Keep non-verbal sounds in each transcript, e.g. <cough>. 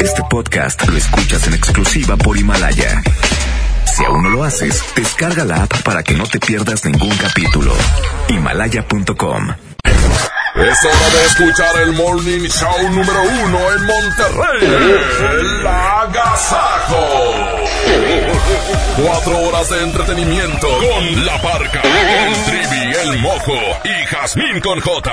Este podcast lo escuchas en exclusiva por Himalaya. Si aún no lo haces, descarga la app para que no te pierdas ningún capítulo. Himalaya.com. Es hora de escuchar el morning show número uno en Monterrey. El Agasajo. Cuatro horas de entretenimiento con La Parca, el Trivi, el Mojo y Jazmín con J.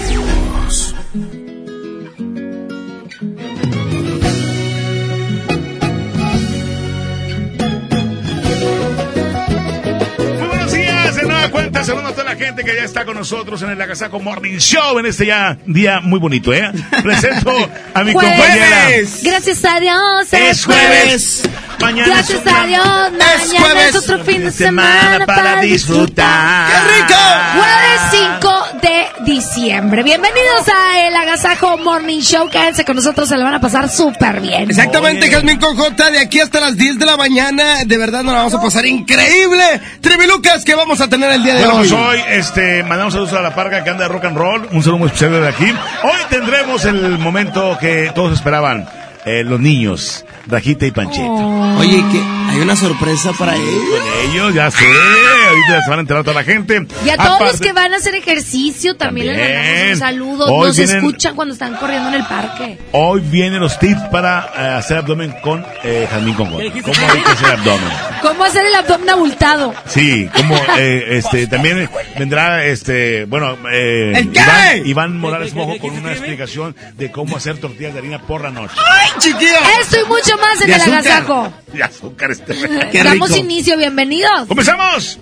Nueva cuenta, saludo a toda la gente que ya está con nosotros en el Agasaco Morning Show en este ya día muy bonito, ¿eh? Presento a mi <laughs> compañera. Gracias a Dios. Es jueves. Mañana Gracias es una- a Dios. Mañana jueves. es otro fin de semana para disfrutar. ¡Qué rico! Jueves 5 de diciembre. Bienvenidos a el Agasajo Morning Show. Quédense con nosotros, se lo van a pasar súper bien. Exactamente, Oye. Jazmín con J, de aquí hasta las 10 de la mañana, de verdad nos la vamos a pasar increíble. Trivilucas que vamos a tener el día de Bueno, hoy. pues hoy este, mandamos saludos a la parca que anda de rock and roll. Un saludo muy especial de aquí. Hoy tendremos el momento que todos esperaban. Eh, los niños, Rajita y Panchito. Oye, que hay una sorpresa para ellos. Con ellos, ya sé. Ahorita ya se van a enterar toda la gente. Y a todos los que van a hacer ejercicio también, les También. mandamos un saludo. Hoy Nos vienen- escuchan cuando están corriendo en el parque. Hoy vienen los tips para eh, hacer abdomen con eh, Jazmín con J. ¿Cómo hay que hacer abdomen? ¿Cómo hacer el abdomen abultado? Sí, como eh, este también vendrá este bueno eh, ¿El qué? Iván, Iván Morales Mojo con una explicación de cómo hacer tortillas de harina por la noche. ¡Ay, chiquilla! Esto y mucho más en De el azúcar. agasajo. Y azúcar este. Qué Damos rico. inicio, bienvenidos. ¡Comenzamos!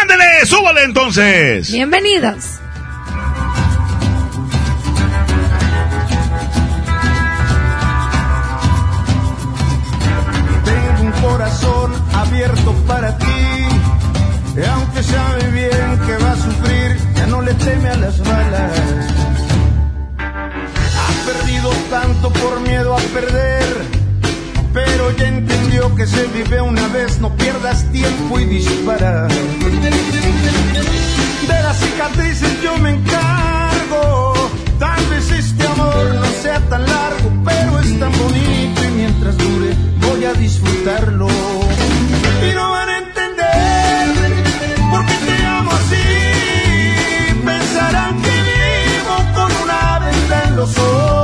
¡Ándele! ¡Súbale entonces! Bienvenidos. Tengo un corazón abierto para ti. Y aunque sabe bien que va a sufrir, ya no le teme a las balas. Tanto por miedo a perder. Pero ya entendió que se vive una vez, no pierdas tiempo y dispara. De las cicatrices yo me encargo. Tal vez este amor no sea tan largo, pero es tan bonito y mientras dure voy a disfrutarlo. Y no van a entender por qué te amo así. Pensarán que vivo con una venda en los ojos.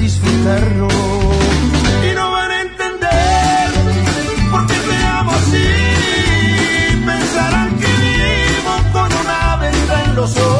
Disfrutarlo. Y no van a entender por qué te amo así. Pensarán que vivo con una venda en los ojos.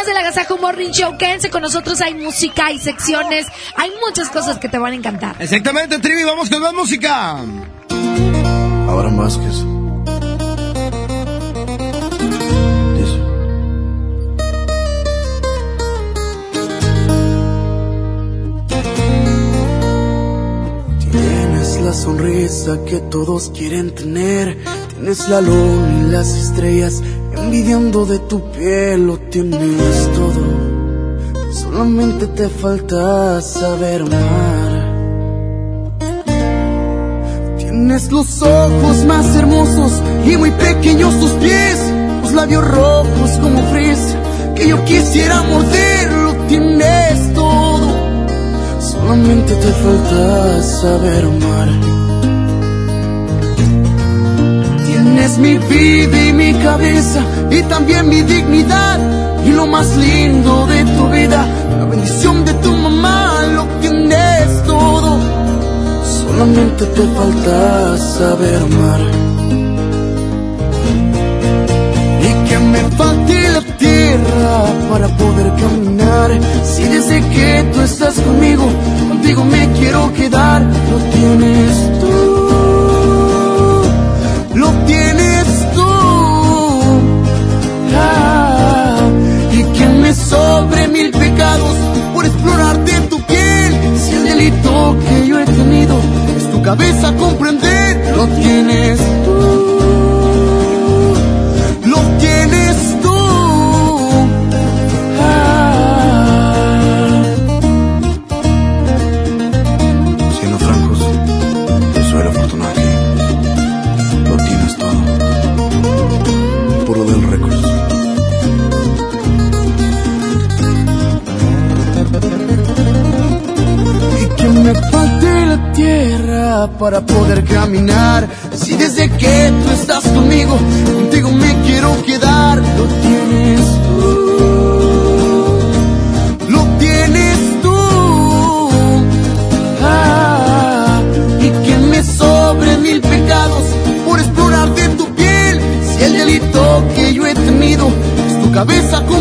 Más del Agasajo Morning Show. Quédense con nosotros. Hay música, hay secciones, hay muchas cosas que te van a encantar. Exactamente, Trivi, vamos con más música. Abraham Vázquez. Dice. Tienes la sonrisa que todos quieren tener. Tienes la luna y las estrellas envidiando de tu piel. Lo tienes todo. Solamente te falta saber amar. Tienes los ojos más hermosos y muy pequeños tus pies, los labios rojos como fresa que yo quisiera morder, lo tienes todo. Solamente te falta saber amar. Tienes mi vida y mi cabeza y también mi dignidad y lo más lindo de tu vida, la bendición de tu mamá, lo tienes todo. Solamente te falta saber amar. Y que me falte la tierra para poder caminar. Si desde que tú estás conmigo, contigo me quiero quedar. Lo tienes tú. Lo tienes tú. Ah, y que me sobre mil pecados por explorar de tu piel. Si el delito que yo he tenido es tu cabeza comprender, lo tienes tú. Para poder caminar. Si desde que tú estás conmigo, contigo me quiero quedar, lo tienes tú. Lo tienes tú. Ah, y que me sobren mil pecados por explorar de tu piel. Si el delito que yo he tenido es tu cabeza comprender,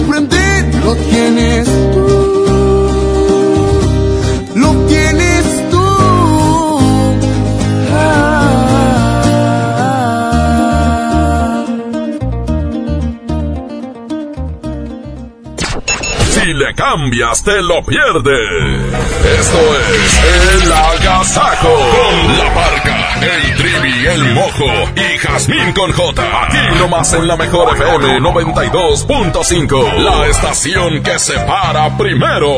cambias, te lo pierdes. Esto es El Agasajo. Con la parca, el trivi, el mojo y Jazmín con J. Aquí nomás en la mejor FM 92.5. La estación que se para primero.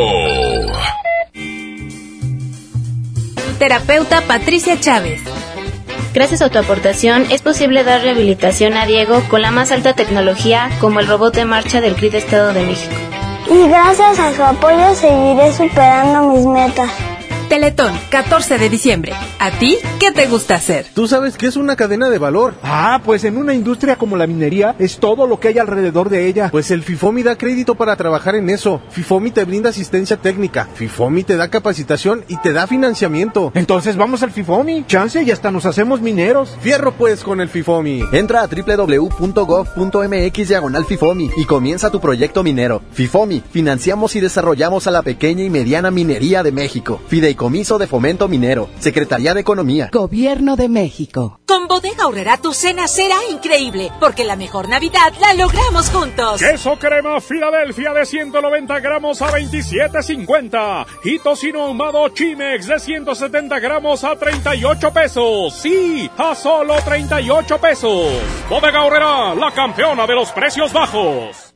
Terapeuta Patricia Chávez. Gracias a tu aportación es posible dar rehabilitación a Diego con la más alta tecnología como el robot de marcha del CRID Estado de México. Y gracias a su apoyo seguiré superando mis metas. Teletón, 14 de diciembre. ¿A ti qué te gusta hacer? Tú sabes que es una cadena de valor. Ah, pues en una industria como la minería es todo lo que hay alrededor de ella. Pues el FIFOMI da crédito para trabajar en eso. FIFOMI te brinda asistencia técnica. FIFOMI te da capacitación y te da financiamiento. Entonces vamos al FIFOMI. Chance y hasta nos hacemos mineros. Fierro pues con el FIFOMI. Entra a www.gov.mx diagonal FIFOMI y comienza tu proyecto minero. FIFOMI, financiamos y desarrollamos a la pequeña y mediana minería de México. Fideicomiso de Fomento Minero. Secretaría de Economía. Gobierno de México. Con Bodega Aurrera tu cena será increíble, porque la mejor Navidad la logramos juntos. Queso crema Filadelfia de 190 gramos a 27.50 y tocino ahumado Chimex de 170 gramos a 38 pesos. Sí, a solo 38 pesos. Bodega Aurrera, la campeona de los precios bajos.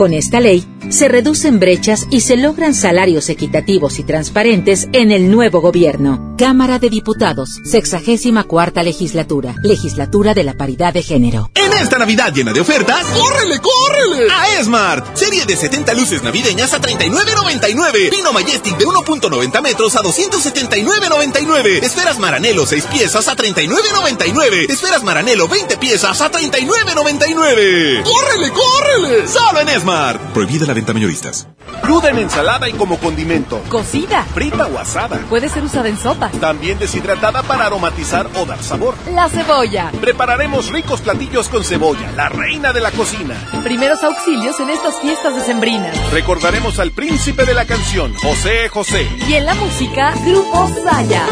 Con esta ley, se reducen brechas y se logran salarios equitativos y transparentes en el nuevo gobierno. Cámara de Diputados, 64 cuarta legislatura, legislatura de la paridad de género. En esta Navidad llena de ofertas, ¡córrele, córrele! A Esmart. Serie de 70 luces navideñas a 39.99. Pino Majestic de 1.90 metros a 279.99. Esferas Maranelo 6 piezas a 39.99. Esferas Maranelo 20 piezas a 39.99. ¡Córrele, córrele! Solo en Esmart. Prohibida la venta mayoristas. Cruda en ensalada y como condimento. Cocida. Frita o asada. Puede ser usada en sopa. También deshidratada para aromatizar o dar sabor. La cebolla. Prepararemos ricos platillos con cebolla, la reina de la cocina. Primeros auxilios en estas fiestas decembrinas. Recordaremos al príncipe de la canción, José José. Y en la música, Grupo Saya.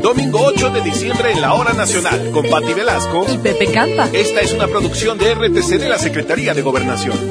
Domingo 8 de diciembre en la Hora Nacional, con Patti Velasco. Y Pepe Campa. Esta es una producción de RTC de la Secretaría de Gobernación.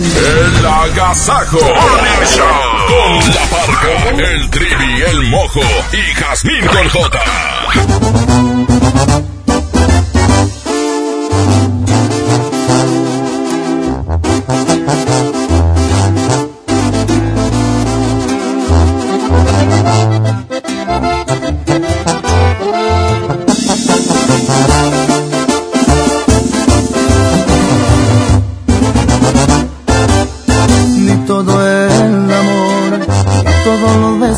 El Agasajo Morning Show con La Parca, el Trivi, el Mojo y Jazmín con J.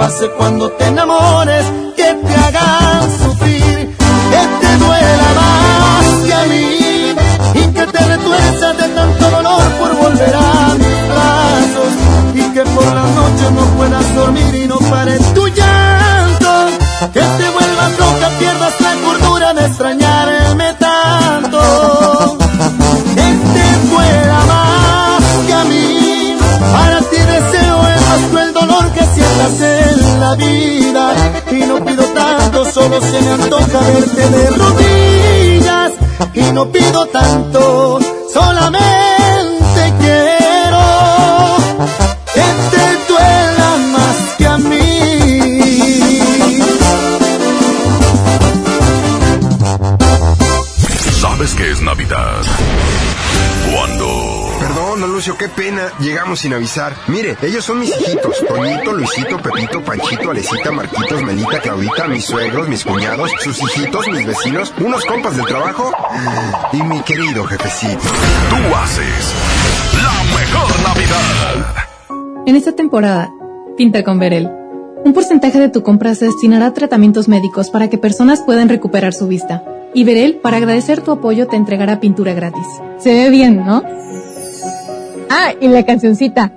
pase cuando te enamores, Llegamos sin avisar. Mire, ellos son mis hijitos. Toñito, Luisito, Pepito, Panchito, Alecita, Marquitos, Melita, Claudita, mis suegros, mis cuñados, sus hijitos, mis vecinos, unos compas del trabajo y mi querido jefecito. Tú haces la mejor Navidad. En esta temporada, pinta con Verel. Un porcentaje de tu compra se destinará a tratamientos médicos para que personas puedan recuperar su vista. Y Verel, para agradecer tu apoyo, te entregará pintura gratis. Se ve bien, ¿no? Ah, y la cancioncita.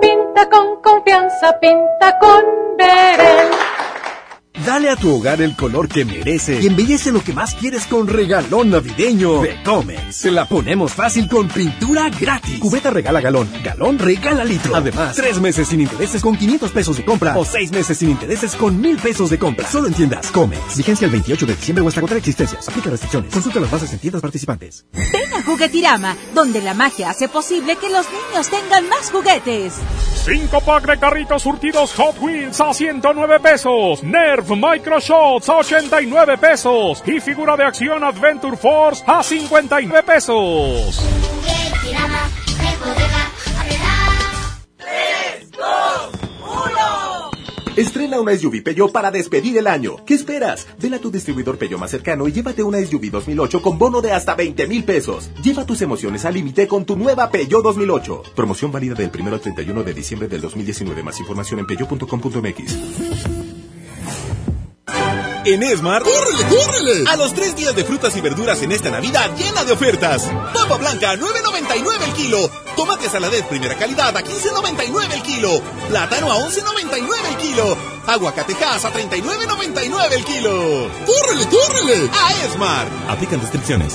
Pinta con confianza, pinta con Verel. Dale a tu hogar el color que merece y embellece lo que más quieres con regalón navideño de Comex. Se la ponemos fácil con pintura gratis. Cubeta regala galón, galón regala litro. Además, tres meses sin intereses con 500 pesos de compra o seis meses sin intereses con mil pesos de compra. Solo en tiendas Comex. Vigencia el 28 de diciembre o hasta contra existencias. Aplica restricciones. Consulta las bases en tiendas participantes. Ven a Juguetirama, donde la magia hace posible que los niños tengan más juguetes. 5 pack de carritos surtidos Hot Wheels a 109 pesos. Nerf Micro Shots a 89 pesos. Y figura de acción Adventure Force a 59 pesos. Estrena una SUV Peugeot para despedir el año. ¿Qué esperas? Ven a tu distribuidor Peugeot más cercano y llévate una SUV 2008 con bono de hasta 20 mil pesos. Lleva tus emociones al límite con tu nueva Peugeot 2008. Promoción válida del 1 al 31 de diciembre del 2019. Más información en peugeot.com.mx. En Esmar, ¡córrele, córrele! A los tres días de frutas y verduras en esta Navidad llena de ofertas. Papa blanca a 9.99 el kilo. Tomate saladet primera calidad a 15.99 el kilo. Plátano a 11.99 el kilo. Aguacatejas a 39.99 el kilo. ¡Córrele, córrele! A Esmar. Aplican restricciones.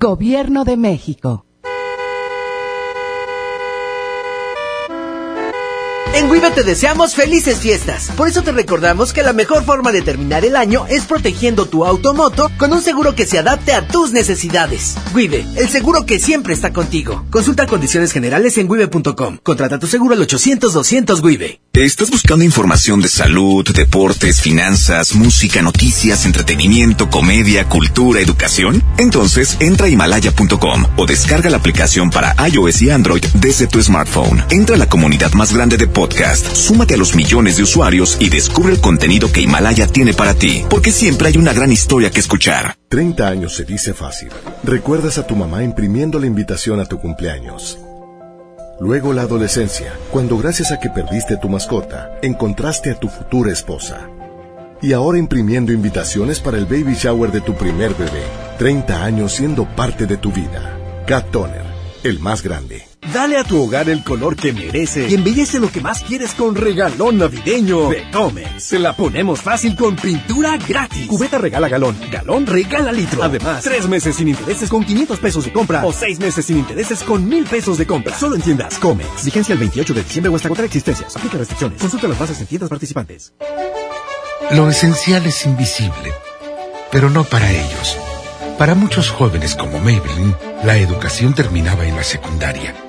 Gobierno de México. En Wibe te deseamos felices fiestas. Por eso te recordamos que la mejor forma de terminar el año es protegiendo tu automoto con un seguro que se adapte a tus necesidades. Wibe, el seguro que siempre está contigo. Consulta condiciones generales en wibe.com. Contrata tu seguro al 800-200 Wibe. ¿Estás buscando información de salud, deportes, finanzas, música, noticias, entretenimiento, comedia, cultura, educación? Entonces entra a himalaya.com o descarga la aplicación para iOS y Android desde tu smartphone. Entra a la comunidad más grande de podcast, súmate a los millones de usuarios y descubre el contenido que Himalaya tiene para ti, porque siempre hay una gran historia que escuchar. 30 años se dice fácil. Recuerdas a tu mamá imprimiendo la invitación a tu cumpleaños. Luego la adolescencia, cuando gracias a que perdiste tu mascota, encontraste a tu futura esposa. Y ahora imprimiendo invitaciones para el baby shower de tu primer bebé. 30 años siendo parte de tu vida. Cat Toner, el más grande. Dale a tu hogar el color que merece y embellece lo que más quieres con regalón navideño de Comex. Se la ponemos fácil con pintura gratis. Cubeta regala galón, galón regala litro. Además, tres meses sin intereses con 500 pesos de compra o seis meses sin intereses con mil pesos de compra. Solo en tiendas Comex. Vigencia el 28 de diciembre o hasta contra existencias. Aplica restricciones. Consulta las bases en tiendas participantes. Lo esencial es invisible, pero no para ellos. Para muchos jóvenes como Maybelline, la educación terminaba en la secundaria.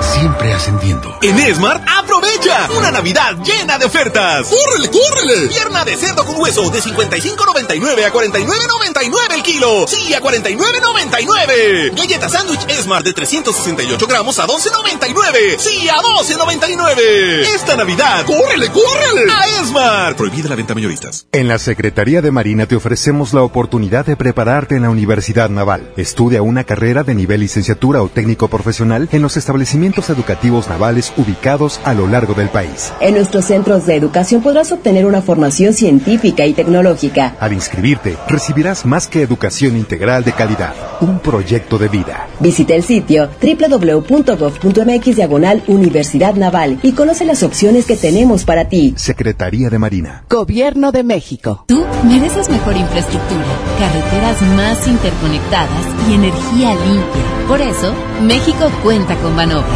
siempre ascendiendo. En Esmart, aprovecha una Navidad llena de ofertas. ¡Córrele, córrele! Pierna de cerdo con hueso de 55.99 a 49.99 el kilo. Sí, a 49.99. Galleta sándwich Esmart de 368 gramos a 12.99. Sí, a 12.99. Esta Navidad, ¡córrele, córrele! A Esmart. Prohibida la venta mayoristas. En la Secretaría de Marina te ofrecemos la oportunidad de prepararte en la Universidad Naval. Estudia una carrera de nivel licenciatura o técnico profesional en los establecimientos educativos navales ubicados al lo largo del país. En nuestros centros de educación podrás obtener una formación científica y tecnológica. Al inscribirte, recibirás más que educación integral de calidad, un proyecto de vida. Visita el sitio www.gov.mx diagonal Universidad Naval y conoce las opciones que tenemos para ti. Secretaría de Marina. Gobierno de México. Tú mereces mejor infraestructura, carreteras más interconectadas y energía limpia. Por eso, México cuenta con Banobras.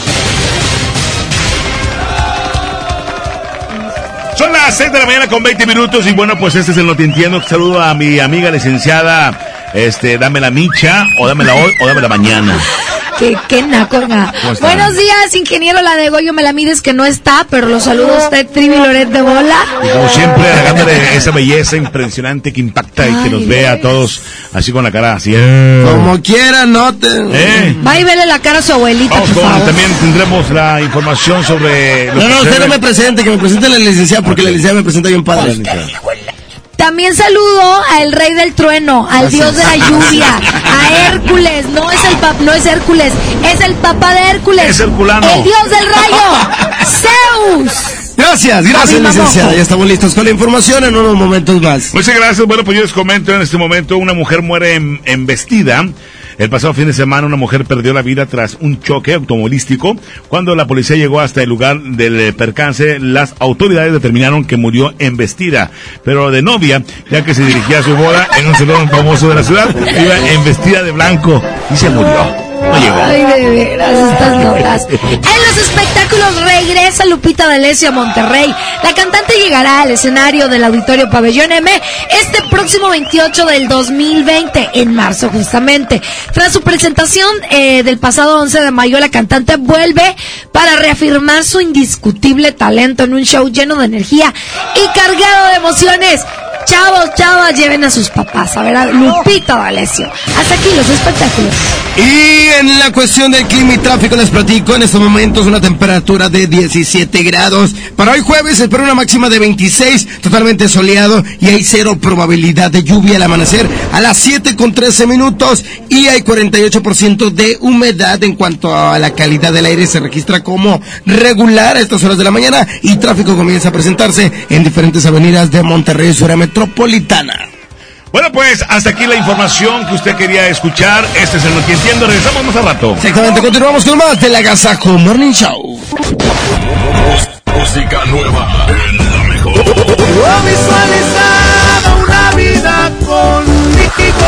Las 6 de la mañana con 20 minutos y bueno, pues este es el No Te Entiendo. Saludo a mi amiga licenciada, este, dame la micha, o dámela hoy, o dámela mañana. Qué, qué naco, oiga. ¿Cómo está? Buenos días, ingeniero la de Goyo me la mides que no está, pero los saludo a usted, Trivi Loret de Bola. Y como siempre, regándole esa belleza impresionante que impacta y que nos ve a todos así con la cara así. eh. Como quiera, no te... ¿Eh? Va y vele la cara a su abuelita, Vamos por favor. también tendremos la información sobre... lo No, que no, usted sucede- no me presente, que me presente la licenciada, porque la licenciada me presenta bien padre. También saludo al rey del trueno, al dios de la lluvia, a <laughs> Hércules, no es el pap, no es Hércules, es el papá de Hércules. Es Herculano. El dios del rayo, <laughs> Zeus. Gracias, gracias, licenciada. Ya estamos listos con la información en unos momentos más. Muchas gracias. Bueno, pues yo les comento en este momento, una mujer muere en- embestida. El pasado fin de semana una mujer perdió la vida tras un choque automovilístico. Cuando la policía llegó hasta el lugar del eh, percance, las autoridades determinaron que murió embestida, pero de novia, ya que se dirigía a su boda en un salón famoso de la ciudad, iba embestida de blanco y se murió. Llegó. Ay, de veras, estas locas. En los espectáculos regresa Lupita D'Alessio a Monterrey. La cantante llegará al escenario del Auditorio Pabellón M este próximo 28 del 2020, en marzo justamente. Tras su presentación eh, del pasado 11 de mayo, la cantante vuelve para reafirmar su indiscutible talento en un show lleno de energía y cargado de emociones. Chavos, chavas, lleven a sus papás a ver a Lupita D'Alessio. Hasta aquí los espectáculos. Y en la cuestión del clima y tráfico les platico en estos momentos una temperatura de 17 grados. Para hoy jueves se espera una máxima de 26, totalmente soleado y hay cero probabilidad de lluvia al amanecer a las 7 con 13 minutos y hay 48% de humedad en cuanto a la calidad del aire se registra como regular a estas horas de la mañana y tráfico comienza a presentarse en diferentes avenidas de Monterrey, zona metropolitana. Bueno, pues hasta aquí la información que usted quería escuchar. Este es el Lo que entiendo. Regresamos más a rato. Exactamente, continuamos con más del Agasajo Morning Show. Música nueva en la mejor. Yo visualizaba una vida contigo.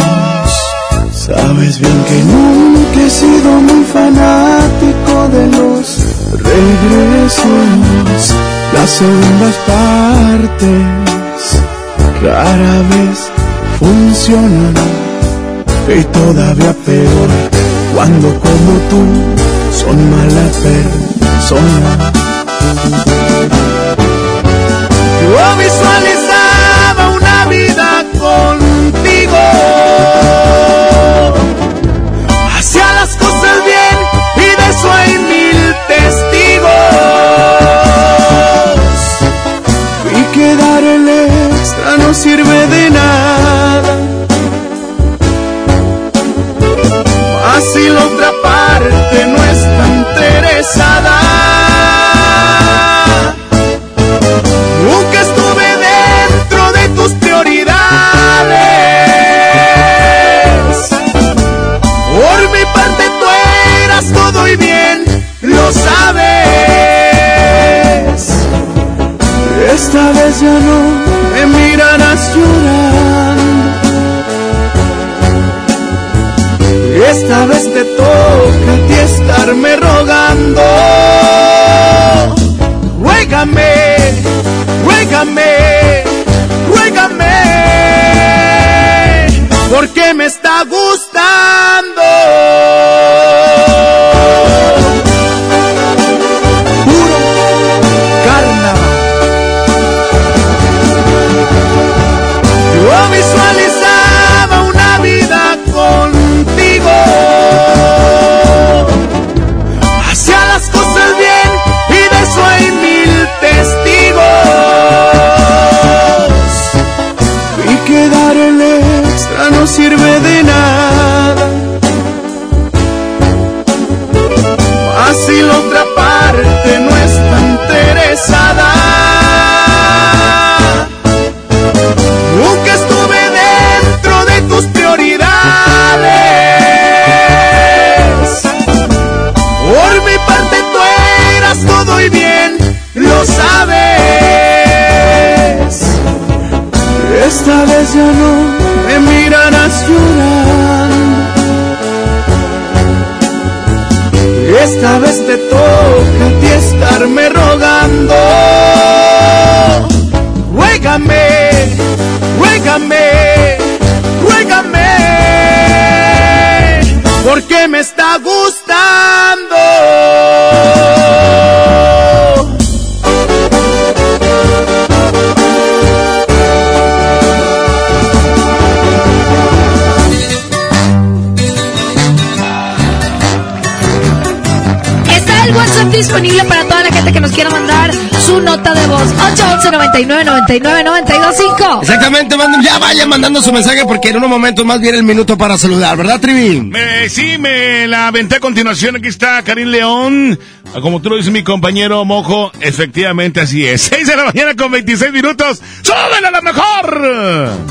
Sabes bien que nunca he sido muy fanático de los regresos, las segundas partes rara vez funcionan y todavía peor cuando como tú son mala persona. Yo visualizaba una vida contigo eso hay mil testigos. Y quedar el extra no sirve de nada. Más si la otra parte no está interesada. Esta vez ya no me mirarás llorando. Esta vez te toca a ti estarme rogando. Ruégame, ruégame, ruégame, porque me está gustando. Nunca estuve dentro de tus prioridades. Por mi parte tú eras todo y bien, lo sabes. Esta vez ya no me mirarás llorando. Esta vez te toca a ti estarme rogando. Ruégame, ruégame, ruégame, porque me está gustando. Disponible para toda la gente que nos quiera mandar su nota de voz. 811 99 99 925. Exactamente, manden- ya vayan mandando su mensaje porque en unos momentos más viene el minuto para saludar, ¿verdad, Trivi? Me, sí, me la aventé a continuación. Aquí está Karim León. Ah, Como tú lo dices, mi compañero Mojo, efectivamente así es. <laughs> 6 de la mañana con 26 minutos. ¡Súbela a la mejor!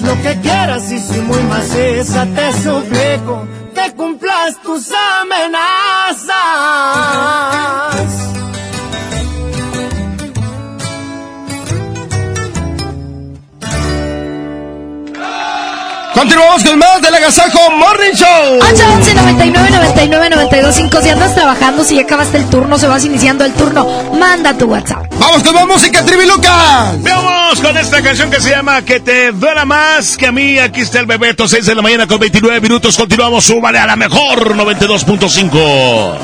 Haz lo que quieras y si muy maciza te suplico que cumplas tus amenazas. Continuamos con más del Agasajo Morning Show. 811 99 99 92 5 Si andas trabajando, si ya acabaste el turno, se vas iniciando el turno, manda tu WhatsApp. Vamos con más música, Trivi Lucas. Con esta canción que se llama Que te duela más que a mí. Aquí está el Bebeto, 6 de la mañana con 29 minutos. Continuamos, súbale a la mejor 92.5.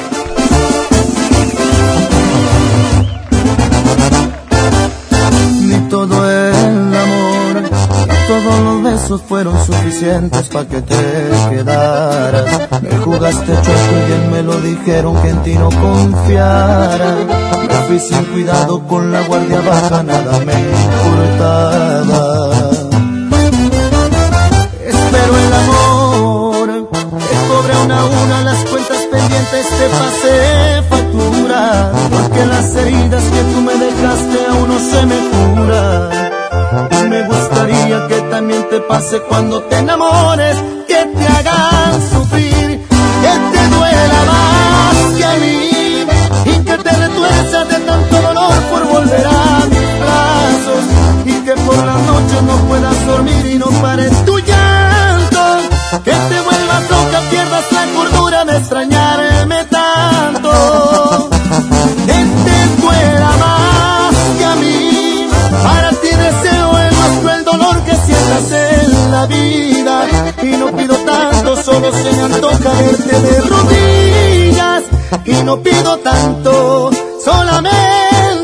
Ni todo el amor, todos los besos fueron suficientes para que te quedaras. Me jugaste chueco y bien me lo dijeron que en ti no confiara. Fui sin cuidado con la guardia baja, nada me importaba. Espero el amor, te cobre una a una las cuentas pendientes, te pasé factura. Porque las heridas que tú me dejaste aún no se me curan. Me gustaría que también te pase cuando te enamores, que te hagan sufrir, que te por volver a mis brazos. Y que por las noches no puedas dormir y no pares tu llanto. Que te vuelvas loca, pierdas la cordura de extrañarme tanto. Que te duela más que a mí. Para ti deseo el más cruel dolor que sientas en la vida. Y no pido tanto, solo se me antoja verte de rodillas. Y no pido tanto, solamente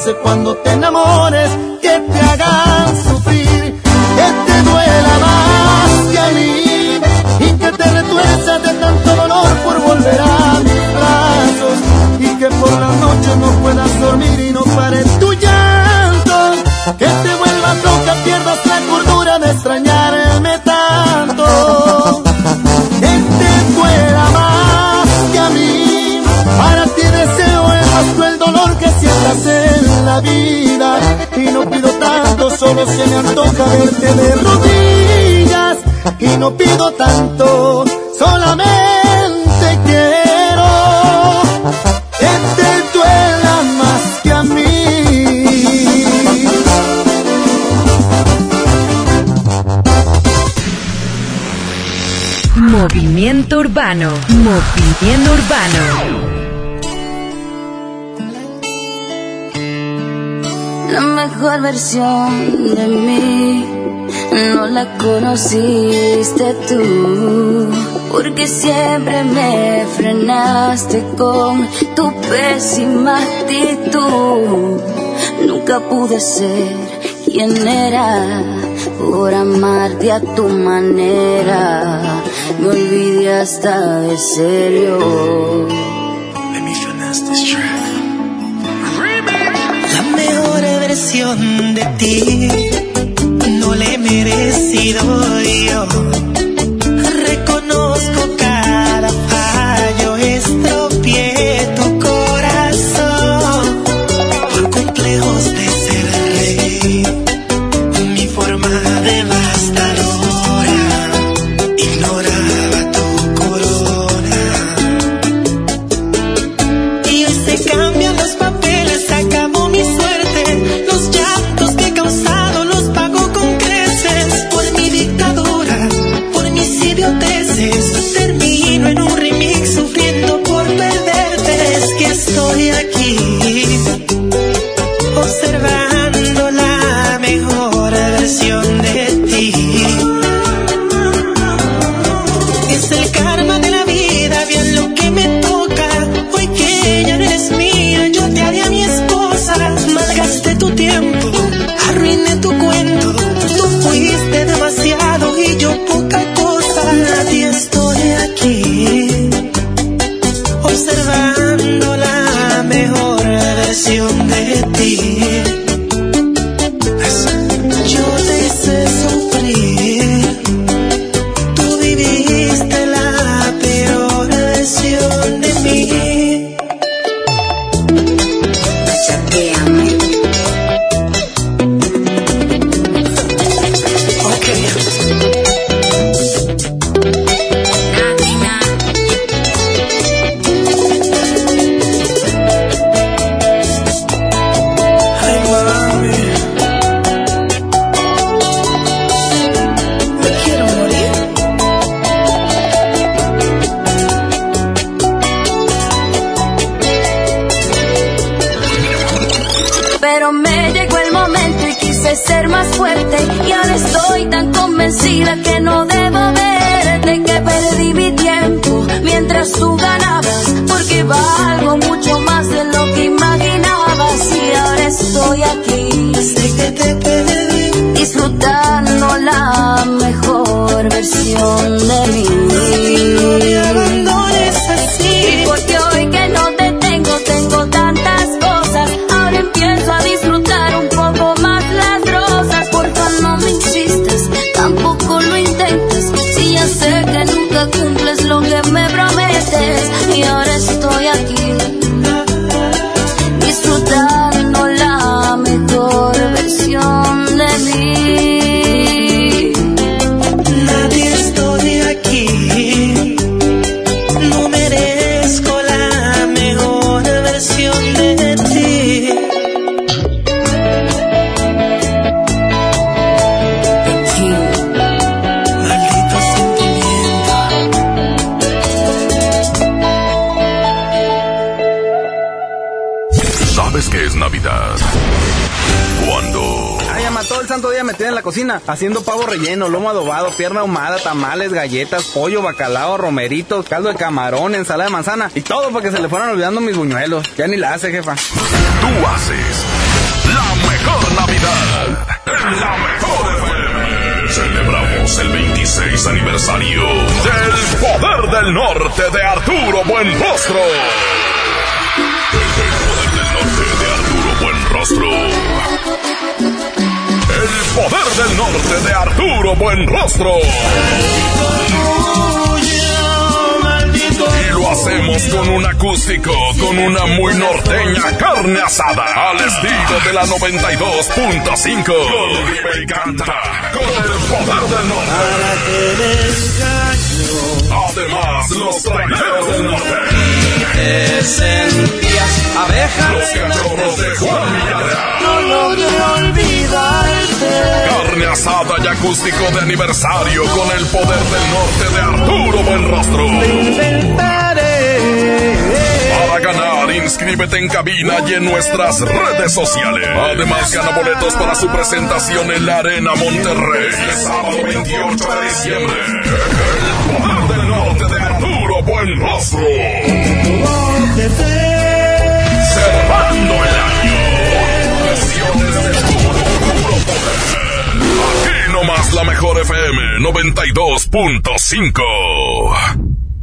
pase cuando te Movimiento Urbano. La mejor versión de mí no la conociste tú, porque siempre me frenaste con tu pésima actitud. Nunca pude ser quien era por amarte a tu manera. Me olvidé hasta de serio. Let me finesse this track. La mejor versión de ti no la he merecido yo. Haciendo pavo relleno, lomo adobado, pierna ahumada, tamales, galletas, pollo, bacalao, romeritos, caldo de camarón, ensalada de manzana y todo para que se le fueran olvidando mis buñuelos. Ya ni la hace, jefa. tú haces la mejor Navidad en la mejor FM. Celebramos el 26 aniversario del Poder del Norte de Arturo Buenrostro. Poder del Norte de Arturo Buenrostro. Y lo hacemos con un acústico, con una muy norteña carne asada, al estilo de la 92.5. Vive y canta con el poder del norte. Además, los traileros del norte. Te sentías abeja. Los cachorros de Juan Villarreal. No logré olvidarte. Carne asada y acústico de aniversario con el poder del norte de Arturo Buenrostro. Para ganar, inscríbete en cabina y en nuestras redes sociales. Además, gana boletos para su presentación en la Arena Monterrey. El sábado 28 de diciembre. El poder Arturo Buenrostro. Cerrando el año. Versiones de puro, puro poder. Aquí nomás la mejor FM 92.5.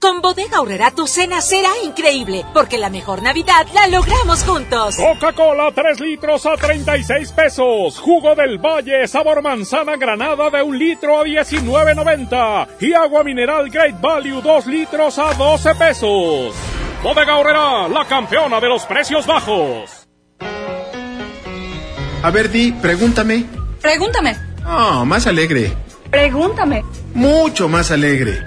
Con Bodega Aurrera tu cena será increíble, porque la mejor Navidad la logramos juntos. Coca-Cola 3 litros a 36 pesos. Jugo del Valle sabor manzana granada de un litro a 19.90. Y agua mineral Great Value 2 litros a 12 pesos. Bodega Aurrera, la campeona de los precios bajos. A ver, Di, pregúntame. Pregúntame. Oh, más alegre. Pregúntame. Mucho más alegre.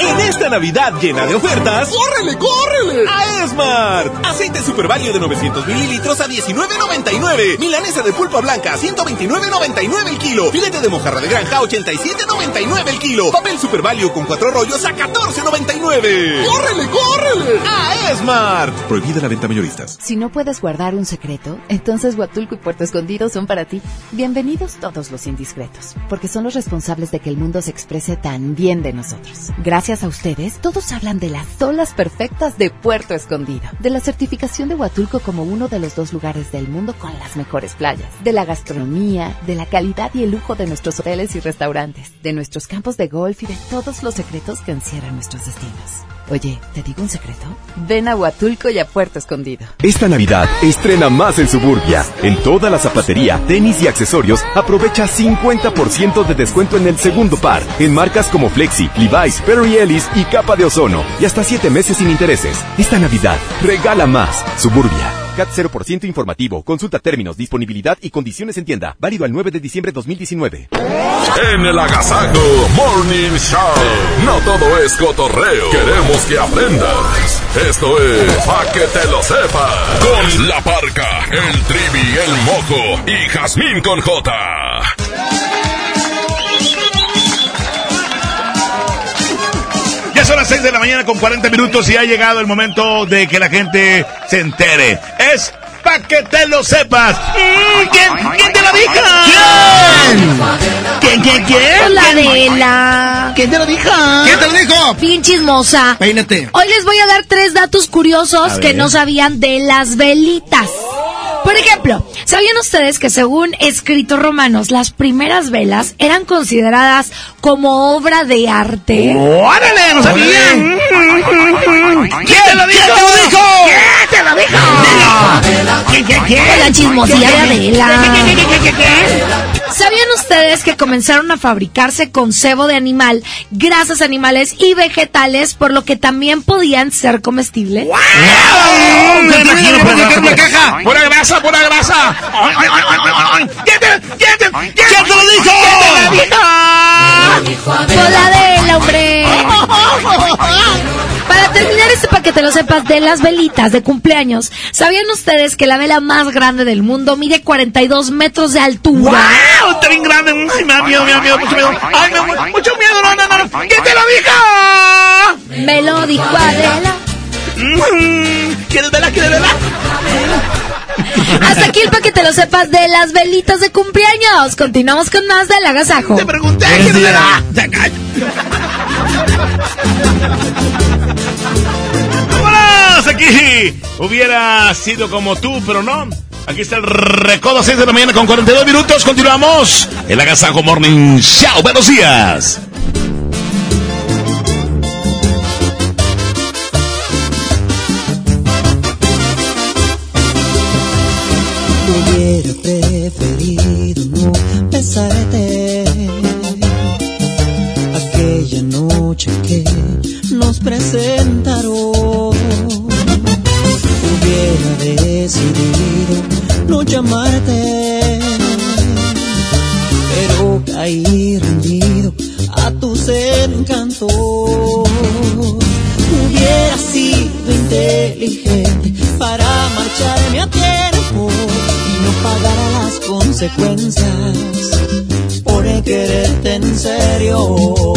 En esta Navidad llena de ofertas, ¡córrele, córrele! A Esmart. Aceite Super Value de 900 mililitros a 19.99. Milanesa de pulpa blanca a 129.99 el kilo. Filete de mojarra de granja a 87.99 el kilo. Papel Super Value con cuatro rollos a 14.99. ¡Córrele, córrele! A Esmart. Prohibida la venta mayoristas. Si no puedes guardar un secreto, entonces Huatulco y Puerto Escondido son para ti. Bienvenidos todos los indiscretos, porque son los responsables de que el mundo se exprese tan bien de nosotros. Gracias a ustedes, todos hablan de las olas perfectas de Puerto Escondido, de la certificación de Huatulco como uno de los dos lugares del mundo con las mejores playas, de la gastronomía, de la calidad y el lujo de nuestros hoteles y restaurantes, de nuestros campos de golf y de todos los secretos que encierran nuestros destinos. Oye, ¿te digo un secreto? Ven a Huatulco y a Puerto Escondido. Esta Navidad estrena más en Suburbia. En toda la zapatería, tenis y accesorios, aprovecha 50% de descuento en el segundo par, en marcas como Flexi, Levi's, Perry Ellis y Capa de Ozono, y hasta 7 meses sin intereses. Esta Navidad, regala más. Suburbia. CAT 0% informativo. Consulta términos, disponibilidad y condiciones en tienda. Válido al 9 de diciembre 2019. En el Agasajo Morning Show. No todo es cotorreo. Queremos que aprendas. Esto es Pa' que te lo sepas. Con la parca, el trivi, el mojo y Jazmín con J. Ya son las 6 de la mañana con 40 minutos y ha llegado el momento de que la gente se entere. Es pa' que te lo sepas. Mm, ¿Quién, quién te lo dijo? ¿Quién? ¿Quién, quién, quién? La Adela. ¿Quién te lo dijo? ¿Quién te lo dijo? Bien chismosa. Peínate. Hoy les voy a dar tres datos curiosos que no sabían de las velitas. Por ejemplo, ¿sabían ustedes que según escritos romanos, las primeras velas eran consideradas como obra de arte? ¡Órale! ¡No sabían! ¿Quién te lo dijo? ¿Quién te lo dijo? ¿Quién te lo dijo? ¿Quién, quién, quién? La chismosilla de Adela. ¿Qué, qué, qué, qué, qué, qué? ¿Sabían ustedes que comenzaron a fabricarse con sebo de animal, grasas animales y vegetales, por lo que también podían ser comestibles? Me imagino por una caja. ¡Pura grasa, pura grasa! ¿Quién te, quién te, quién, ¿Quién te lo dijo? ¿Quién te lo dijo? Con la de él, hombre. <laughs> Para terminar este paquete, lo sepas, de las velitas de cumpleaños, ¿sabían ustedes que la vela más grande del mundo mide 42 metros de altura? ¡Wow! Está bien grande. ¡Ay, me da miedo, me da miedo, mucho miedo! ¡Ay, me da mu- mucho miedo! ¡No, no, no! ¿Quién te lo dijo? Me lo dijo Adela. Mm, ¿Quieres verla? ¿Quieres verla? Hasta aquí el paquete, lo sepas, de las velitas de cumpleaños. Continuamos con más del agasajo. Te pregunté, ¿quieres verla? ¡Vámonos! Aquí hubiera sido como tú, pero no. Aquí está el recodo 6 de la mañana con 42 minutos. Continuamos. El Agasajo Morning Show. Buenos días. Hubiera preferido no besarte aquella noche que nos presentaron. Hubiera decidido no llamarte, pero caí rendido a tus encantos. Hubiera sido inteligente para marcharme a tiempo y no pagar las consecuencias por quererte en serio.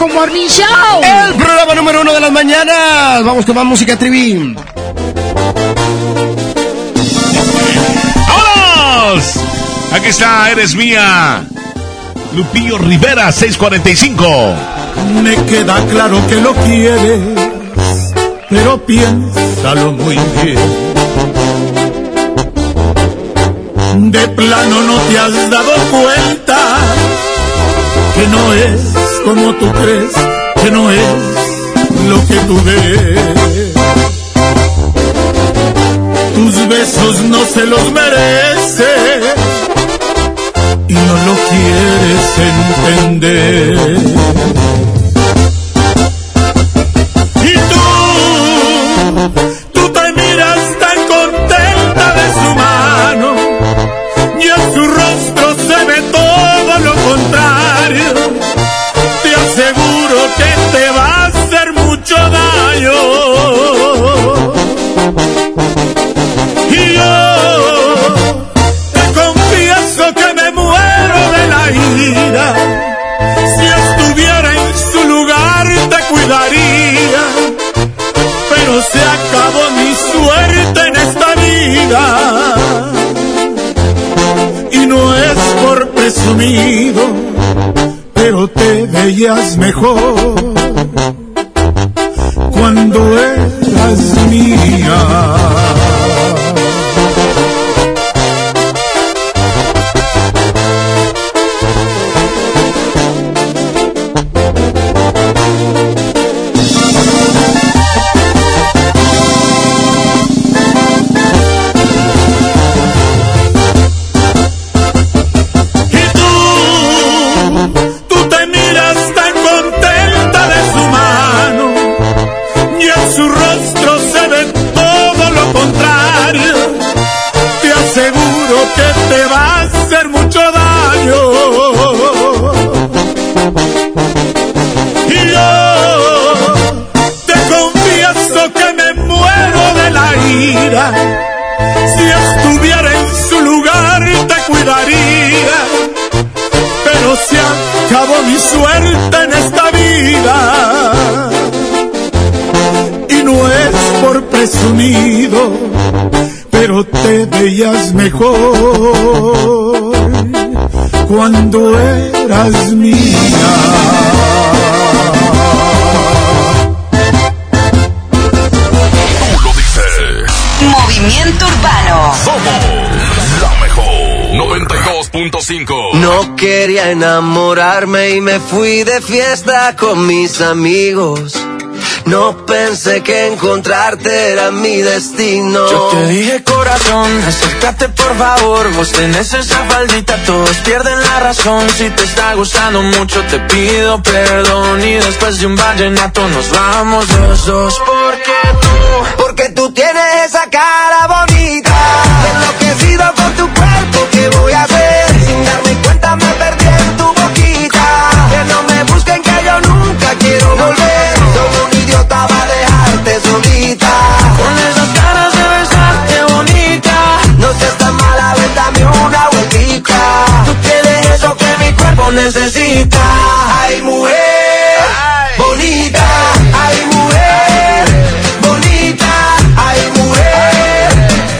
Morning Show. El programa número uno de las mañanas. Vamos con más música, Trivi. ¡Vámonos! Aquí está, eres mía. Lupillo Rivera, 645. Me queda claro que lo quieres, pero piénsalo muy bien. De plano no te has dado cuenta que no es como tú crees, que no es lo que tú ves. Tus besos no se los merece y no lo quieres entender. Veías mejor mejor cuando eras mía. Tú lo dices. Movimiento Urbano. Somos la mejor. 92.5. No quería enamorarme y me fui de fiesta con mis amigos. No pensé que encontrarte era mi destino. Yo te dije acércate por favor Vos tenés esa faldita, todos pierden la razón. Si te está gustando mucho te pido perdón. Y después de un vallenato nos vamos los dos Porque necesita. Ay, mujer, bonita. Ay, mujer, bonita. Ay, mujer,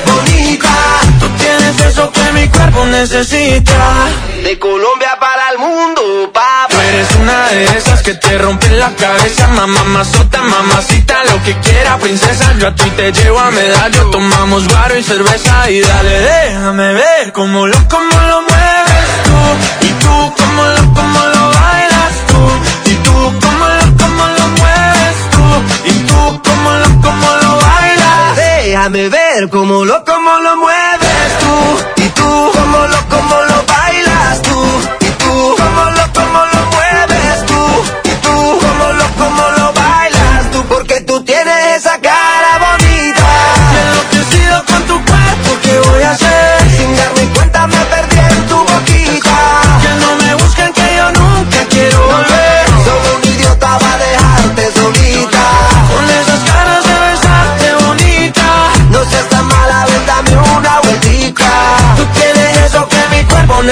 bonita. Tú tienes eso que mi cuerpo necesita De Colombia para el mundo, papá. Tú eres una de esas que te rompen la cabeza, mamá, mazota, mamacita, lo que quiera, princesa. Yo a ti te llevo a medallo, tomamos guaro y cerveza y dale, déjame ver cómo lo, cómo lo Ver cómo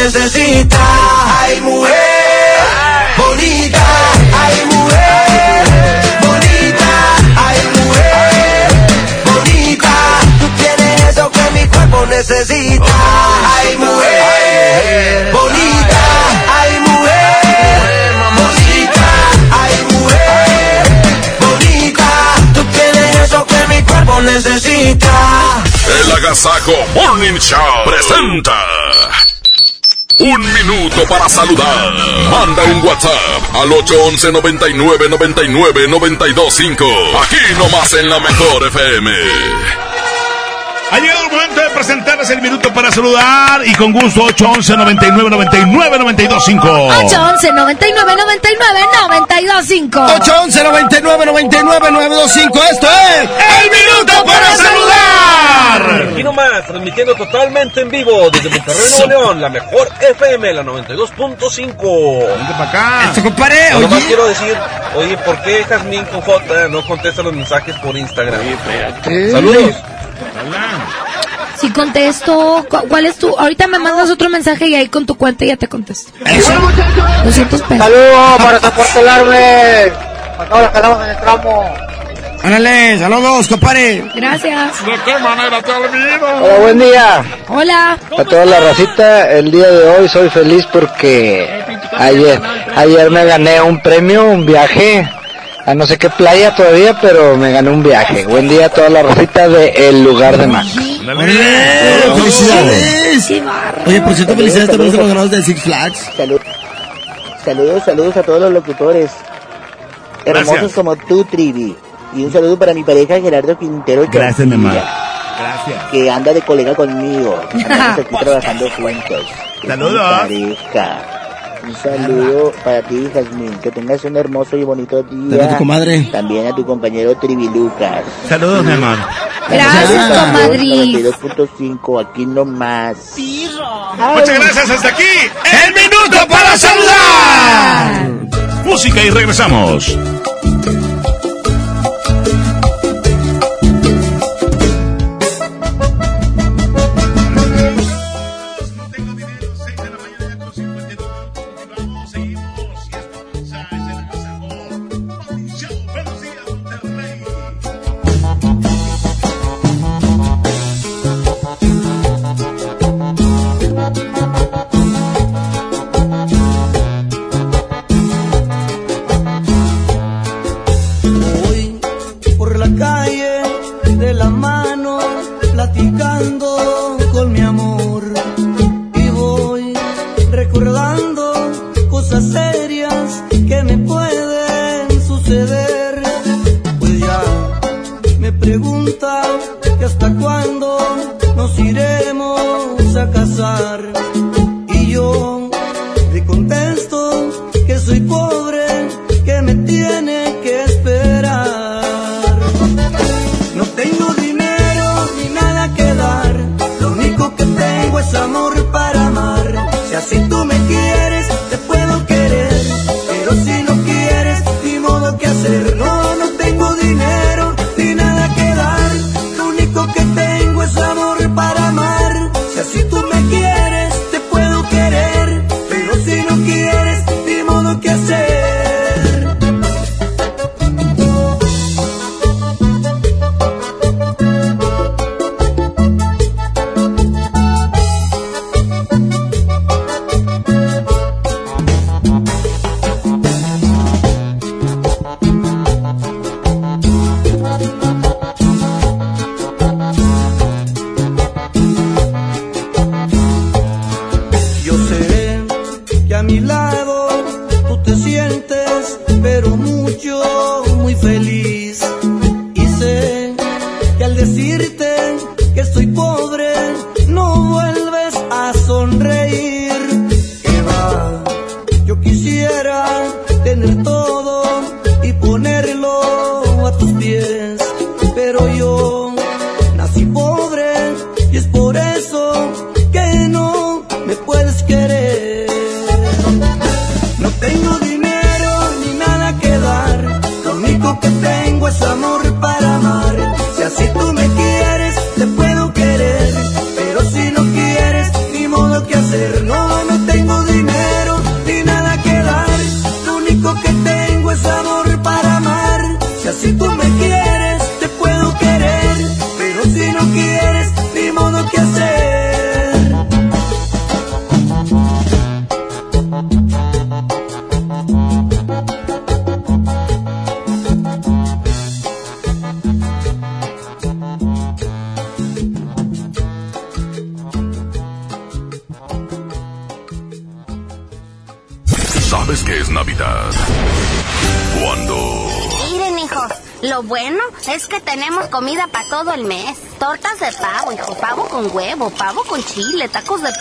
necesita. Ay, mujer, bonita. Ay, mujer, bonita. Ay, mujer, bonita. Tú tienes eso que mi cuerpo necesita. Ay, mujer, bonita. Ay, mujer, bonita. Ay, bonita. Tú tienes necesita. El Agasajo Morning Show presenta. Un minuto para saludar. Manda un WhatsApp al 811 99 99 925. Aquí nomás en la mejor FM. Ha llegado el momento de presentarles el minuto para saludar y con gusto 811 99 99 925. 811 99 99 925 811 99 99 925 Esto es El Minuto para Saludar. Aquí nomás, transmitiendo totalmente en vivo desde Monterrey, Nuevo León, la mejor FM, la 92.5. Vente para acá. Esto, compadre, Yo nomás oye. quiero decir, oye, ¿por qué Jazmín con J no contesta los mensajes por Instagram? Saludos. Si contesto, ¿cu- ¿cuál es tu? Ahorita me mandas otro mensaje y ahí con tu cuenta ya te contesto. 200 pesos. Saludos para Soporte Larve. Para todos los que andamos en el tramo. Árale, saludos, compadre. Gracias. ¿De qué manera te olvido? Hola, buen día. Hola. A toda la racita, el día de hoy soy feliz porque ayer, ayer me gané un premio, un viaje a no sé qué playa todavía, pero me gané un viaje. Buen día a toda la racita de El Lugar de Max. ¡Órale! ¡Felicidades! Oye, por cierto, felicidades también a los ganadores de Six Flags. Saludos, saludos a todos los locutores. Hermosos Gracias. como tú, Trivi. Y un saludo para mi pareja Gerardo Quintero. Gracias, mi amor. Gracias. Que anda de colega conmigo. <laughs> Estamos aquí trabajando juntos. Saludos. pareja. Un saludo para ti, Jazmín. Que tengas un hermoso y bonito día. Tu comadre. También a tu compañero Trivi Lucas. Saludos, mi amor. Gracias, comadre. 92.5, aquí nomás. Muchas gracias, hasta aquí. El minuto para saludar. Música y regresamos.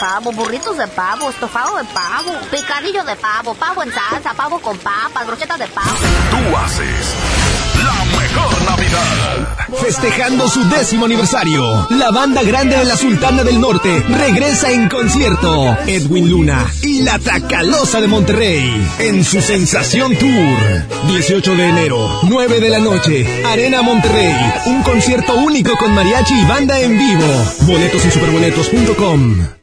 Pavo, burritos de pavo, estofado de pavo, picadillo de pavo, pavo en salsa, pavo con papas, brochetas de pavo. Tú haces la mejor Navidad. Festejando su décimo aniversario, la banda grande de la Sultana del Norte regresa en concierto. Edwin Luna y la Tracalosa de Monterrey en su Sensación Tour. 18 de enero, 9 de la noche, Arena Monterrey. Un concierto único con mariachi y banda en vivo. Boletos en superboletos.com.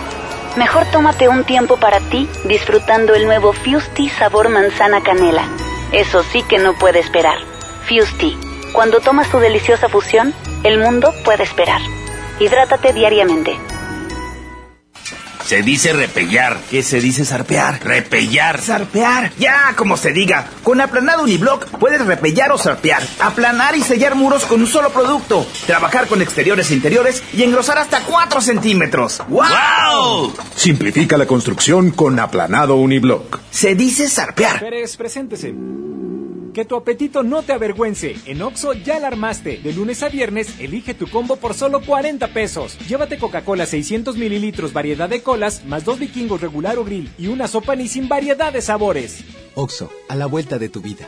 Mejor tómate un tiempo para ti disfrutando el nuevo Fusti sabor manzana canela. Eso sí que no puede esperar. Fusti, cuando tomas tu deliciosa fusión, el mundo puede esperar. Hidrátate diariamente. Se dice repellar. ¿Qué se dice zarpear? Repellar. Zarpear. Ya, como se diga. Con aplanado uniblock puedes repellar o zarpear. Aplanar y sellar muros con un solo producto. Trabajar con exteriores e interiores y engrosar hasta 4 centímetros. ¡Wow! Simplifica la construcción con aplanado uniblock. Se dice zarpear. Pérez, preséntese. Que tu apetito no te avergüence. En Oxo ya la armaste. De lunes a viernes, elige tu combo por solo 40 pesos. Llévate Coca-Cola 600 mililitros, variedad de colas, más dos vikingos regular o grill y una sopa ni sin variedad de sabores. Oxo, a la vuelta de tu vida.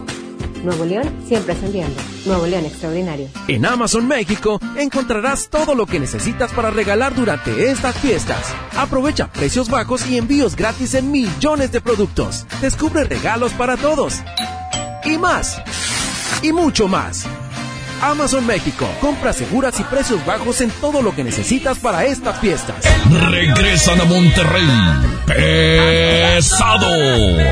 Nuevo León siempre ascendiendo. Nuevo León Extraordinario. En Amazon México encontrarás todo lo que necesitas para regalar durante estas fiestas. Aprovecha precios bajos y envíos gratis en millones de productos. Descubre regalos para todos. Y más. Y mucho más. Amazon México. Compras seguras y precios bajos en todo lo que necesitas para estas fiestas. Regresan a Monterrey. Pesado.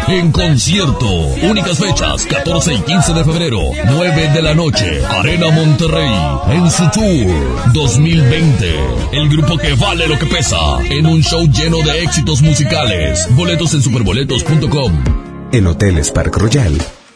En concierto. Únicas fechas, 14 y 15 de febrero, 9 de la noche. Arena Monterrey. En su tour 2020. El grupo que vale lo que pesa. En un show lleno de éxitos musicales. Boletos en superboletos.com. En Hoteles Park Royal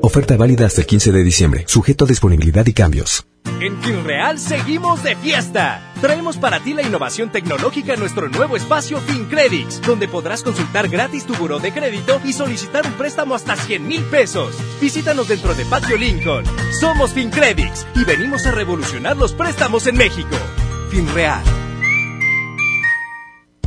Oferta válida hasta el 15 de diciembre, sujeto a disponibilidad y cambios. En FinReal seguimos de fiesta. Traemos para ti la innovación tecnológica en nuestro nuevo espacio FinCredits, donde podrás consultar gratis tu buró de crédito y solicitar un préstamo hasta 100 mil pesos. Visítanos dentro de Patio Lincoln. Somos FinCredits y venimos a revolucionar los préstamos en México. FinReal.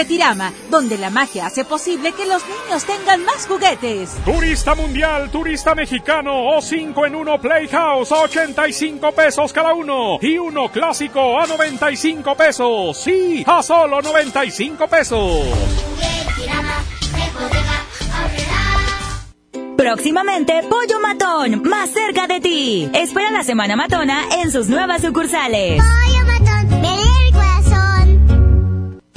Juguetirama, donde la magia hace posible que los niños tengan más juguetes. Turista mundial, turista mexicano o 5 en 1 Playhouse a 85 pesos cada uno y uno clásico a 95 pesos. Sí, a solo 95 pesos. Próximamente, Pollo Matón, más cerca de ti. Espera la Semana Matona en sus nuevas sucursales. Pollo Matón,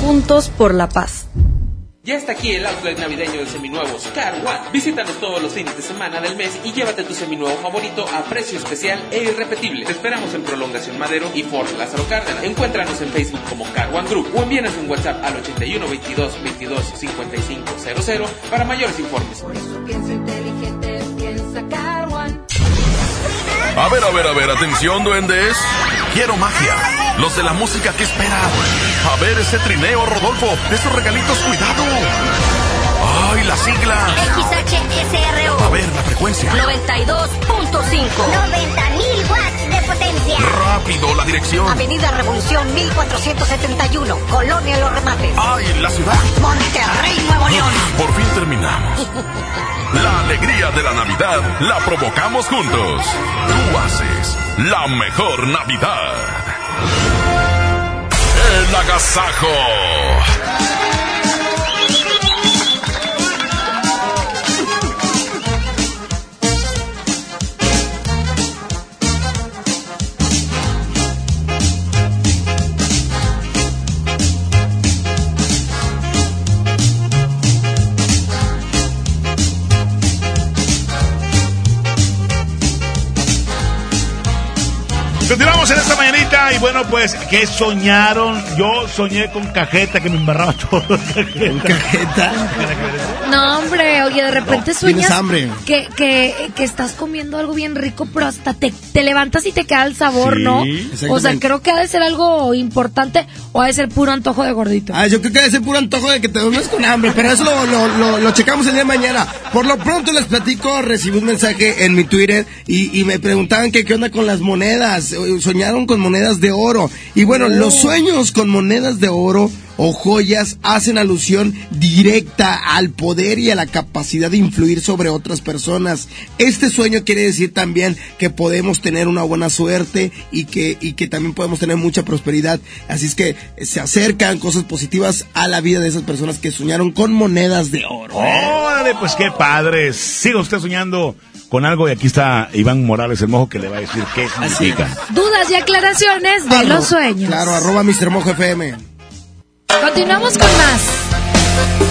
Juntos por la paz. Ya está aquí el outlet navideño de seminuevos Car One. Visítanos todos los fines de semana del mes y llévate tu seminuevo favorito a precio especial e irrepetible. Te esperamos en Prolongación Madero y Fort Lázaro Cárdenas. Encuéntranos en Facebook como Car One Group o envíanos un WhatsApp al 81 22 22 55 00 para mayores informes. Piensa inteligente, A ver, a ver, a ver, atención, duendes. Quiero magia. Los de la música que esperan. A ver ese trineo, Rodolfo. Esos regalitos, cuidado. ¡Ay, la sigla! XHSRO. A ver, la frecuencia. 92.5. 90.000 watts de potencia. Rápido, la dirección. Avenida Revolución 1471, Colonia Los Remates. ¡Ay, la ciudad! Monterrey, Nuevo León. <laughs> Por fin terminamos. La alegría de la Navidad la provocamos juntos. Tú haces la mejor Navidad. El agasajo. Continuamos en esta mañanita y bueno, pues, ¿qué soñaron? Yo soñé con cajeta que me embarraba <laughs> todo. ¿Cajeta? No, hombre, oye, de repente No, sueñas hambre. Que, que, que estás comiendo algo bien rico, pero hasta te, te levantas y te queda el sabor, Sí, ¿no? O sea, creo que ha de ser algo importante o ha de ser puro antojo de gordito. Ah, yo creo que debe ser puro antojo de que te duermes con hambre, pero eso lo, lo, lo- lo checamos el día de mañana. Por lo pronto les platico, recibí un mensaje en mi Twitter y, y me preguntaban que qué onda con las monedas. Eh, Soñaron con monedas de oro. Y bueno, los sueños con monedas de oro o joyas hacen alusión directa al poder y a la capacidad de influir sobre otras personas. Este sueño quiere decir también que podemos tener una buena suerte y que, y que también podemos tener mucha prosperidad. Así es que se acercan cosas positivas a la vida de esas personas que soñaron con monedas de oro. Órale, pues qué padre. Siga usted soñando con algo y aquí está Iván Morales, el mojo, que le va a decir qué significa. Dudas y aclaraciones de los sueños. Claro, arroba Mr. Mojo FM. Continuamos con más.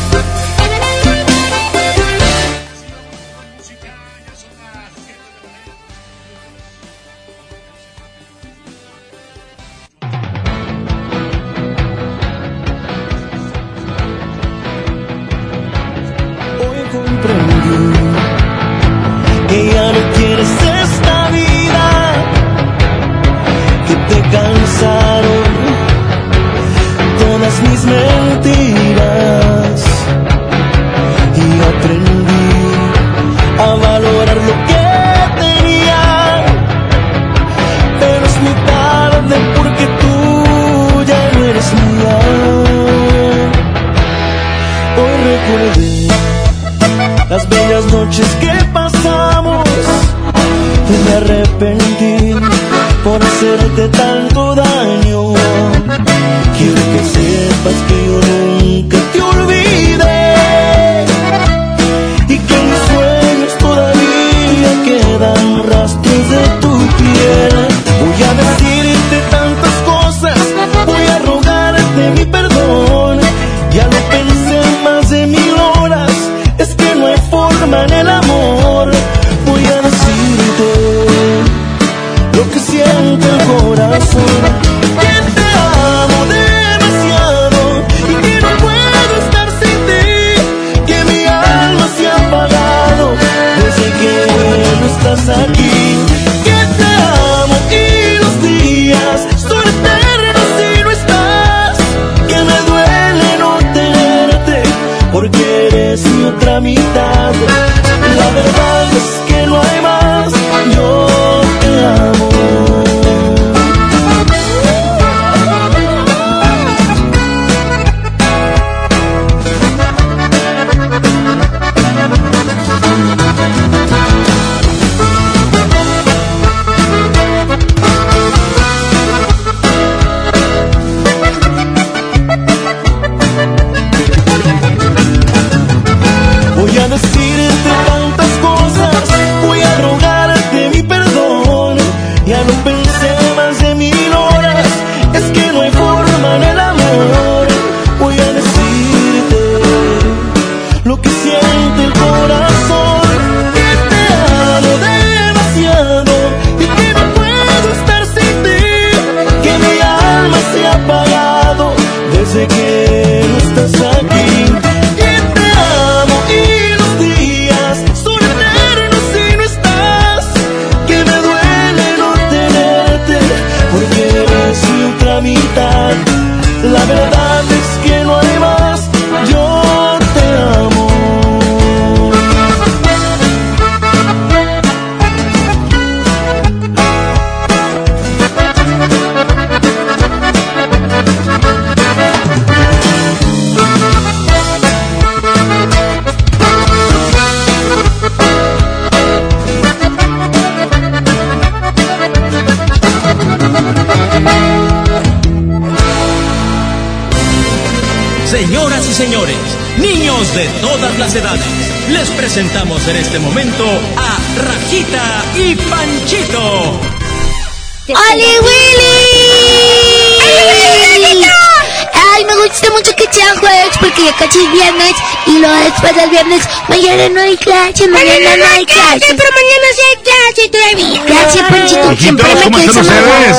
Jueves porque ya casi es viernes y luego después del viernes mañana no hay clase, mañana no hay clase. pero mañana sí hay clase todavía. Gracias, Panchito. Siempre me ¿cómo están quieres ustedes?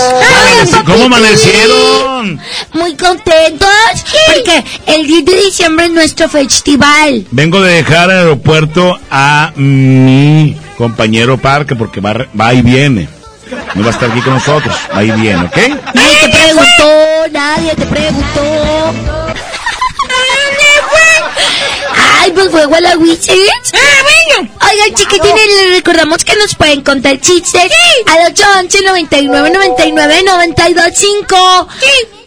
Ay, ¿Cómo amanecieron? Muy contentos porque el 10 de diciembre es nuestro festival. Vengo de dejar al aeropuerto a mi compañero Parque porque va, va y viene. No va a estar aquí con nosotros, va y viene, ¿ok? Nadie te preguntó, nadie te preguntó. Ay, pues fue Gualahuiches. Ah, bueno. Oigan, chiquitines, les recordamos que nos pueden contar chistes al 811 99 99 92 5.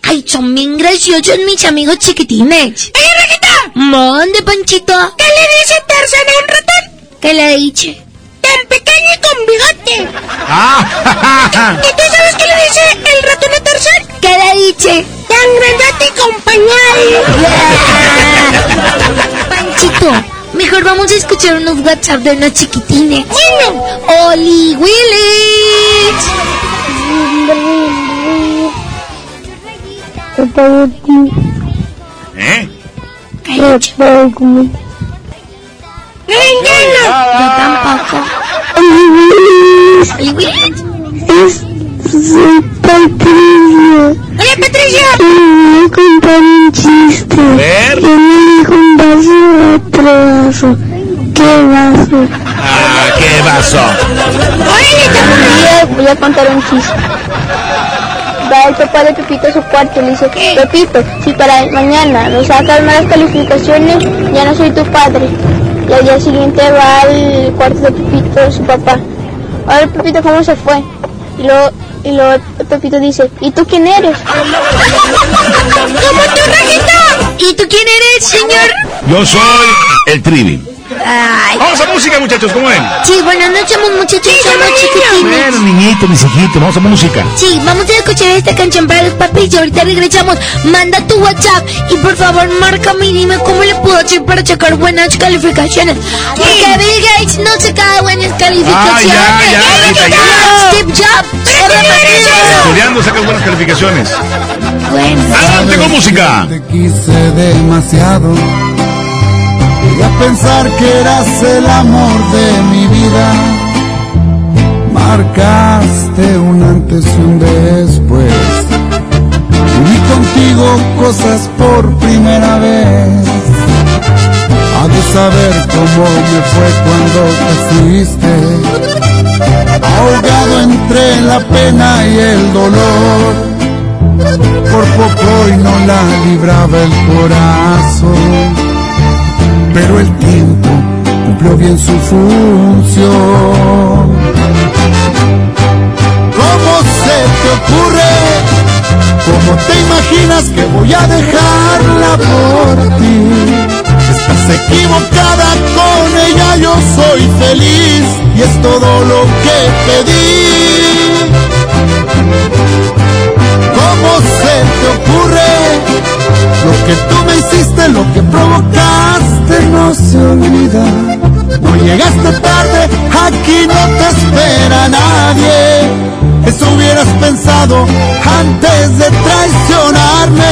Ay, son bien graciosos mis amigos chiquitines. ¡Ay, Rajita! Mande, Panchito. ¿Qué le dice Tarzán a un ratón? ¿Qué le dice? Tan pequeño y con bigote. Ah, <laughs> ¿Y tú sabes qué le dice el ratón a Tarzán? ¿Qué le dice? Tan grandote y con pañal. <laughs> Panchito, mejor vamos a escuchar unos WhatsApp de unos chiquitines. Bueno. Oli Willis. ¿Eh? No entiendo. Yo tampoco. Oli Willis. Patricia. Hola, Patricia. Y voy a contar un chiste. ver. Y me dijo un vaso otro vaso. ¿Qué vaso? Ah, qué vaso. Voy a, voy a contar un chiste. va el papá de Pepito a su cuarto y le dice, Pepito, si para mañana nos sacas malas calificaciones, ya no soy tu padre. Y al día siguiente va al cuarto de Pepito su papá. Ahora Pepito, ¿cómo se fue? Y luego, y luego Pepito dice, ¿y tú quién eres? <laughs> ¡Como tu rajita! ¿Y tú quién eres, señor? Yo soy el Trivi. Ay. Vamos a música, muchachos, ¿cómo ven? Sí, bueno, no somos muchachos, somos chiquitines. Bueno, niñito, mis hijitos, vamos a música. Sí, vamos a escuchar esta canción para los papis y ahorita regresamos. Manda tu WhatsApp y por favor márcame y dime cómo le puedo hacer para sacar buenas calificaciones. Porque Bill Gates no saca buenas calificaciones. Ah, ya, ya, Rita, ya. Steve Jobs. era malísimo. Estudiando sacas buenas calificaciones. Bueno. Adelante con música. Te quise demasiado. A pensar que eras el amor de mi vida. Marcaste un antes y un después. Viví contigo cosas por primera vez. Ha de saber cómo me fue cuando te fuiste. Ahogado entre la pena y el dolor por poco y no la libraba el corazón. Pero el tiempo cumplió bien su función. ¿Cómo se te ocurre? ¿Cómo te imaginas que voy a dejarla por ti? Estás equivocada con ella, yo soy feliz y es todo lo que pedí. ¿Cómo se te ocurre? Lo que tú me hiciste, lo que provocaste no se olvida. No llegaste tarde, aquí no te espera nadie. Eso hubieras pensado antes de traicionarme.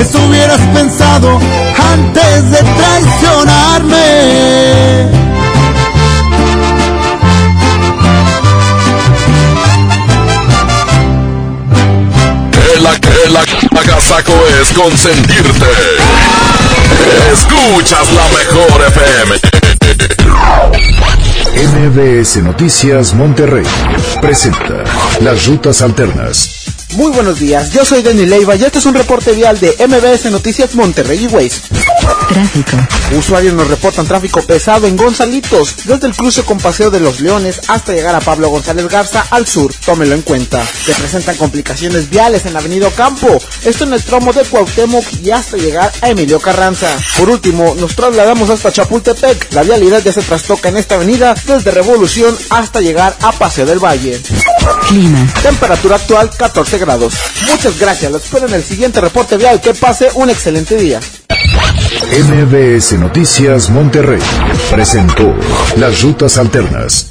Eso hubieras pensado antes de traicionarme. Que la que la agasaco es consentirte. Escuchas la mejor FM. MBS Noticias Monterrey presenta Las Rutas Alternas. Muy buenos días, yo soy Denis Leiva y este es un reporte vial de MBS Noticias Monterrey y Waze. Tráfico. Usuarios nos reportan tráfico pesado en Gonzalitos, desde el cruce con Paseo de los Leones hasta llegar a Pablo González Garza al sur, tómelo en cuenta. Se presentan complicaciones viales en Avenida Campo, esto en el tramo de Cuauhtémoc y hasta llegar a Emilio Carranza. Por último, nos trasladamos hasta Chapultepec, la vialidad ya se trastoca en esta avenida desde Revolución hasta llegar a Paseo del Valle. Clima. Temperatura actual 14 grados. Muchas gracias, los espero en el siguiente reporte vial. Que pase un excelente día. MBS Noticias Monterrey presentó Las Rutas Alternas.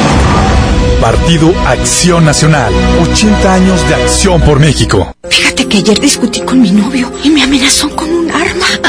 Partido Acción Nacional. 80 años de acción por México. Fíjate que ayer discutí con mi novio y me amenazó con un.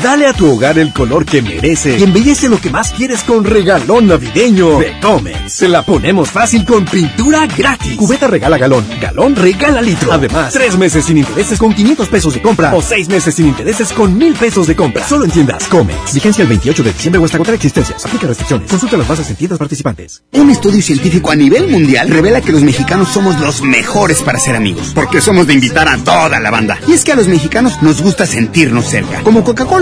Dale a tu hogar el color que merece y embellece lo que más quieres con regalón navideño de Comex. Se la ponemos fácil con pintura gratis. Cubeta regala galón, galón regala litro. Además, tres meses sin intereses con 500 pesos de compra o seis meses sin intereses con mil pesos de compra. Solo en tiendas Comex. Vigencia el 28 de diciembre o hasta agotar existencias. Aplica restricciones. Consulta las bases en tiendas participantes. Un estudio científico a nivel mundial revela que los mexicanos somos los mejores para ser amigos, porque somos de invitar a toda la banda. Y es que a los mexicanos nos gusta sentirnos cerca, como Coca-Cola,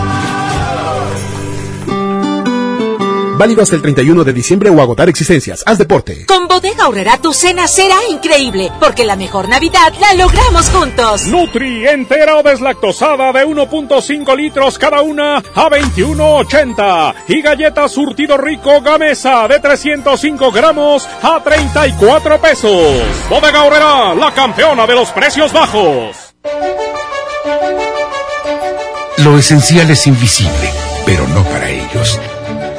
Válido hasta el 31 de diciembre o agotar existencias. Haz deporte. Con Bodega Aurrera tu cena será increíble, porque la mejor Navidad la logramos juntos. Nutri entera o deslactosada de 1.5 litros cada una a 21.80 y galletas surtido rico Gamesa de 305 gramos a 34 pesos. Bodega Aurrera, la campeona de los precios bajos. Lo esencial es invisible, pero no para ellos.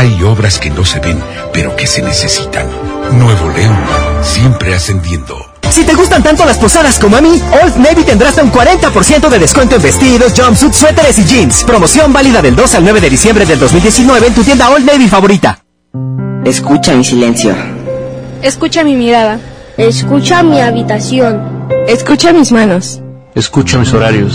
Hay obras que no se ven, pero que se necesitan. Nuevo León, siempre ascendiendo. Si te gustan tanto las posadas como a mí, Old Navy tendrá hasta un 40% de descuento en vestidos, jumpsuits, suéteres y jeans. Promoción válida del 2 al 9 de diciembre del 2019 en tu tienda Old Navy favorita. Escucha mi silencio. Escucha mi mirada. Escucha mi habitación. Escucha mis manos. Escucha mis horarios.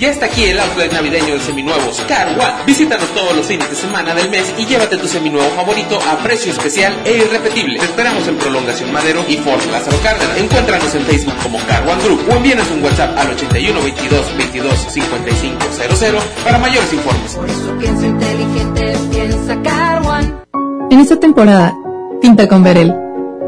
Ya está aquí el outlet navideño de seminuevos Car One. Visítanos todos los fines de semana del mes y llévate tu seminuevo favorito a precio especial e irrepetible. Te esperamos en Prolongación Madero y Fort Lázaro Cárdenas. Encuéntranos en Facebook como Car One Group o envíanos un WhatsApp al 81 22 22 55 00 para mayores informes. Piensa inteligente, piensa Car One. En esta temporada, pinta con Verel.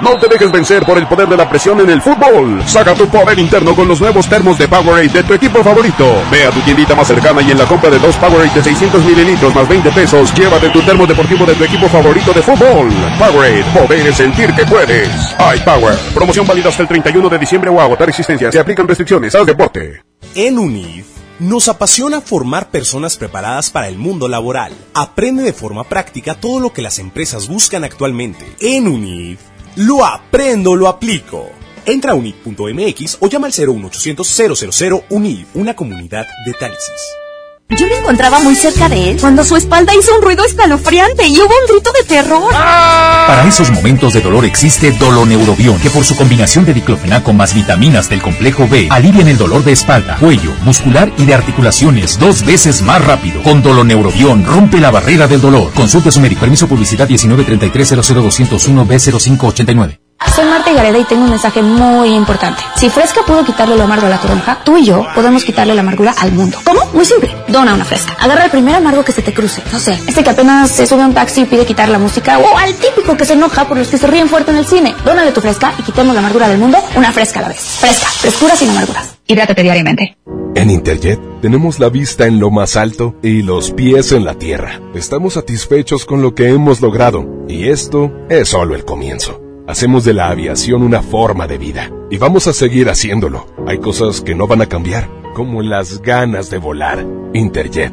No te dejes vencer por el poder de la presión en el fútbol. Saca tu poder interno con los nuevos termos de Powerade de tu equipo favorito. Ve a tu tiendita más cercana y en la compra de dos Powerade de 600 mililitros más 20 pesos, llévate tu termo deportivo de tu equipo favorito de fútbol. Powerade, poder es sentir que puedes. iPower. Promoción válida hasta el 31 de diciembre o agotar existencias. Se aplican restricciones al deporte. En UNIF nos apasiona formar personas preparadas para el mundo laboral. Aprende de forma práctica todo lo que las empresas buscan actualmente. En UNIF lo aprendo, lo aplico. Entra a unif.mx o llama al 01800 000 UNIF, una comunidad de Tálisis. Yo me encontraba muy cerca de él cuando su espalda hizo un ruido escalofriante y hubo un grito de terror. Para esos momentos de dolor existe Doloneurobion, que por su combinación de diclofenaco más vitaminas del complejo B, alivian el dolor de espalda, cuello, muscular y de articulaciones dos veces más rápido. Con Doloneurobion rompe la barrera del dolor. Consulte su médico. Permiso publicidad 1933 b 0589 Soy Marta Gareda y tengo un mensaje muy importante. Si Fresca pudo quitarle lo amargo a la toronja, tú y yo podemos quitarle la amargura al mundo. ¿Cómo? Muy simple. Dona una Fresca. Agarra el primer amargo que se te cruce. No sé, este que apenas se sube a un taxi y pide quitar la música o al típico que se enoja por los que se ríen fuerte en el cine. Dónale tu Fresca y quitemos la amargura del mundo una Fresca a la vez. Fresca. Frescura sin amarguras. Hidrátate diariamente. En Interjet tenemos la vista en lo más alto y los pies en la tierra. Estamos satisfechos con lo que hemos logrado y esto es solo el comienzo. Hacemos de la aviación una forma de vida y vamos a seguir haciéndolo. Hay cosas que no van a cambiar, como las ganas de volar. Interjet,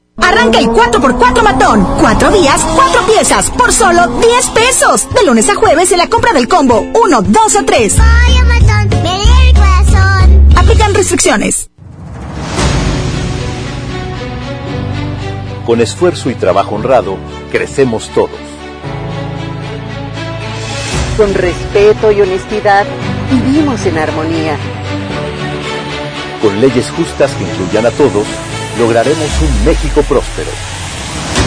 Arranca el 4x4 matón. Cuatro días, cuatro piezas, por solo 10 pesos. De lunes a jueves en la compra del combo 1, 2 o 3. matón, me el corazón. Aplican restricciones. Con esfuerzo y trabajo honrado, crecemos todos. Con respeto y honestidad, vivimos en armonía. Con leyes justas que incluyan a todos, lograremos un México próspero.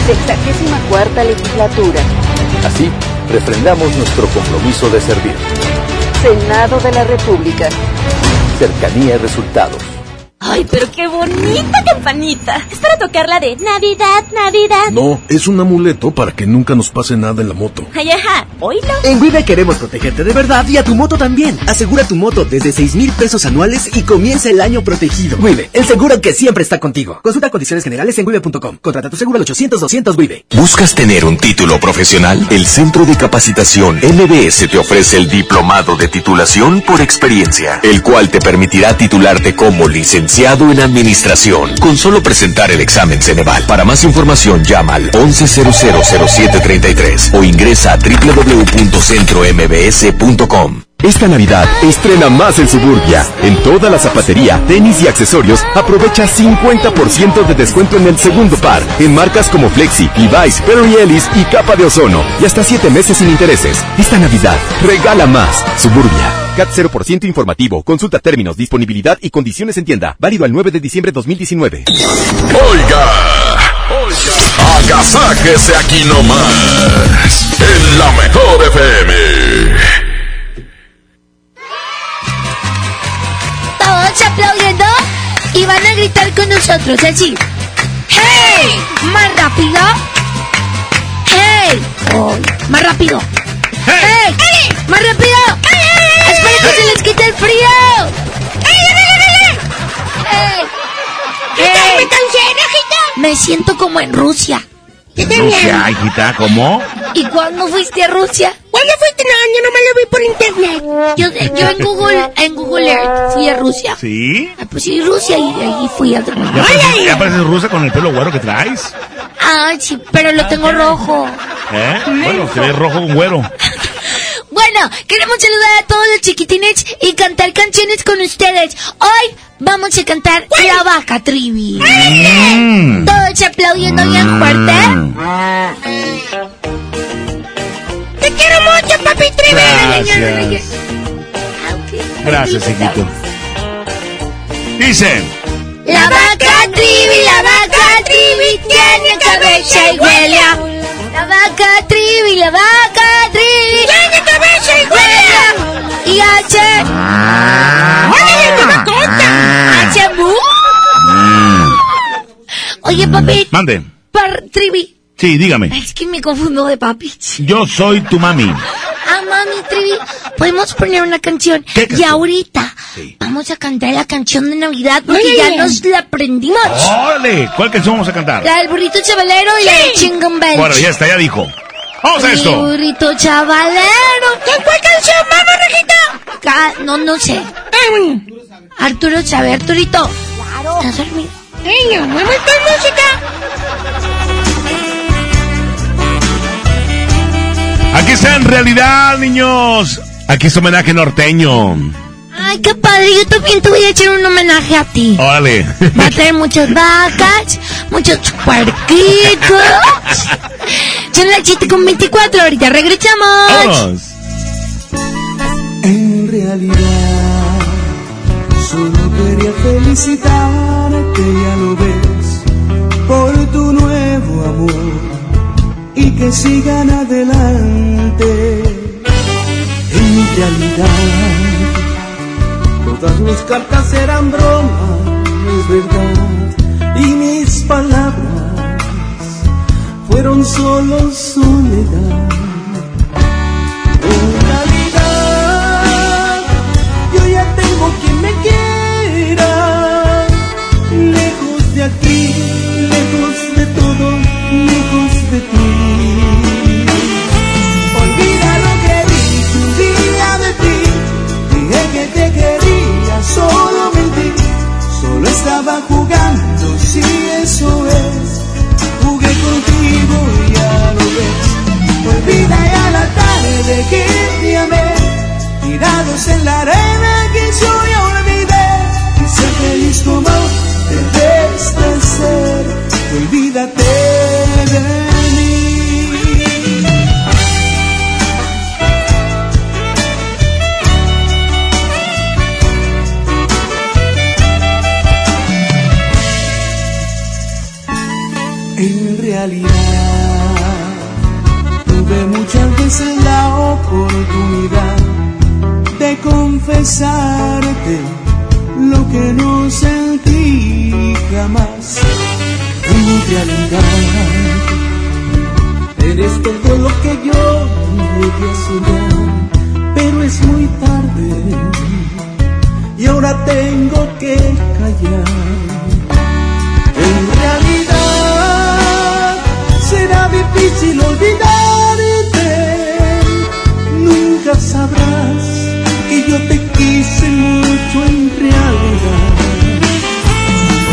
Sexagésima cuarta legislatura. Así, refrendamos nuestro compromiso de servir. Senado de la República. Cercanía y resultados. Ay, pero qué bonita campanita. Es para tocarla de Navidad, Navidad. No, es un amuleto para que nunca nos pase nada en la moto. Ay, ajá, ¿oílo? En Wibe queremos protegerte de verdad y a tu moto también. Asegura tu moto desde 6 mil pesos anuales y comienza el año protegido. Wibe, el seguro que siempre está contigo. Consulta condiciones generales en wibe.com. Contrata tu seguro al 800-200 Wibe. ¿Buscas tener un título profesional? El Centro de Capacitación MBS te ofrece el diplomado de titulación por experiencia, el cual te permitirá titularte como licenciado en Administración con solo presentar el examen Ceneval. Para más información llama al 11000733 o ingresa a www.centrombs.com. Esta Navidad estrena más en Suburbia. En toda la zapatería, tenis y accesorios, aprovecha 50% de descuento en el segundo par. En marcas como Flexi, Levi's, Perry Ellis y Capa de Ozono. Y hasta 7 meses sin intereses. Esta Navidad, regala más. Suburbia. CAT 0% informativo. Consulta términos, disponibilidad y condiciones en tienda. Válido al 9 de diciembre de 2019. Oiga, oiga, agasáquese aquí nomás. En la mejor FM. Todos aplaudiendo y van a gritar con nosotros así. ¡Hey! ¿Más rápido? ¡Hey! Oh, más rápido. ¡Hey! ¡Más rápido! ¡Espera que se les quite el frío! ¡Hey! ¡Hey! Me siento como en Rusia. Rusia, hijita, ¿cómo? ¿Y cuándo fuiste a Rusia? ¿Cuándo fuiste? No, yo no me lo vi por internet. Yo, yo en Google, en Google Earth fui a Rusia. ¿Sí? Ah, pues sí, Rusia y ahí fui a... ¿Ya pareces, ya pareces rusa con el pelo güero que traes? Ay, sí, pero lo tengo rojo. ¿Eh? Bueno, se ve rojo con güero. <laughs> Bueno, queremos saludar a todos los chiquitines y cantar canciones con ustedes. Hoy vamos a cantar La Vaca Trivi. Mm. Todos aplaudiendo bien fuerte. Te quiero mucho, papi Trivi. Gracias. Gracias, hijito. Dice. La vaca Trivi, la vaca Trivi tiene cabeza y huele. La vaca Trivi, la vaca Trivi tiene cabeza y huele. Y hace... ¡Órale, no me conta! ¡Hace bu! Oye, papi. Mande. Par Trivi. Sí, dígame. Es que me confundo de papi. Yo soy tu mami. Ah, mami, Trivi, podemos poner una canción. Y ahorita vamos a cantar la canción de Navidad porque ya nos la aprendimos. ¡Órale! ¿Cuál canción vamos a cantar? La del burrito chavalero y la de Chingon Bench. Bueno, ya está, ya dijo. ¡Vamos a esto! burrito chavalero. ¿Qué cuál canción, mamá, Rejita? Ca- no, no sé. Arturo Chávez, Arturito. Claro. ¿Estás dormido? Niño, vamos con música. Aquí está en realidad, niños. Aquí es homenaje norteño. Ay, qué padre. Yo también te voy a echar un homenaje a ti. Órale. Va a tener muchas vacas, muchos puerquitos. Son las 7 con 24, ahorita regresamos. Vámonos. En realidad, solo quería felicitarte, ya lo ves, por tu nuevo que sigan adelante. En realidad, todas mis cartas eran bromas, es verdad, y mis palabras fueron solo soledad. estaba jugando, si eso es. Jugué contigo y ya lo ves. Olvida ya la tarde que te amé, tirados en la arena. Oportunidad de confesarte lo que no sentí jamás. En realidad, eres todo lo que yo llegué a soñar, pero es muy tarde y ahora tengo que callar. En realidad será difícil olvidarte. Sabrás que yo te quise mucho en realidad.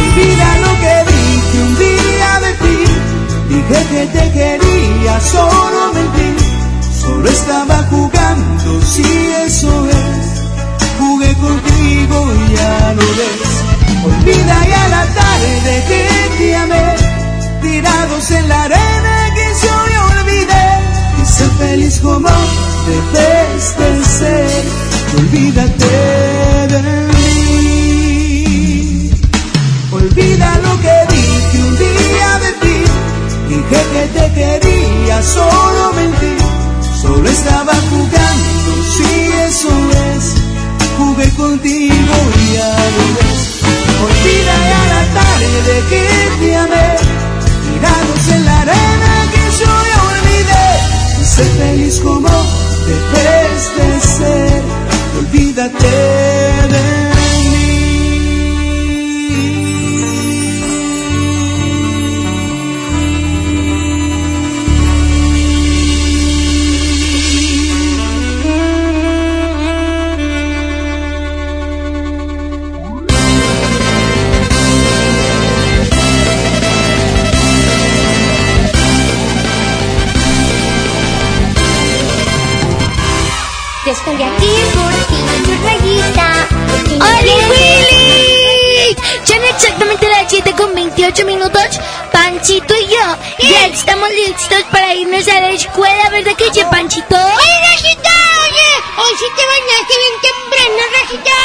Olvida lo que dije un día de ti. Dije que te quería, solo mentí. Solo estaba jugando, si eso es. Jugué contigo y ya lo ves. Olvida ya la tarde que te amé, tirados en la arena que yo olvidé. Y ser feliz como debes de ser, olvídate de mí. Olvida lo que dije un día de ti, dije que te quería, solo mentí. Solo estaba jugando, si eso es, jugué contigo y ves. Olvida ya la tarde que te amé, tirados en la arena que yo ya olvidé. Y ser feliz como debes de ser, olvídate de Yo estoy aquí por ti, tu rayita. ¡Oli Willy! Son exactamente las 7 con 28 minutos. Panchito y yo ya estamos listos para irnos a la escuela, ¿verdad que sí, Panchito? ¡Oye, Rajita! Oye, hoy sí te bañaste bien temprano, Rajita.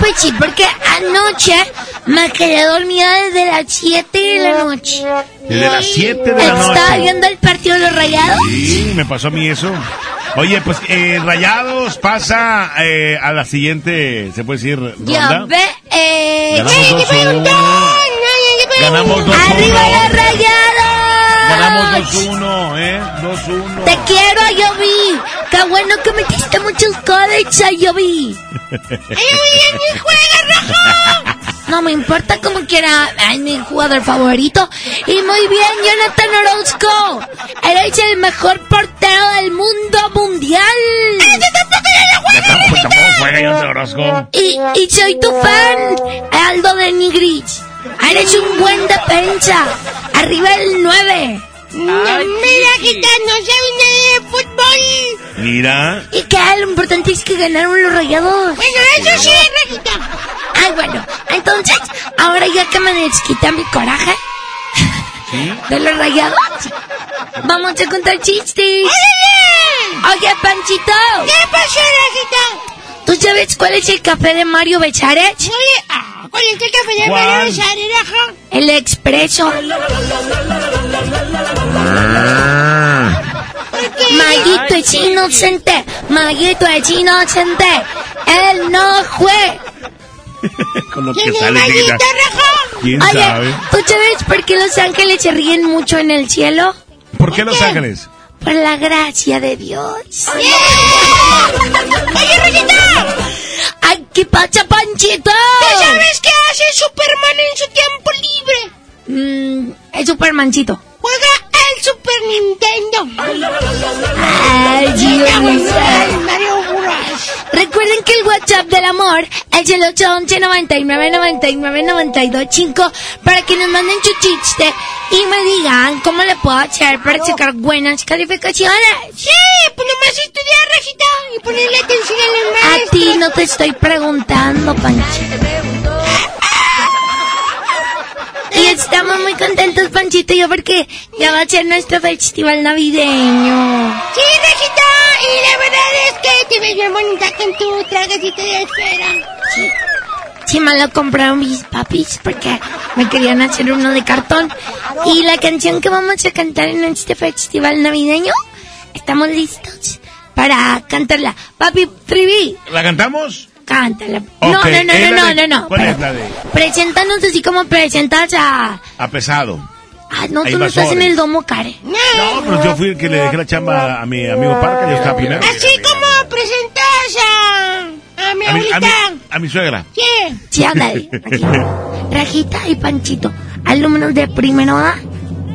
Pues sí, porque anoche me quedé dormida desde las 7 de la noche. Desde las 7 de la Estaba noche. viendo el partido de los rayados. Sí, me pasó a mí eso. Oye, pues eh, Rayados pasa eh, a la siguiente, se puede decir, Ya ronda. ve, eh... Ganamos 2-1. Ganamos 2-1. ¡Arriba los rayados! Ganamos 2-1, ¿eh? 2-1. Te quiero, Ayoví. Qué bueno que metiste muchos goles, Ayoví. <laughs> No me importa como quiera, es mi jugador favorito. Y muy bien, Jonathan Orozco. Eres el mejor portero del mundo mundial. Ya tampoco, tampoco juega Jonathan Orozco. Y, y soy tu fan, Aldo de Nigrich. Eres un buen defensa. Arriba el 9. Mira, Rajita, no sabe nada de fútbol. Mira. ¿Y qué? Lo importante es que ganaron los rayados. Bueno, eso sí, Rajita. Ay, bueno, entonces, ahora ya que me desquita mi coraje de los rayados, vamos a contar chistes. Oye, Panchito. ¿Qué pasó, Rajita? ¿Tú sabes cuál es el café de Mario Bechares? Oye, ah, ¿cuál es el café de ¿Cuál? Mario Raja? El expreso. Maguito es inocente. Maguito es inocente. Él no fue. <laughs> Con lo que ¿Quién es sale. ¿Quién Oye, sabe? ¿tú sabes por qué los ángeles se ríen mucho en el cielo? ¿Por qué Los Ángeles? Por la gracia de Dios. <laughs> ¡Oye, Rajita! ¡Ay, qué pasa, Panchito! ¿Tú sabes qué hace Superman en su tiempo libre? Mm, el Supermancito. Juega el Super Nintendo. Ay, Dios. Mario Bros. Recuerden que el WhatsApp del amor es el 811 99 99 92 5 para que nos manden su chiste y me digan cómo le puedo hacer para sacar buenas calificaciones. Sí, pues nomás estudiar, Rajita, y ponerle atención a los A maestros. ti no te estoy preguntando, Panchito. Y estamos muy contentos, Panchito y yo, porque ya va a ser nuestro festival navideño. Sí, Rajita, y la verdad es que te ves bien bonita con tu trajecito de esfera. Sí. Sí, me lo compraron mis papis porque me querían hacer uno de cartón. Y la canción que vamos a cantar en este festival navideño, estamos listos para cantarla. Papi Trivi, ¿La cantamos? Cántala. No, no, no, ¿es no, no, de- no, no. ¿Cuál pero es la de? Preséntanos así como presentas a... A pesado. Ah, no, tú no estás en el domo, Care. No, pero yo fui el que le dejé la chamba a mi amigo Parca, yo estaba primero. Así como presentas a, a mi A mi, a, abuelita. mi, a mi suegra. ¿Quién? Sí, ándale. <laughs> Rajita y Panchito. Alumnos de primero A,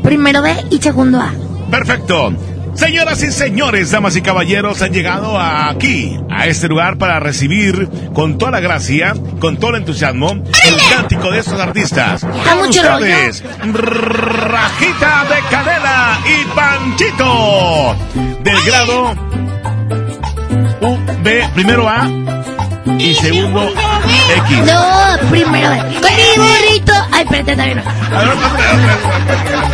primero B y segundo A. Perfecto. Señoras y señores, damas y caballeros, han llegado aquí, a este lugar para recibir con toda la gracia, con todo el entusiasmo, el cántico de estos artistas. Con mucho ustedes, Rajita de Canela y Panchito, del grado U, B, primero A y segundo X. No, primero. Con mi burrito. Ay, espérate, no.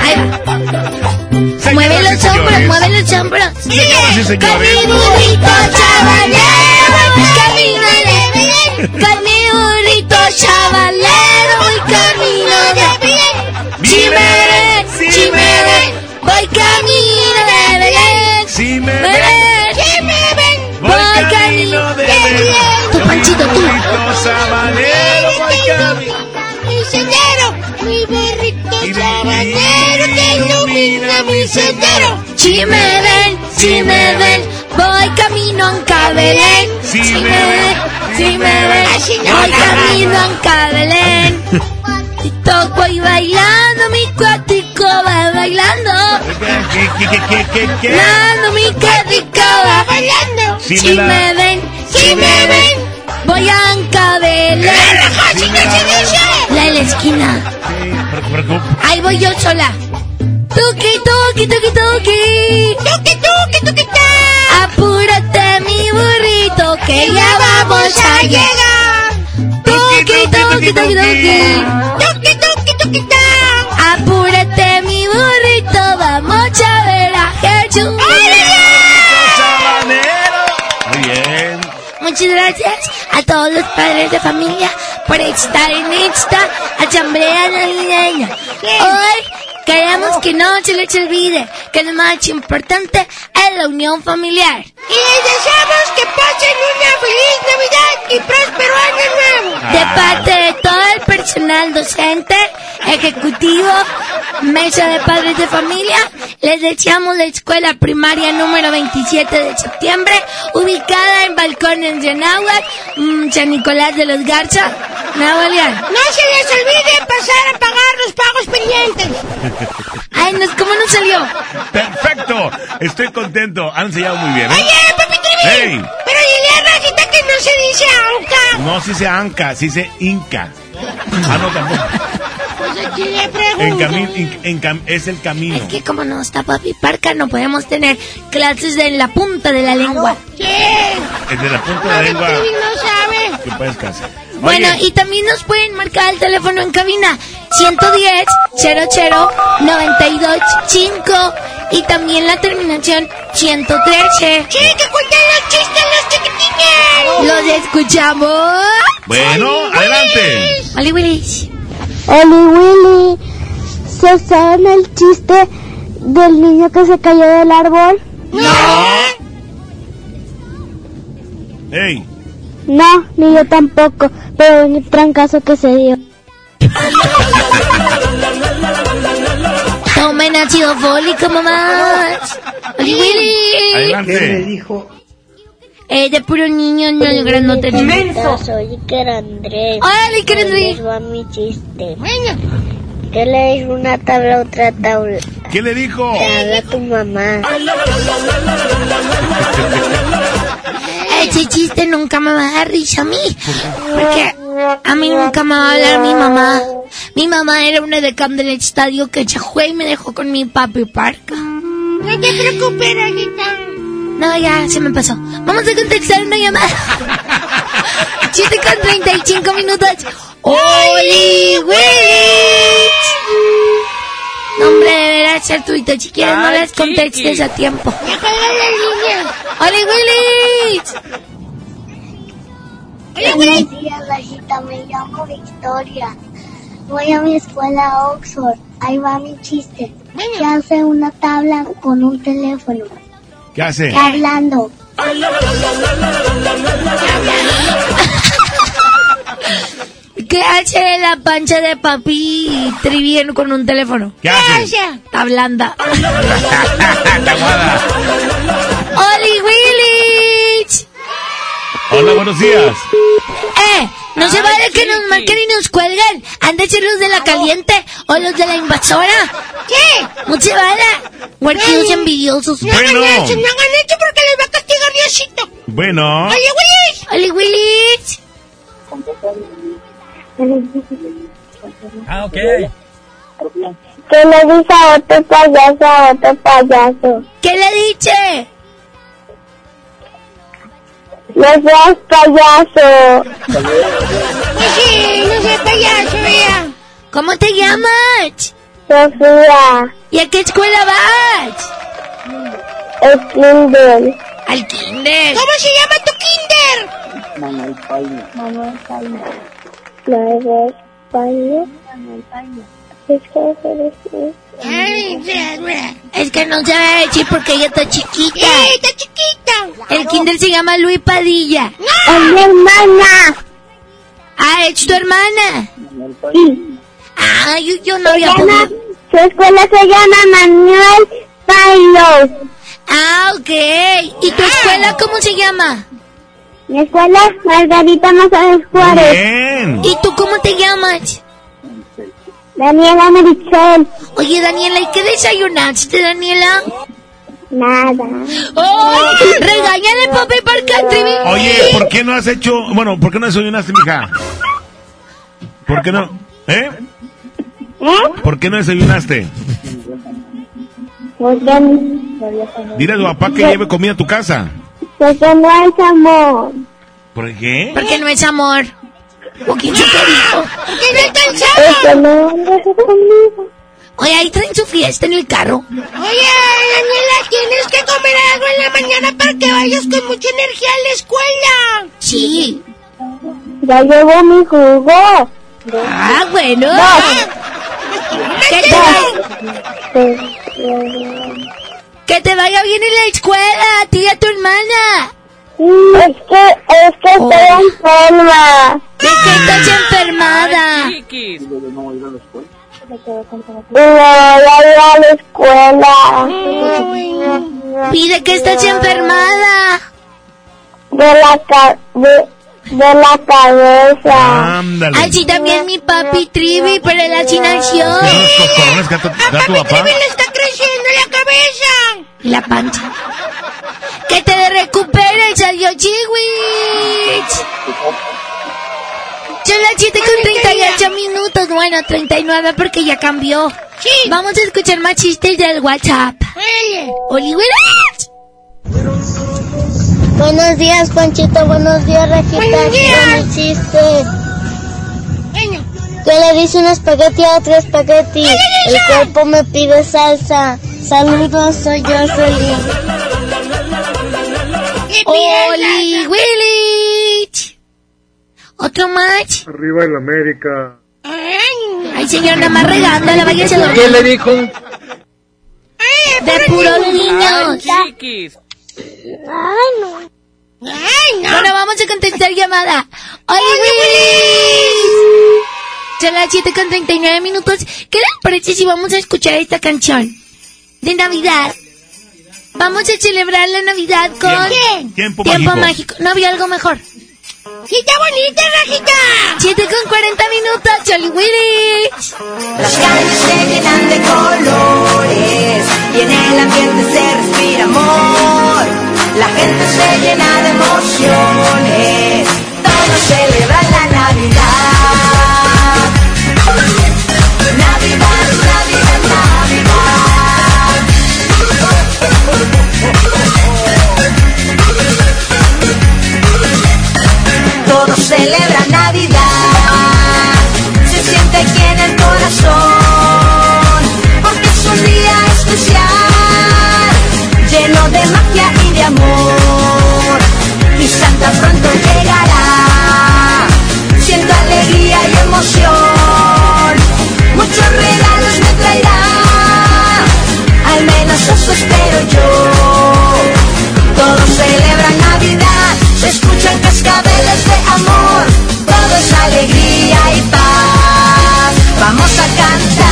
Ahí va. Mueve los hombros, mueve los hombros. Señoras y señores. Con mi burrito chavalero, voy camino de. Con mi burrito chavalero, voy camino de Belén. Sabanero. Mi sendero, mi burrito sabanero que ilumina mi sendero. Si me ven, si me ven, voy camino a Cabelén. Si me ven, si me ven, voy camino a Cabelén. <laughs> Y todo voy bailando, mi cuatico va bailando. Bailando, mi cuatico va bailando. Si me ven, si me ven, voy a Cabelén. Si me la- La de la esquina. Ahí voy yo sola. Tuki, tuki, tuki, tuki. Tuki, tuki, tuki, ta. Apúrate, mi burrito, que ya vamos a llegar. Tuki, tuki, tuki, tuki. Tuki, tuki, tuki, ta. Apúrate, mi burrito, vamos a ver a Jesús. Muy bien. Muchas gracias a todos los padres de familia por estar en esta asamblea navideña. Hoy queremos que no se les olvide que lo más importante es la unión familiar. Y les deseamos que pasen una feliz Navidad y próspero año nuevo. De parte de todo el personal docente, ejecutivo, mesa de padres de familia, les deseamos la escuela primaria número 27 de septiembre, ubicada en Balcones de Náhuatl, mm, San Nicolás de los Garza, León. No se les olvide pasar a pagar los pagos pendientes. Ay, no, ¿cómo nos salió? Perfecto. Estoy contento. Han enseñado muy bien. ¿eh? Oye, papi Trivi. Hey. Pero dile a Rajita que no se dice anca. No si se anca, si se inca. Ah, no, tampoco. Pues aquí le En pregunto. en- en cam- es el camino. Es que como no está papi Parca, no podemos tener clases de la punta de la lengua. ¿Qué? El de la punta de la Papi lengua. Trivi no sabe. ¿Qué puedes casar? Bueno, y también nos pueden marcar el teléfono en cabina 110 00 92 5 y también la terminación 113. Sí, que cuenten los chistes los chiquitines. Los escuchamos. Bueno, adelante. Oli Willis. Oli Willy, ¿se saben el chiste del niño que se cayó del árbol? Hey. No, ni yo tampoco, pero un trancazo que se dio. Tomen ácido fólico, mamás. Oli Willy. Adelante. dijo? Eh, de puro niño, no el grandote. Soy Iker Andrés. Hola, Iker Andrés. Les va mi chiste. ¿Qué le dijo una tabla a otra tabla? ¿Qué le dijo? Te habla tu mamá. <laughs> ese chiste nunca me va a dar risa a mí. Porque a mí nunca me va a hablar mi mamá. Mi mamá era una de Cam del estadio que se fue y me dejó con mi papi Parca. No te preocupes, rajita. No, ya, se me pasó. Vamos a contestar una llamada. 7 con 35 minutos. ¡Oli Willis! Nombre ser tuito. Si quieres, no las contestes a tiempo. Ya colgó la línea. ¡Oli Willis! Buenos días, Rajita. Me llamo Victoria. Voy a mi escuela Oxford. Ahí va mi chiste. ¿Qué hace una tabla con un teléfono? ¿Qué hace? Hablando. ¿Qué hace la pancha de papi Trivien con un teléfono? ¿Qué hace? Está blanda. Está <laughs> aguada. ¡Oli Willis! Hola, buenos días. ¡Eh! No se vale que nos marquen y nos cuelguen. Han de ser los de la caliente o los de la invasora. ¿Qué? No se vale. Huerquillos envidiosos. No hagan eso, no hagan eso porque les va a castigar Diosito. Bueno. Oye, Willis. ¡Oli Willis! Ah, ok. ¿Qué le dice a otro payaso a otro payaso? ¿Qué le dice? No seas payaso. Pues sí, no seas payaso, vea. ¿Cómo te llamas? Sofía. ¿Y a qué escuela vas? El kinder. Al kinder. ¿Cómo se llama tu kinder? Manuel Paine. Manuel Paine. Paine. ¿Qué es Es que no se va a decir porque ella está chiquita. Sí, está chiquita. El kinder se llama Luis Padilla. Es mi hermana. Ah, es tu hermana. Sí. Ah, yo, yo no Se había llama, su escuela se llama Manuel Paine. Ah, ok. ¿Y tu escuela cómo se llama? Mi escuela Margarita Mazares Juárez. Bien. ¿Y tú cómo te llamas? Daniela Merichel. Oye, Daniela, ¿y qué desayunaste, Daniela? Nada. ¡Oh! ¡Regáñale, papi, para Trivi! Oye, ¿por qué no has hecho... Bueno, ¿por qué no desayunaste, mija? ¿Por qué no? ¿Eh? ¿Eh? ¿Por qué no desayunaste? Porque, Dile a tu papá que lleve comida a tu casa. Porque no es amor. ¿Por qué? Porque no es amor. ¿O quién se te dijo? ¿Qué no alcanzamos? Porque no andas conmigo. Oye, ahí traen su fiesta en el carro. Oye, Daniela, tienes que comer algo en la mañana para que vayas con mucha energía a la escuela. Sí. Ya llevo mi jugo. Ah, bueno. ¿Qué te, que te vaya bien en la escuela, a ti y a tu hermana. Es que, es que estoy enferma. ¿De qué estás enfermada? Y me voy a ir a la escuela. Pide que estás enfermada. De la, ca de, de la cabeza. Ándale. Así también mi papi Trivi, pero él así nació. Que tu papá. le está creciendo la cabeza. Y la pancha. Que te recuperes, adiós, chihuich. Son las 7 con 38 minutos, bueno, 39 porque ya cambió. Sí. Vamos a escuchar más chistes del WhatsApp. Oli, Willis. Buenos días, Panchito. Buenos días, Rajita. Buenos días. chiste. ¿Qué le dice un espagueti a otro espagueti? El cuerpo me pide salsa. Saludos, soy yo, Feliz. Oli, Willis. ¿Otro más? Arriba el América. Ay, señor, nada más regándole, váyase a dormir. ¿Qué le dijo? De puros niños. Ay, no. Ay, no. Bueno, vamos a contestar llamada. ¡Oli, Willis! son las 7 con 39 minutos. ¿Qué les parece si vamos a escuchar esta canción de Navidad? Vamos a celebrar la Navidad con... Tiempo, mágico. No había algo mejor. ¡Cita bonita, Rajita! 7 con 40 minutos, Jolly Willis. Las calles se llenan de colores y en el ambiente se respira amor. La gente se llena de emociones, todos celebran la Navidad. Eso espero yo. Todos celebran Navidad, se escuchan cascabeles de amor, todo es alegría y paz. Vamos a cantar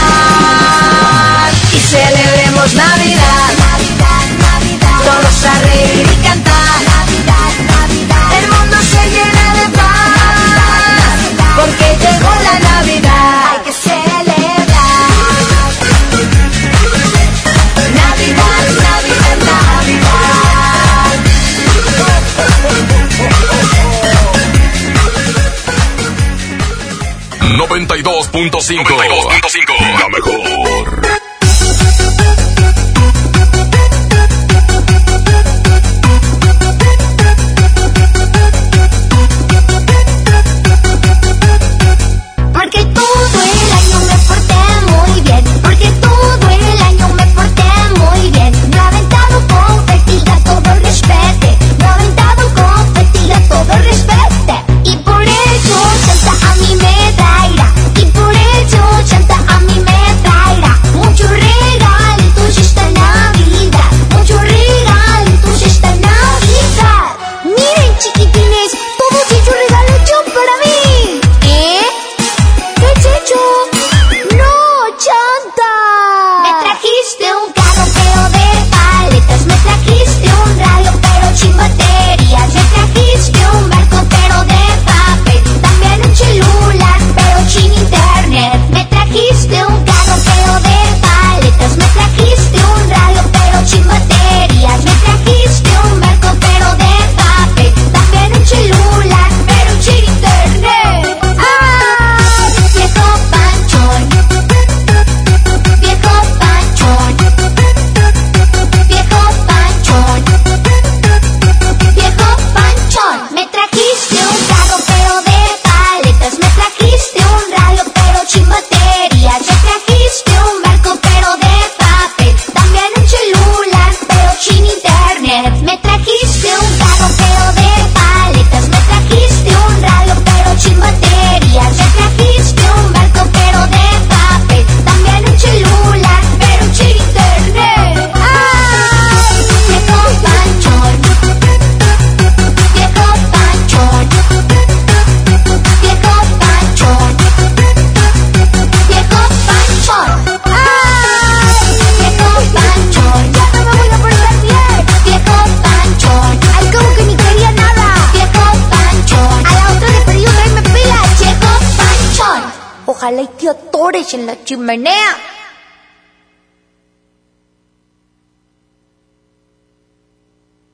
92.5. La mejor. Ojalá y te atores en la chimenea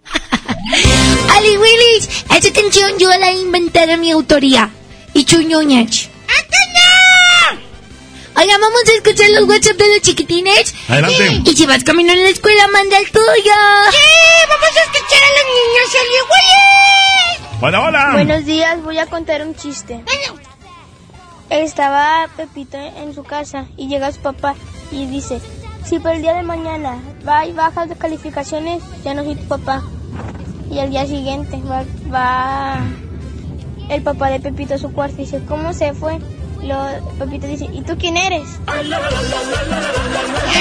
<laughs> Ali Willis, esa canción yo la inventé de mi autoría. Y chuñoñach. Oiga, vamos a escuchar los WhatsApp de los chiquitines. Adelante. Y si vas camino en la escuela, manda el tuyo. Sí, vamos a escuchar a los niños Ali Willis. Hola, hola. Buenos días, voy a contar un chiste. Estaba Pepito en su casa y llega su papá y dice, si por el día de mañana va y bajas de calificaciones, ya no soy tu papá. Y al día siguiente va, va el papá de Pepito a su cuarto y dice, ¿cómo se fue? Lo, Pepito dice, ¿y tú quién eres? A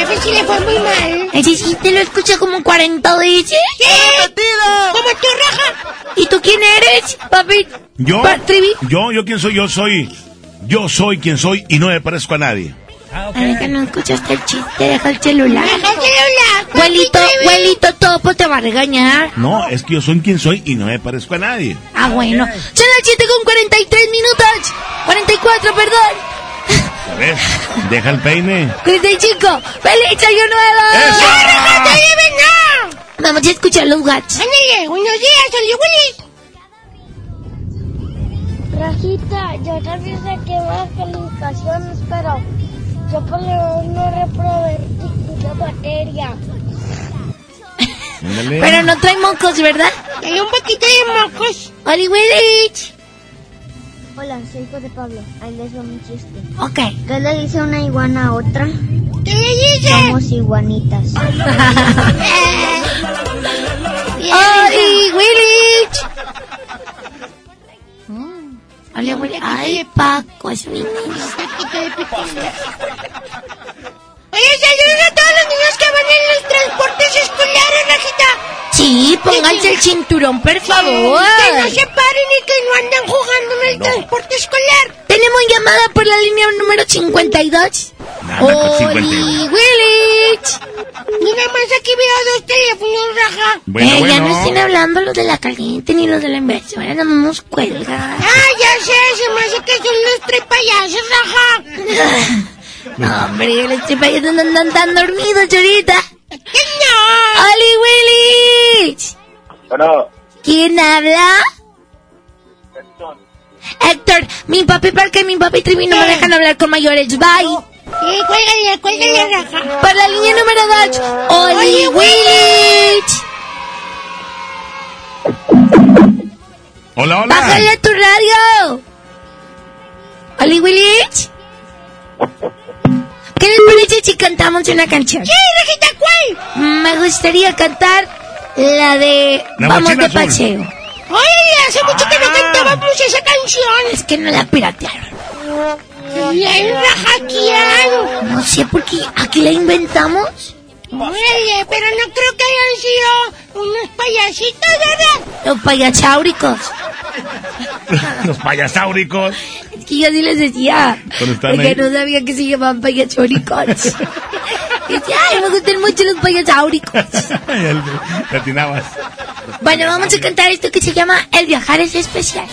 ver si le fue muy mal. Ese sí te lo escuché como 40 veces. ¿Qué? Como tu raja. ¿Y tú quién eres, papi? Yo, Pa- Trivi. yo, yo quién soy, yo soy, yo soy quien soy y no me parezco a nadie. A ver que no escuchaste el chiste, deja el celular. Deja el celular. Huelito, huelito topo te va a regañar. No, es que yo soy quien soy y no me parezco a nadie. Ah, bueno. Son las 7 con 43 minutos. 44, perdón. A ver, deja el peine. 45. ¡Feliz año nuevo! ¡Eso! ¡Ya, déjate de venir! Vamos a escuchar los gats. Ándale, buenos días, Oli Willy. Rajita, yo también saqué buenas calificaciones, pero yo por lo menos no reprobé ninguna materia. Pero no trae mocos, ¿verdad? Hay un poquito de mocos. Oli Willy. Hola, soy hijo de Pablo. Ahí les va mi chiste. Ok. ¿Qué le dice una iguana a otra? ¿Qué le dice? Somos iguanitas. <laughs> ¡Ay, Willy! Hola, Willy. Ay, Paco, es mi niño. Oye, saludos a todos los niños que van en los transportes escolares, Rajita. Sí, pónganse el cinturón, por favor. Que no se paren y que no anden jugando en el transporte escolar. Tenemos llamada por la línea número 52. Nada con ¡Oli, 52. Willich! Y nada más aquí veo dos teléfonos, Raja. Bueno, eh, ya no bueno. estén hablando los de la caliente ni los de la inversión, no nos cuelga. Ah, ya sé, se me hace que son los tres payasos, Raja. <laughs> No, hombre, los tres payasos no andan tan dormidos, chorita. ¿Qué no? ¡Oli, Willich! Bueno, ¿Quién habla? Héctor, mi papi porque mi papi Trivi no me dejan hablar con mayores. Bye. Sí, cuélgale, cuélgale, Raja. Por la línea número 2, Oli Willich. Hola, hola. Bájale tu radio. Oli Willich. ¿Qué les parece si cantamos una canción? Sí, Rajita, ¿cuál? Me gustaría cantar la de La Vamos de azul. paseo. Oye, hace mucho que no cantábamos esa canción. Es que no la piratearon. Bien rajaqueado. No sé por qué. ¿Aquí la inventamos? Oye, pero no creo que hayan sido unos payasitos, ¿verdad? Los payasáuricos. Los payasáuricos. Es que yo así les decía. Porque ahí. no sabía que se llamaban payasáuricos. y <laughs> decía, ay, me gustan mucho los payasáuricos. <laughs> Le atinabas. Bueno, vamos a cantar esto que se llama El viajar es especial.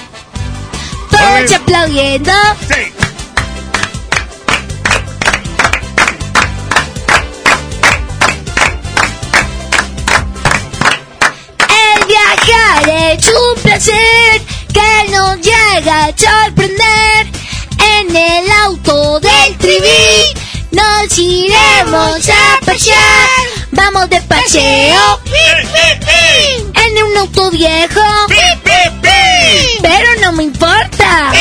Todos aplaudiendo. Sí. Viajar es un placer que nos llega a sorprender. En el auto del trivi nos iremos a pasear. Vamos de paseo en un auto viejo. Pero no me importa.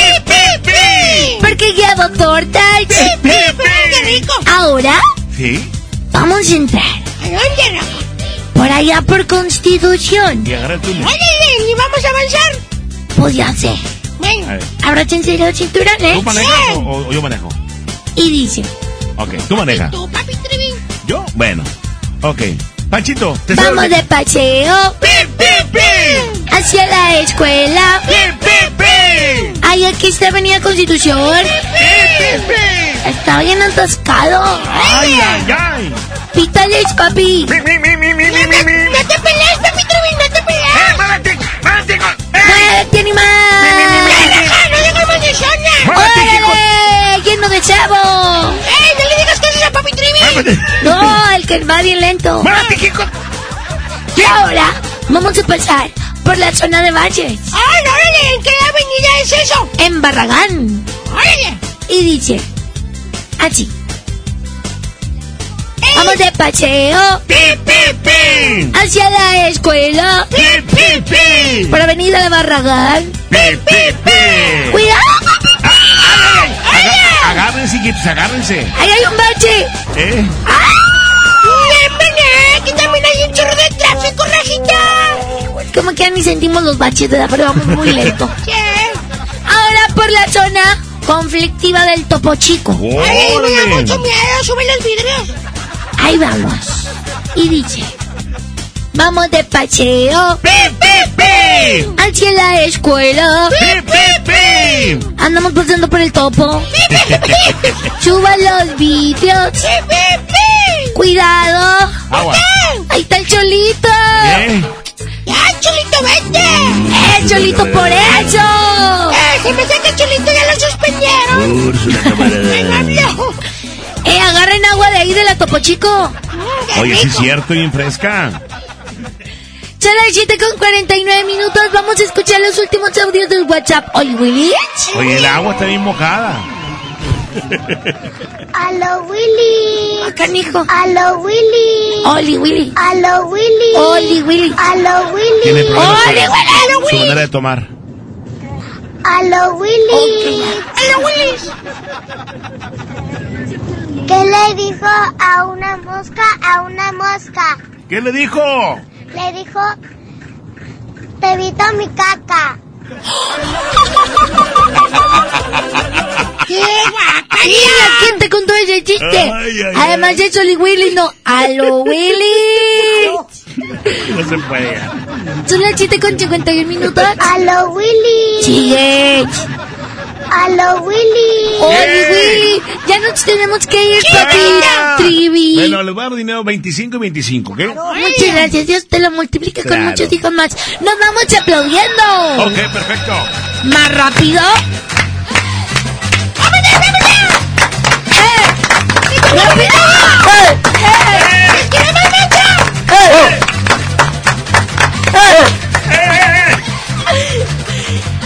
Porque llevo tortas. ¡Qué rico! Ahora Sí. vamos a entrar ¿A dónde? Por allá por Constitución. Y agarra el túnel. ¿y vamos a avanzar? Pues ya sé. Bueno. Abróchense los cinturones. ¿Tú manejas o, o yo manejo? Y dice, Ok, tú manejas. tú, papi Trivi. ¿Yo? Bueno. Ok. Panchito, te vamos de paseo hacia la escuela. Ay, aquí está Avenida Constitución. Está bien atascado. ¡Ay, ay, ay! Pítales, papi. No te pelees, papi Trivi, no te pelees. ¡Muévete! ¡Muévete! ¡Muévete, animal! No de zona. ¡Muévete, hijo! ¡Lleno de chavo! ¡Ey, no le digas cosas a papi! ¡Muévete! No, el que va bien lento. ¡Muévete, hijo! Y ahora vamos a pasar por la zona de valles. ¡Ah, no, órale! ¿En qué avenida es eso? En Barragán. ¡Órale! Y dice así. Vamos de paseo hacia la escuela por Avenida de Barragán. ¡Cuidado! Aga- Agárrense, hijitos, agárrense. ¡Ahí hay un bache! ¿Eh? ¡Bienvenido! Aquí también hay un chorro de tráfico, Rajita. Como que ya ni sentimos los baches, ¿verdad? Pero vamos muy lento. <laughs> ¿Qué? Ahora por la zona conflictiva del Topo Chico. ¡Ay, me da mucho miedo! ¡Sube los vidrios! Ahí vamos. Y dice, vamos de paseo hacia la escuela. Andamos pasando por el topo. Suba los vidrios. Cuidado. Agua. Ahí está el cholito. ¿Eh? ¡Ya, Cholito, vete! ¡Eh, cholito por eso! ¡Eh, se me que Cholito ya lo suspendieron! Úrsula, camarada. ¡Eh, agarren agua de ahí de la Topo Chico! Oye, sí es cierto, bien fresca. Son las 7 con 49 minutos. Vamos a escuchar los últimos audios del WhatsApp. Oye, Willy. Oye, el agua está bien mojada. ¡Aló, Willy! Acá, hijo. ¡Aló, Willy! Oli, Willy. ¡Aló, Willy! Oli, Willy. ¡Aló, Tiene Willy! problemas ¡Ole, con ole, su Willy! manera de tomar. ¡Aló, Willy! ¡Aló, Willis! ¿Qué le dijo a una mosca a una mosca? ¿Qué le dijo? Le dijo, te evito mi caca. <laughs> ¡Qué guaca! Mira, ¿quién te contó ese chiste? Ay, ay, Además de eso, Willy no. ¡Aló, Willy! <laughs> <laughs> No se puede. Son las 7 con 51 minutos. ¡Aló, Willy! Sigue. ¡Aló, Willy! Oye, Willy, ya nos tenemos que ir, papi. Trivi. Bueno, les voy a dar dinero 25 y 25, ¿ok? Muchas gracias, Dios te lo multiplique con Claro. muchos hijos más. Nos vamos aplaudiendo. Ok, perfecto. Más rápido. ¡Eh! ¡Rápido!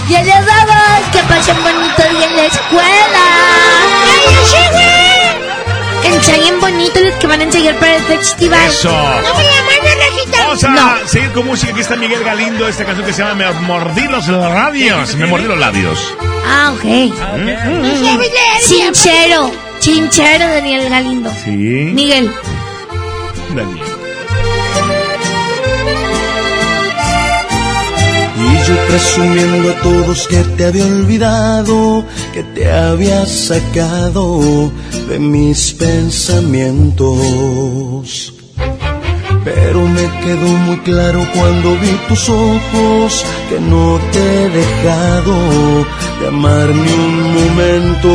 Ya les damos que pasen bonito día en la escuela. Ensayen bonito los que van a ensayar para el festival. Eso. ¡No me! Vamos a seguir con música. Aquí está Miguel Galindo, esta canción que se llama Me mordí los labios. Me mordí los labios. Ah, ok. Chinchero. Chinchero, Daniel Galindo. Sí. Miguel. Daniel. Yo presumiendo a todos que te había olvidado, que te había sacado de mis pensamientos. Pero me quedó muy claro cuando vi tus ojos que no te he dejado de amar ni un momento.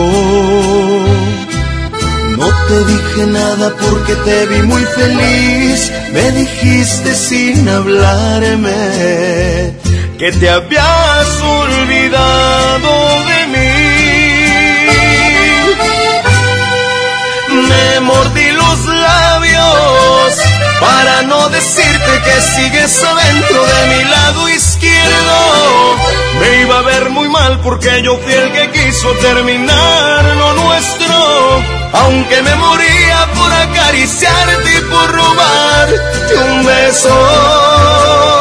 No te dije nada porque te vi muy feliz. Me dijiste sin hablarme que te habías olvidado de mí. Me mordí los labios para no decirte que sigues adentro de mi lado izquierdo. Me iba a ver muy mal porque yo fui el que quiso terminar lo nuestro. Aunque me moría por acariciarte y por robarte un beso.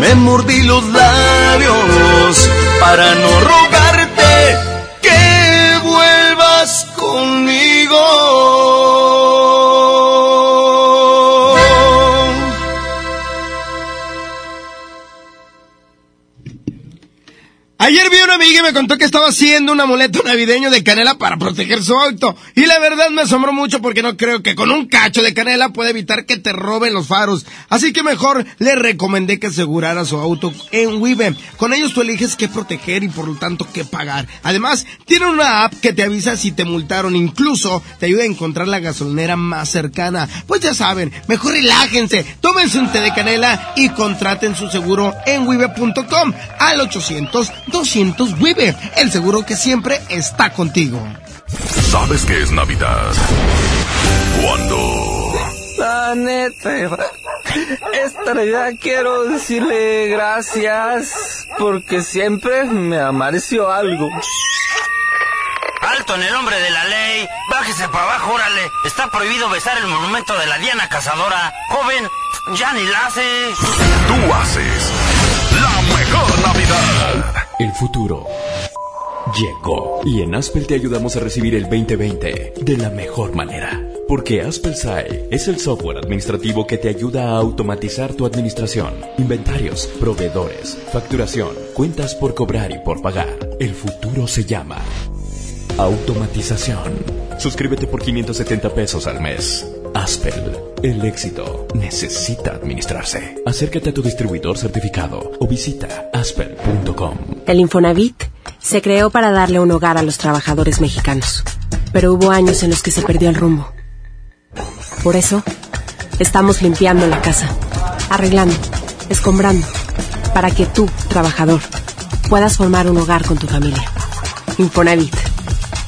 Me mordí los labios para no rogarte que vuelvas conmigo. Amiga y me contó que estaba haciendo un amuleto navideño de canela para proteger su auto. Y la verdad me asombró mucho porque no creo que con un cacho de canela pueda evitar que te roben los faros. Así que mejor le recomendé que asegurara su auto en Wibe. Con ellos tú eliges qué proteger y por lo tanto qué pagar. Además, tienen una app que te avisa si te multaron. Incluso te ayuda a encontrar la gasolinera más cercana. Pues ya saben, mejor relájense, tómense un té de canela y contraten su seguro en wibe.com al 800 200 Wibe. El seguro que siempre está contigo. ¿Sabes qué es Navidad? Cuando... La neta, esta Navidad quiero decirle gracias porque siempre me amareció algo. Alto en el nombre de la ley. Bájese para abajo, órale. Está prohibido besar el monumento de la Diana Cazadora. Joven, ya ni la hace. Tú haces la mejor Navidad. El futuro llegó y en Aspel te ayudamos a recibir el 2020 de la mejor manera. Porque Aspel SAE es el software administrativo que te ayuda a automatizar tu administración, inventarios, proveedores, facturación, cuentas por cobrar y por pagar. El futuro se llama automatización. Suscríbete por 570 pesos al mes. Aspel, el éxito necesita administrarse. Acércate a tu distribuidor certificado o visita aspel.com. El Infonavit se creó para darle un hogar a los trabajadores mexicanos, pero hubo años en los que se perdió el rumbo. Por eso, estamos limpiando la casa, arreglando, escombrando, para que tú, trabajador, puedas formar un hogar con tu familia. Infonavit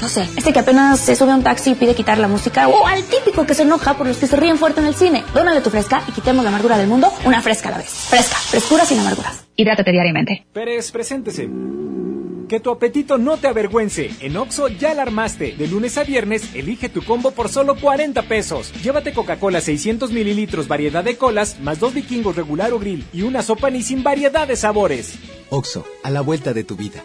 no sé, este que apenas se sube a un taxi y pide quitar la música, o al típico que se enoja por los que se ríen fuerte en el cine. Dónale tu fresca y quitemos la amargura del mundo una fresca a la vez. Fresca, frescura sin amarguras. Hidrátate diariamente. Pérez, preséntese. Que tu apetito no te avergüence. En Oxo ya la armaste. De lunes a viernes, elige tu combo por solo 40 pesos. Llévate Coca-Cola 600 mililitros, variedad de colas, más dos vikingos regular o grill y una sopa ni sin variedad de sabores. Oxo, a la vuelta de tu vida.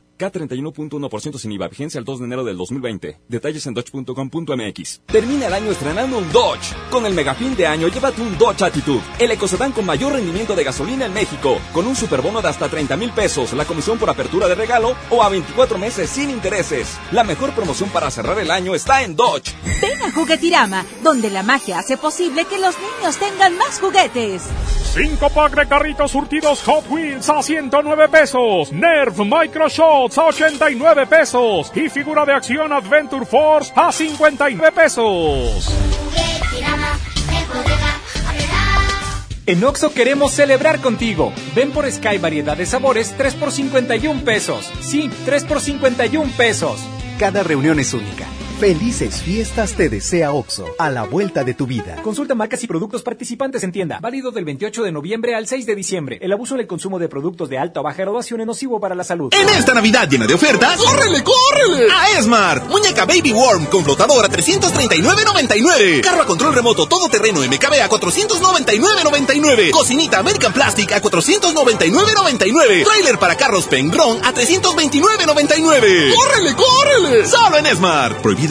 K31.1% sin IVA, vigencia el 2 de enero del 2020. Detalles en dodge.com.mx. Termina el año estrenando un Dodge. Con el megafin de año, llévate un Dodge Attitude, el ecocedán con mayor rendimiento de gasolina en México, con un superbono de hasta 30 mil pesos, la comisión por apertura de regalo o a 24 meses sin intereses. La mejor promoción para cerrar el año está en Dodge. Ven a Juguetirama, donde la magia hace posible que los niños tengan más juguetes. 5 pack de carritos surtidos Hot Wheels a 109 pesos. Nerf Micro Shots a 89 pesos. Y figura de acción Adventure Force a 59 pesos. En Oxo queremos celebrar contigo. Ven por Sky variedad de sabores 3 por 51 pesos. Sí, 3 por 51 pesos. Cada reunión es única. Felices fiestas te desea OXO, a la vuelta de tu vida. Consulta marcas y productos participantes en tienda. Válido del 28 de noviembre al 6 de diciembre. El abuso en el consumo de productos de alta o baja graduación es nocivo para la salud. En esta Navidad llena de ofertas, ¡córrele, córrele! A Esmart. Muñeca Baby Worm con flotador a 339.99. Carro a control remoto todoterreno MKB a 499.99. Cocinita American Plastic a 499.99. Trailer para carros Pengron a 329.99. ¡Córrele, córrele! Solo en Esmart. Prohibido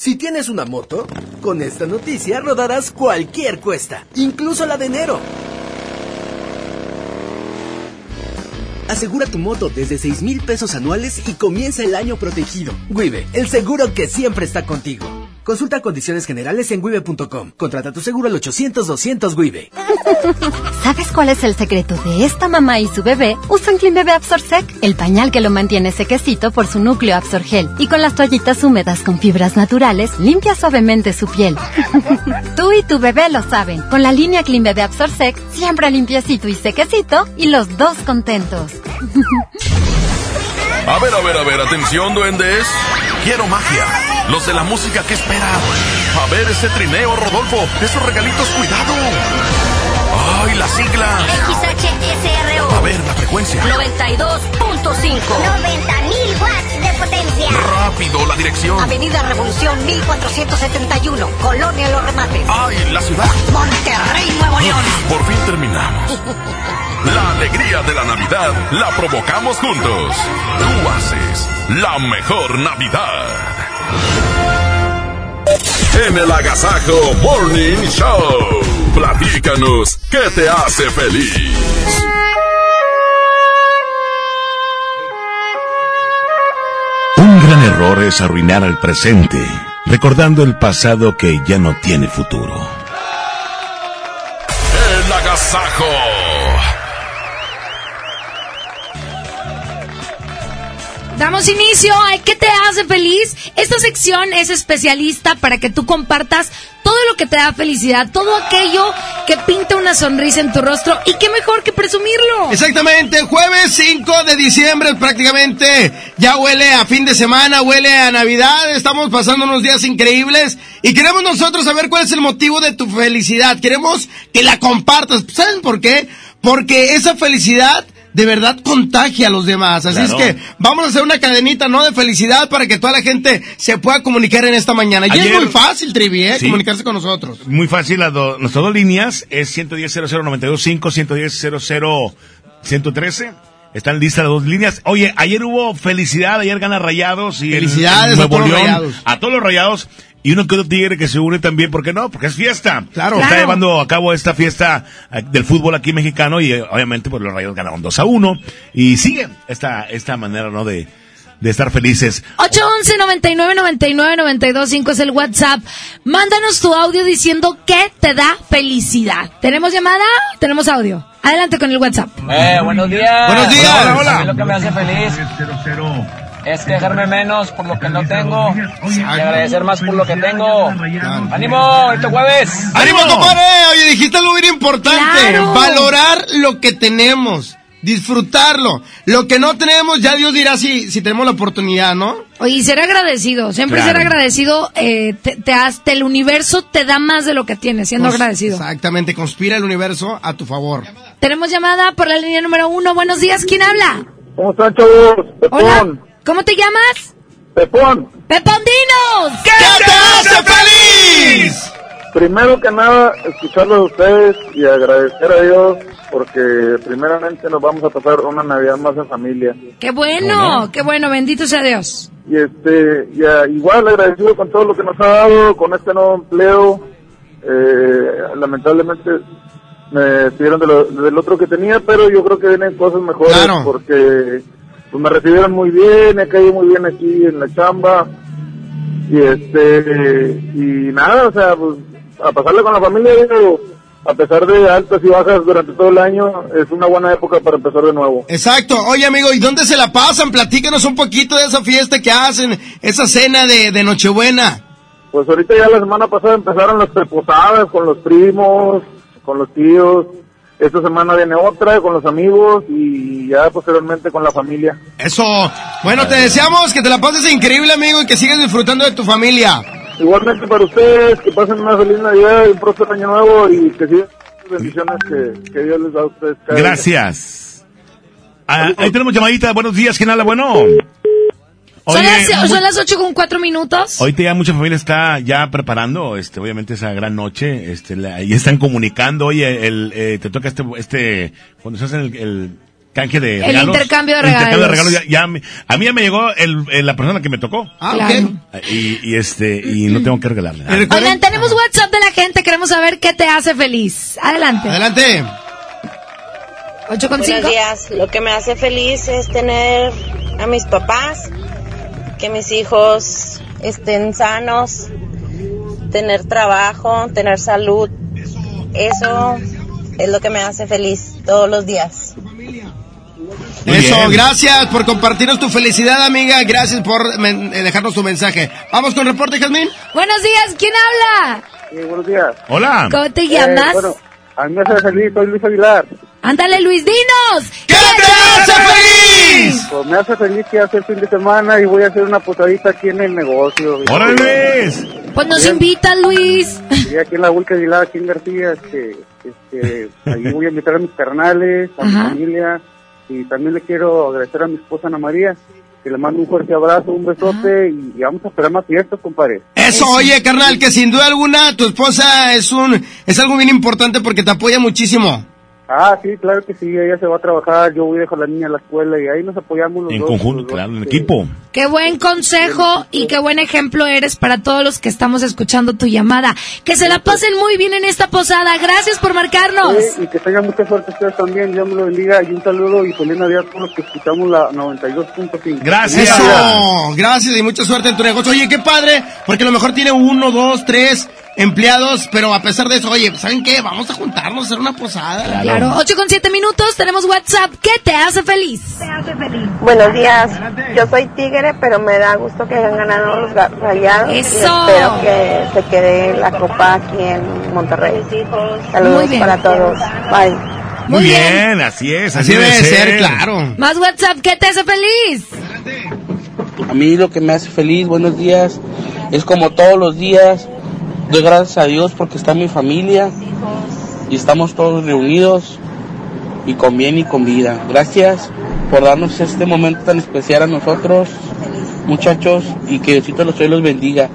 Si tienes una moto, con esta noticia rodarás cualquier cuesta, incluso la de enero. Asegura tu moto desde 6 mil pesos anuales y comienza el año protegido. Wibe, el seguro que siempre está contigo. Consulta condiciones generales en wibe.com. Contrata tu seguro al 800-200 Wibe. ¿Sabes cuál es el secreto de esta mamá y su bebé? Usan Clean Bebé Absorsec, el pañal que lo mantiene sequecito por su núcleo Absorgel. Y con las toallitas húmedas con fibras naturales, limpia suavemente su piel. <laughs> Tú y tu bebé lo saben. Con la línea Clean Bebé Absorsec, siempre limpiecito y sequecito y los dos contentos. <laughs> A ver, a ver, a ver, atención, duendes. Quiero magia. Los de la música, ¿qué esperan? A ver ese trineo, Rodolfo. Esos regalitos, cuidado. ¡Ay, la sigla! XHSRO. A ver, la frecuencia. 92.5. 90.000 watts de potencia. Rápido, la dirección. Avenida Revolución 1471, Colonia Los Remates. ¡Ay, la ciudad! Monterrey, Nuevo León. Por fin terminamos. <laughs> La alegría de la Navidad la provocamos juntos. Tú haces la mejor Navidad. En el Agasajo Morning Show, platícanos qué te hace feliz. Un gran error es arruinar el presente, recordando el pasado que ya no tiene futuro. El Agasajo. Damos inicio a ¿Qué te hace feliz? Esta sección es especialista para que tú compartas todo lo que te da felicidad, todo aquello que pinta una sonrisa en tu rostro y qué mejor que presumirlo. Exactamente, jueves 5 de diciembre prácticamente ya huele a fin de semana, huele a Navidad, estamos pasando unos días increíbles y queremos nosotros saber cuál es el motivo de tu felicidad, queremos que la compartas, ¿saben por qué? Porque esa felicidad de verdad contagia a los demás. Así Claro. es que vamos a hacer una cadenita, ¿no? De felicidad para que toda la gente se pueda comunicar en esta mañana. Y es muy fácil, Trivi, ¿eh? Sí. Comunicarse con nosotros. Muy fácil, las, do- nuestras dos líneas es 110-00-925, 110-00-113. Están listas las dos líneas. Oye, ayer hubo felicidad, ayer gana Rayados y el- Felicidades el a Nuevo todos los Rayados. a todos los Rayados y uno que otro tigre que se une también, ¿por qué no? Porque es fiesta. Claro. Está llevando a cabo esta fiesta eh, del fútbol aquí mexicano y eh, obviamente pues los Rayados ganaron 2 a 1 y sigue esta esta manera, ¿no? de de estar felices. 811 99 99 925 es el WhatsApp. Mándanos tu audio diciendo qué te da felicidad. ¿Tenemos llamada? Tenemos audio. Adelante con el WhatsApp. Eh, buenos días. Buenos días. Hola, Hola. A mí lo que me hace feliz es quejarme menos por lo que no tengo y agradecer más por lo que tengo. ¡Ánimo! ¡Este jueves! ¡Ánimo, compadre! Oye, dijiste algo bien importante. Claro. Valorar lo que tenemos. Disfrutarlo. Lo que no tenemos, ya Dios dirá si, si tenemos la oportunidad, ¿no? Oye, y ser agradecido. Siempre Claro. ser agradecido. Eh, te, te has- te- el universo te da más de lo que tienes, siendo Cons- agradecido. Exactamente, conspira el universo a tu favor. Tenemos llamada por la línea número uno. Buenos días, ¿quién habla? ¿Cómo están, chavos? Hola, ¿cómo te llamas? Pepón. ¡Pepondinos! ¿Qué te hace feliz? Primero que nada, escucharlos a ustedes y agradecer a Dios porque primeramente nos vamos a pasar una Navidad más en familia. ¡Qué bueno! ¡Qué bueno! Bendito sea Dios. Y este, y, ah, igual agradecido con todo lo que nos ha dado, con este nuevo empleo. Eh, lamentablemente me despidieron de lo- del otro que tenía, pero yo creo que vienen cosas mejores Claro. porque pues, me recibieron muy bien, he caído muy bien aquí en la chamba. Y este, y nada, o sea, pues a pasarle con la familia, digo, a pesar de altas y bajas durante todo el año, es una buena época para empezar de nuevo. Exacto. Oye, amigo, ¿y dónde se la pasan? Platícanos un poquito de esa fiesta que hacen, esa cena de, de Nochebuena. Pues ahorita ya la semana pasada empezaron las preposadas con los primos, con los tíos. Esta semana viene otra con los amigos y ya posteriormente con la familia. Eso. Bueno, te deseamos que te la pases increíble, amigo, y que sigas disfrutando de tu familia. Igualmente para ustedes, que pasen una feliz Navidad y un próspero año nuevo y que sigan las bendiciones que, que Dios les da a ustedes. cada. Gracias. Ah, ahí tenemos llamadita. Buenos días, ¿quién habla? Bueno. Son las, son las 8 con 4 minutos. Ahorita ya mucha familia está ya preparando, este, obviamente esa gran noche, este, la- y están comunicando, oye, el, eh, te toca este, este, cuando se hace el, el canje de El regalos. intercambio de el intercambio de regalos. regalos, ya, ya me- a mí ya me llegó el, el- la persona que me tocó. Ah, Claro. Y, y este, y no tengo que regalarle. nada. Oigan, tenemos WhatsApp de la gente. Queremos saber qué te hace feliz. Adelante. Adelante. 8 con Buenos 5. días. Lo que me hace feliz es tener a mis papás, que mis hijos estén sanos, tener trabajo, tener salud. Eso es lo que me hace feliz todos los días. Eso, gracias por compartirnos tu felicidad, amiga. Gracias por eh, dejarnos tu mensaje. Vamos con reporte, Jazmín. Buenos días, ¿quién habla? Sí, buenos días. Hola. ¿Cómo te Eh, llamas? bueno, a mí me hace feliz, soy Luis Aguilar. Ándale, Luis, dinos. ¿Qué te hace feliz? Pues me hace feliz que hace el fin de semana y voy a hacer una potadita aquí en el negocio. ¡Órale! Pues nos Bien. invitas, Luis. Y aquí en la Vulca Aguilar, aquí en García, este, este, ahí voy a invitar a mis carnales, a mi Ajá. familia, y también le quiero agradecer a mi esposa Ana María, que le mando un fuerte abrazo, un besote, y, y vamos a esperar más fiestas, compadre. Eso, oye, carnal, que sin duda alguna tu esposa es un es algo bien importante porque te apoya muchísimo. Ah, sí, claro que sí, ella se va a trabajar, yo voy a dejar a la niña a la escuela, y ahí nos apoyamos los En dos, conjunto, los dos, claro, en equipo. Qué buen consejo y qué buen ejemplo eres para todos los que estamos escuchando tu llamada. Que se la pasen muy bien en esta posada. Gracias por marcarnos. Sí, y que tengan mucha suerte ustedes también, Dios me lo bendiga, y un saludo y feliz Navidad a todos los que escuchamos la 92.5. Eso, gracias y mucha suerte en tu negocio. Oye, qué padre, porque a lo mejor tiene uno, dos, tres empleados, pero a pesar de eso, oye, ¿saben qué? Vamos a juntarnos a hacer una posada. Claro, 8 con 7 minutos, tenemos WhatsApp. ¿Qué te hace feliz? Buenos días. Yo soy Tigre, pero me da gusto que hayan ganado los rayados. y Eso. espero que se quede la copa aquí en Monterrey. Saludos bien. para todos. Bye. Muy bien, así es, así, Así debe ser, claro. Más WhatsApp, ¿qué te hace feliz? A mí lo que me hace feliz, buenos días, es como todos los días, doy gracias a Dios porque está mi familia y estamos todos reunidos y con bien y con vida. Gracias por darnos este momento tan especial a nosotros, muchachos, y que Diosito los los bendiga.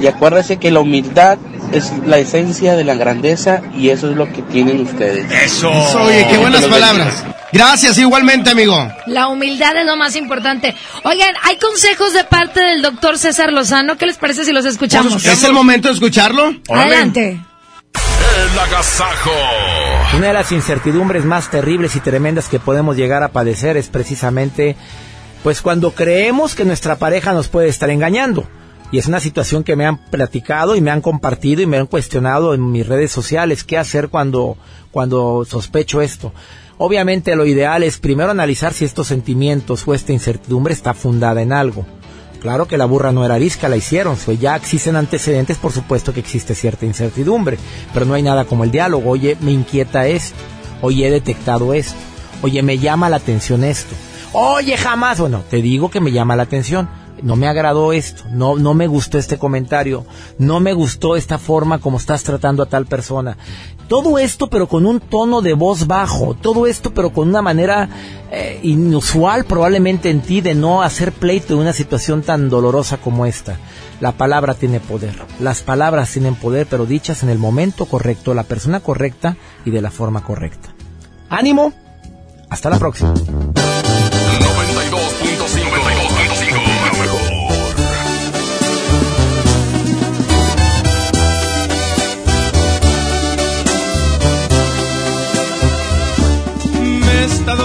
Y acuérdense que la humildad es la esencia de la grandeza y eso es lo que tienen ustedes. Eso. Eso, oye, qué buenas palabras. Gracias, igualmente, amigo. La humildad es lo más importante. Oigan, hay consejos de parte del doctor César Lozano. ¿Qué les parece si los escuchamos? ¿Es el momento de escucharlo? Adelante. El agasajo. Una de las incertidumbres más terribles y tremendas que podemos llegar a padecer es precisamente pues cuando creemos que nuestra pareja nos puede estar engañando. Y es una situación que me han platicado y me han compartido y me han cuestionado en mis redes sociales qué hacer cuando cuando sospecho esto. Obviamente lo ideal es primero analizar si estos sentimientos o esta incertidumbre está fundada en algo. Claro que la burra no era arisca, la hicieron. Si ya existen antecedentes, por supuesto que existe cierta incertidumbre. Pero no hay nada como el diálogo. Oye, me inquieta esto. Oye, he detectado esto. Oye, me llama la atención esto. Oye, jamás. Bueno, te digo que me llama la atención. No me agradó esto. No, no me gustó este comentario. No me gustó esta forma como estás tratando a tal persona. Todo esto, pero con un tono de voz bajo. Todo esto, pero con una manera eh, inusual probablemente en ti de no hacer pleito de una situación tan dolorosa como esta. La palabra tiene poder. Las palabras tienen poder, pero dichas en el momento correcto, la persona correcta y de la forma correcta. Ánimo. Hasta la próxima.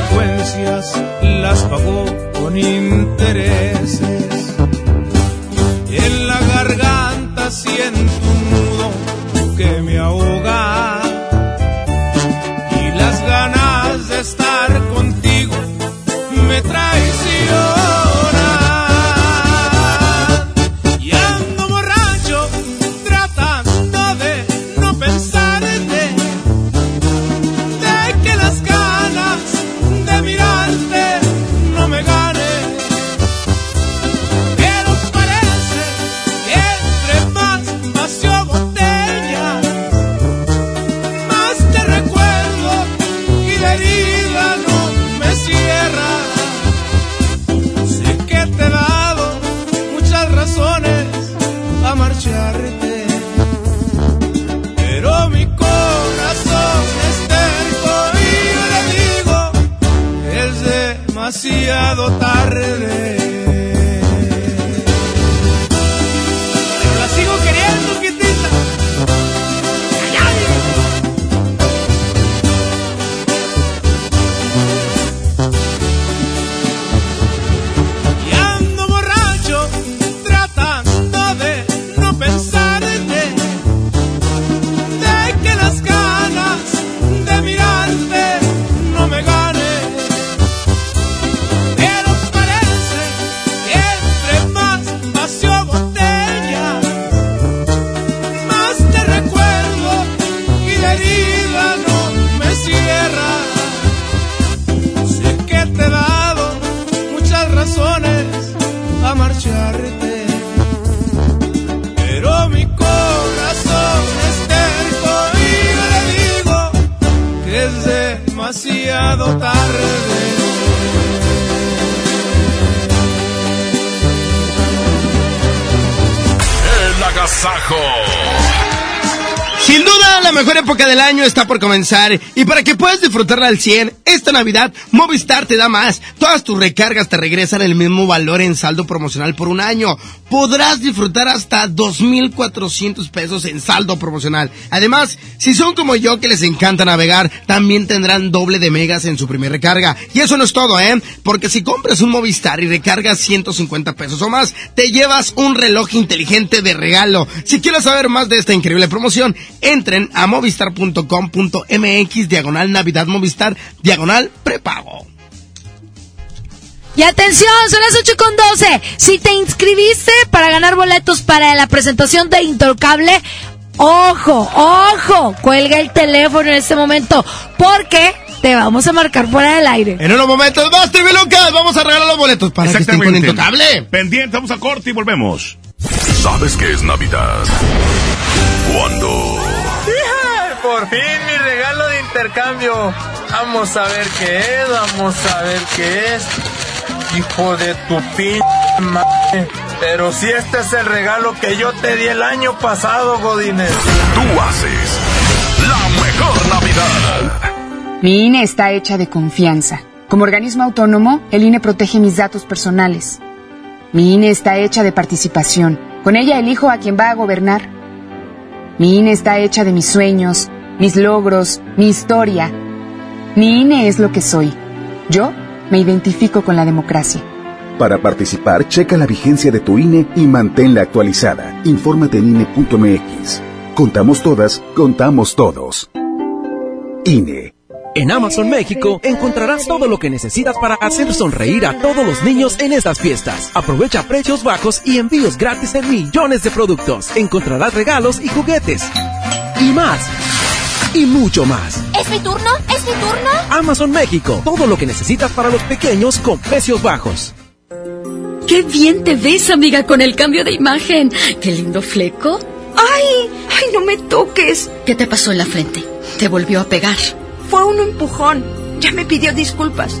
consecuencias las pagó con intereses. En la garganta siento un nudo que me ahoga demasiado tarde. Sin duda, la mejor época del año está por comenzar y para que puedas disfrutarla al 100, esta Navidad Movistar te da más. Todas tus recargas te regresan el mismo valor en saldo promocional por un año. Podrás disfrutar hasta 2.400 pesos en saldo promocional. Además, si son como yo que les encanta navegar, también tendrán doble de megas en su primer recarga. Y eso no es todo, ¿eh? Porque si compras un Movistar y recargas 150 pesos o más, te llevas un reloj inteligente de regalo. Si quieres saber más de esta increíble promoción, entren a movistar.com.mx diagonal Navidad Movistar diagonal prepago. Y atención, son las 8 con 12. Si te inscribiste para ganar boletos para la presentación de Intocable, ojo, ojo, cuelga el teléfono en este momento, porque te vamos a marcar fuera del aire. En unos momentos más, TV Lucas, vamos a regalar los boletos para que estén con Intocable. Pendiente, vamos a corte y volvemos. ¿Sabes qué es Navidad? Cuando Por fin mi regalo de intercambio. Vamos a ver qué es, vamos a ver qué es. Hijo de tu pin madre. Pero si este es el regalo que yo te di el año pasado, Godínez. tú haces la mejor Navidad. Mi INE está hecha de confianza. Como organismo autónomo, el INE protege mis datos personales. Mi INE está hecha de participación. Con ella elijo a quien va a gobernar. Mi INE está hecha de mis sueños, mis logros, mi historia. Mi INE es lo que soy. Yo me identifico con la democracia. Para participar, checa la vigencia de tu INE y manténla actualizada. Infórmate en INE.mx. Contamos todas, contamos todos. INE. En Amazon México encontrarás todo lo que necesitas para hacer sonreír a todos los niños en estas fiestas. Aprovecha precios bajos y envíos gratis en millones de productos. Encontrarás regalos y juguetes. Y más. Y mucho más. ¿Es mi turno? ¿Es mi turno? Amazon México. Todo lo que necesitas para los pequeños con precios bajos. ¡Qué bien te ves, amiga, con el cambio de imagen! ¡Qué lindo fleco! ¡Ay! ¡Ay, no me toques! ¿Qué te pasó en la frente? ¿Te volvió a pegar? Fue un empujón. Ya me pidió disculpas.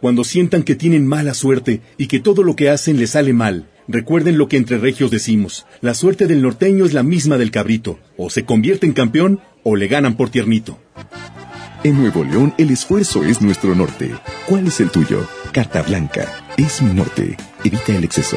Cuando sientan que tienen mala suerte y que todo lo que hacen les sale mal, recuerden lo que entre regios decimos. La suerte del norteño es la misma del cabrito. O se convierte en campeón o le ganan por tiernito. En Nuevo León el esfuerzo es nuestro norte. ¿Cuál es el tuyo? Carta Blanca. Es mi norte. Evita el exceso.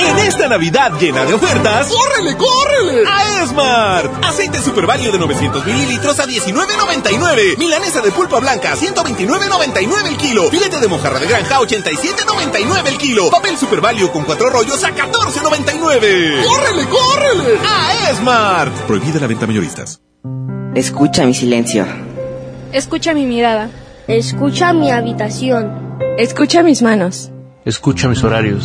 En esta Navidad llena de ofertas, ¡córrele, córrele! A Esmart. Aceite Super Value de 900 mililitros a 19.99. Milanesa de pulpa blanca, 129.99 el kilo. Filete de mojarra de granja, 87.99 el kilo. Papel Super Value con cuatro rollos a 14.99. ¡Córrele, córrele! A Esmart. Prohibida la venta mayoristas. Escucha mi silencio. Escucha mi mirada. Escucha mi habitación. Escucha mis manos. Escucha mis horarios.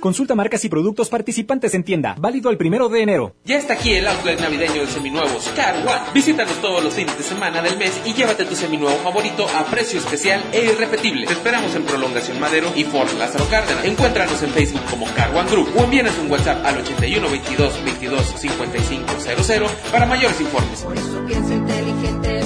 Consulta marcas y productos participantes en tienda. Válido el primero de enero. Ya está aquí el outlet navideño de seminuevos Car One. Visítanos todos los fines de semana del mes y llévate tu seminuevo favorito a precio especial e irrepetible. Te esperamos en Prolongación Madero y Fort Lázaro Cárdenas. Encuéntranos en Facebook como Car One Group o envíanos un WhatsApp al 81 22 22 55 00 para mayores informes. Por eso inteligente, piensa Car One.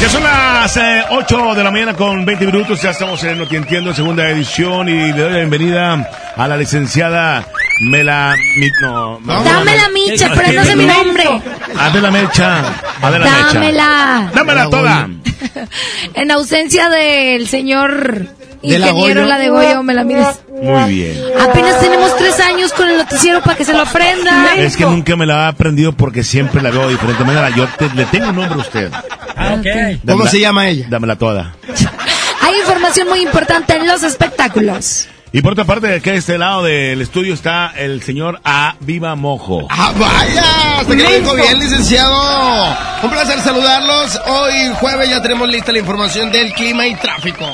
Ya son las 8 de la mañana con 20 minutos, ya estamos en Noti Entiendo, segunda edición, y le doy la bienvenida a la licenciada Mela... Mi, no, Dame la micha, pero no sé mi nombre. Adela Mecha. Adela Mecha. Dámela. Dámela toda. <laughs> En ausencia del señor ¿De la ingeniero Goyo? la de Goyo, me la mides. Muy bien. Apenas tenemos tres años con el noticiero para que se lo aprenda. Es que nunca me la ha aprendido porque siempre la veo de diferente manera. Yo te- le tengo un nombre a usted. ¿Cómo se llama ella? Dámela toda. <laughs> Hay información muy importante en los espectáculos. Y por otra parte, aquí a este lado del estudio está el señor A. Viva Mojo. ¡Ah, vaya! Hasta que lo dijo bien, licenciado. Un placer saludarlos. Hoy jueves ya tenemos lista la información del clima y tráfico.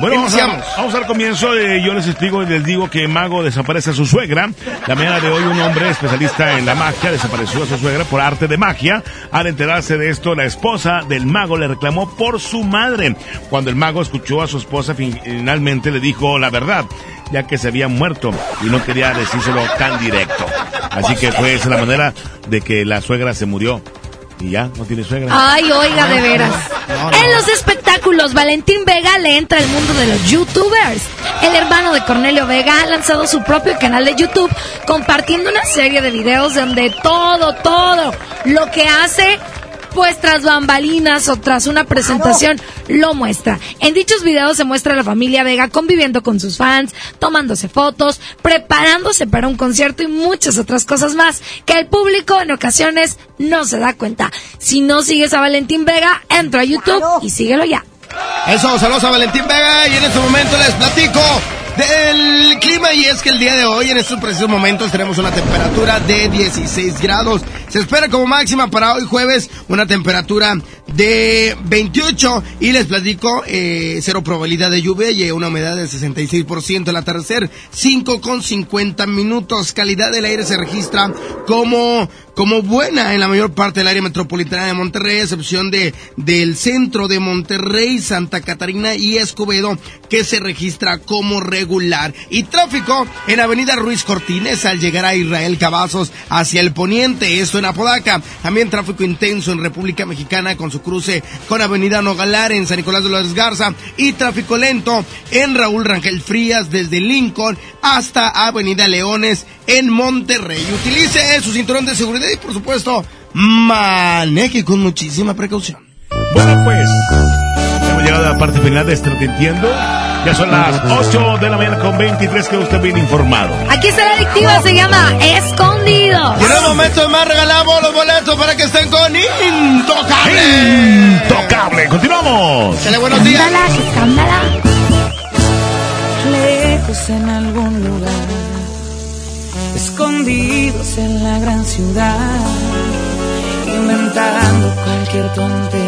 Bueno, vamos, a, vamos al comienzo. yo les explico y les digo que Mago desaparece a su suegra. La mañana de hoy un hombre especialista en la magia desapareció a su suegra por arte de magia. Al enterarse de esto, la esposa del mago le reclamó por su madre. Cuando el mago escuchó a su esposa, fin- finalmente le dijo la verdad, ya que se había muerto y no quería decírselo tan directo. Así que fue esa la manera de que la suegra se murió. Y ya, no tiene suegra. Ay, oiga, de veras. En los espectáculos, Valentín Vega le entra al mundo de los youtubers. El hermano de Cornelio Vega ha lanzado su propio canal de YouTube compartiendo una serie de videos donde todo, todo lo que hace pues tras bambalinas o tras una presentación lo muestra. En dichos videos se muestra a la familia Vega conviviendo con sus fans, tomándose fotos, preparándose para un concierto y muchas otras cosas más que el público en ocasiones no se da cuenta. Si no sigues a Valentín Vega, entra a YouTube y síguelo ya. Eso, saludos a Valentín Vega y en este momento les platico del clima y es que el día de hoy en estos precisos momentos tenemos una temperatura de 16 grados. Se espera como máxima para hoy jueves una temperatura de 28 y les platico eh, cero probabilidad de lluvia y una humedad del 66% al atardecer, 5 con 50 minutos. Calidad del aire se registra como como buena en la mayor parte del área metropolitana de Monterrey, excepción de del centro de Monterrey, Santa Catarina y Escobedo, que se registra como regular. Y tráfico en Avenida Ruiz Cortines al llegar a Israel Cavazos hacia el poniente, esto en Apodaca. También tráfico intenso en República Mexicana con su cruce con Avenida Nogalar en San Nicolás de los Garza y tráfico lento en Raúl Rangel Frías desde Lincoln hasta Avenida Leones en Monterrey. Utilice su cinturón de seguridad y por supuesto maneje con muchísima precaución. Bueno, pues llegado a la parte final de este No Te Entiendo. Ya son las 8 de la mañana con 23 que usted viene informado. Aquí está la adictiva, se llama Escondido. Y en un momento más regalamos los boletos para que estén con Intocable. Intocable, continuamos. Dale buenos días. Escándala, lejos en algún lugar, escondidos en la gran ciudad, inventando cualquier tontería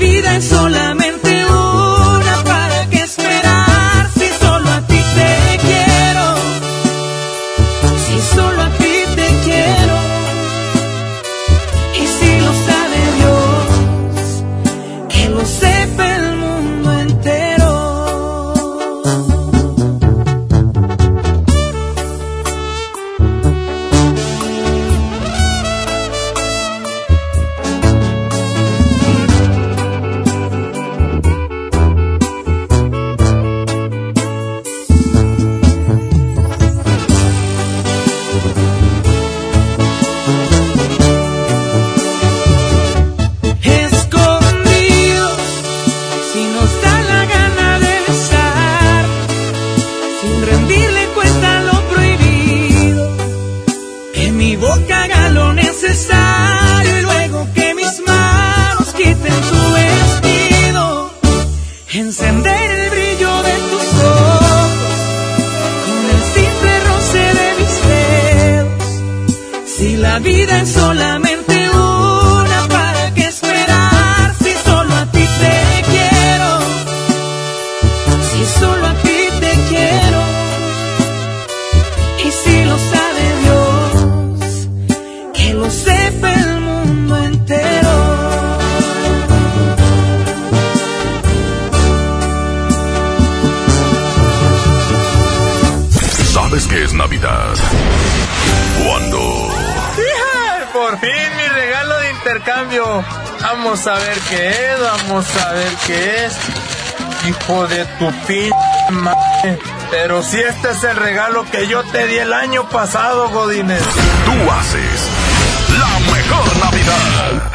vida es solamente intercambio. Vamos a ver qué es, vamos a ver qué es. Hijo de tu p madre. Pero si este es el regalo que yo te di el año pasado, Godínez. tú haces la mejor Navidad.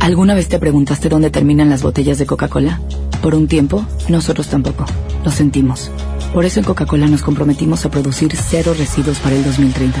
¿Alguna vez te preguntaste dónde terminan las botellas de Coca-Cola? Por un tiempo, nosotros tampoco. Lo sentimos. Por eso en Coca-Cola nos comprometimos a producir cero residuos para el 2030.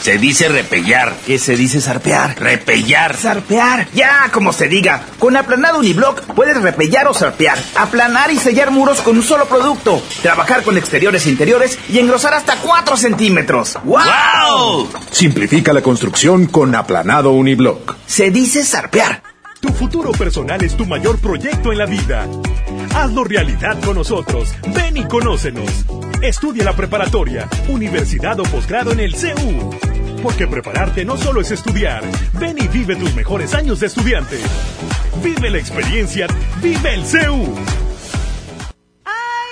Se dice repellar. ¿Qué se dice zarpear? Repellar. Zarpear. Ya, como se diga. Con aplanado uniblock puedes repellar o zarpear. Aplanar y sellar muros con un solo producto. Trabajar con exteriores e interiores y engrosar hasta 4 centímetros. ¡Wow! Simplifica la construcción con aplanado uniblock. Se dice zarpear. Tu futuro personal es tu mayor proyecto en la vida. Hazlo realidad con nosotros. Ven y conócenos. Estudia la preparatoria, universidad o posgrado en el CEU. Porque prepararte no solo es estudiar. Ven y vive tus mejores años de estudiante. Vive la experiencia. Vive el CEU.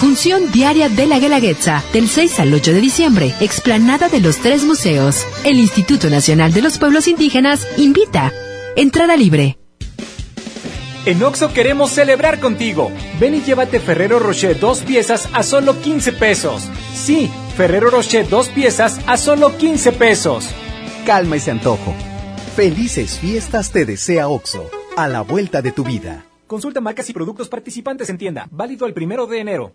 Función diaria de la Guelaguetza, del 6 al 8 de diciembre, explanada de los tres museos. El Instituto Nacional de los Pueblos Indígenas invita. Entrada libre. En Oxo queremos celebrar contigo. Ven y llévate Ferrero Rocher dos piezas a solo 15 pesos. Sí, Ferrero Rocher dos piezas a solo 15 pesos. Calma ese antojo. Felices fiestas te desea OXO, a la vuelta de tu vida. Consulta marcas y productos participantes en tienda. Válido el primero de enero.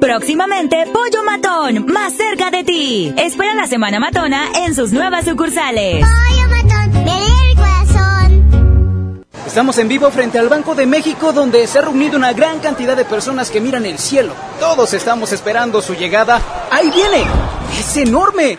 Próximamente, Pollo Matón, más cerca de ti. Espera la Semana Matona en sus nuevas sucursales. Pollo Matón, el corazón. Estamos en vivo frente al Banco de México donde se ha reunido una gran cantidad de personas que miran el cielo. Todos estamos esperando su llegada. ¡Ahí viene! ¡Es enorme!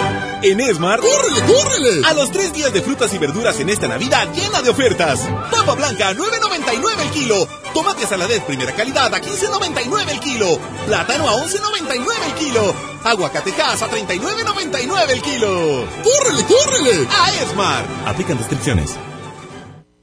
En Esmar, ¡Córrele, córrele! a los tres días de frutas y verduras en esta Navidad llena de ofertas. Papa blanca a 9.99 el kilo. Tomate saladez primera calidad a 15.99 el kilo. Plátano a 11.99 el kilo. Aguacatejas a 39.99 el kilo. ¡Córrele, córrele! A Esmar. Aplican restricciones.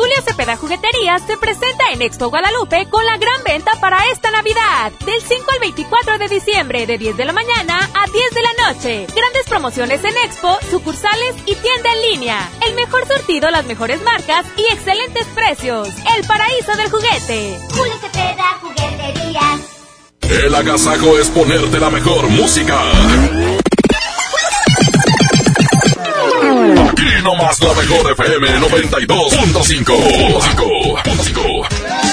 Julio Cepeda Jugueterías se presenta en Expo Guadalupe con la gran venta para esta Navidad. Del 5 al 24 de diciembre, de 10 de la mañana a 10 de la noche. Grandes promociones en Expo, sucursales y tienda en línea. El mejor surtido, las mejores marcas y excelentes precios. El paraíso del juguete. Julio Cepeda, jugueterías. El agasajo es ponerte la mejor música. Aquí nomás la mejor FM 92.5.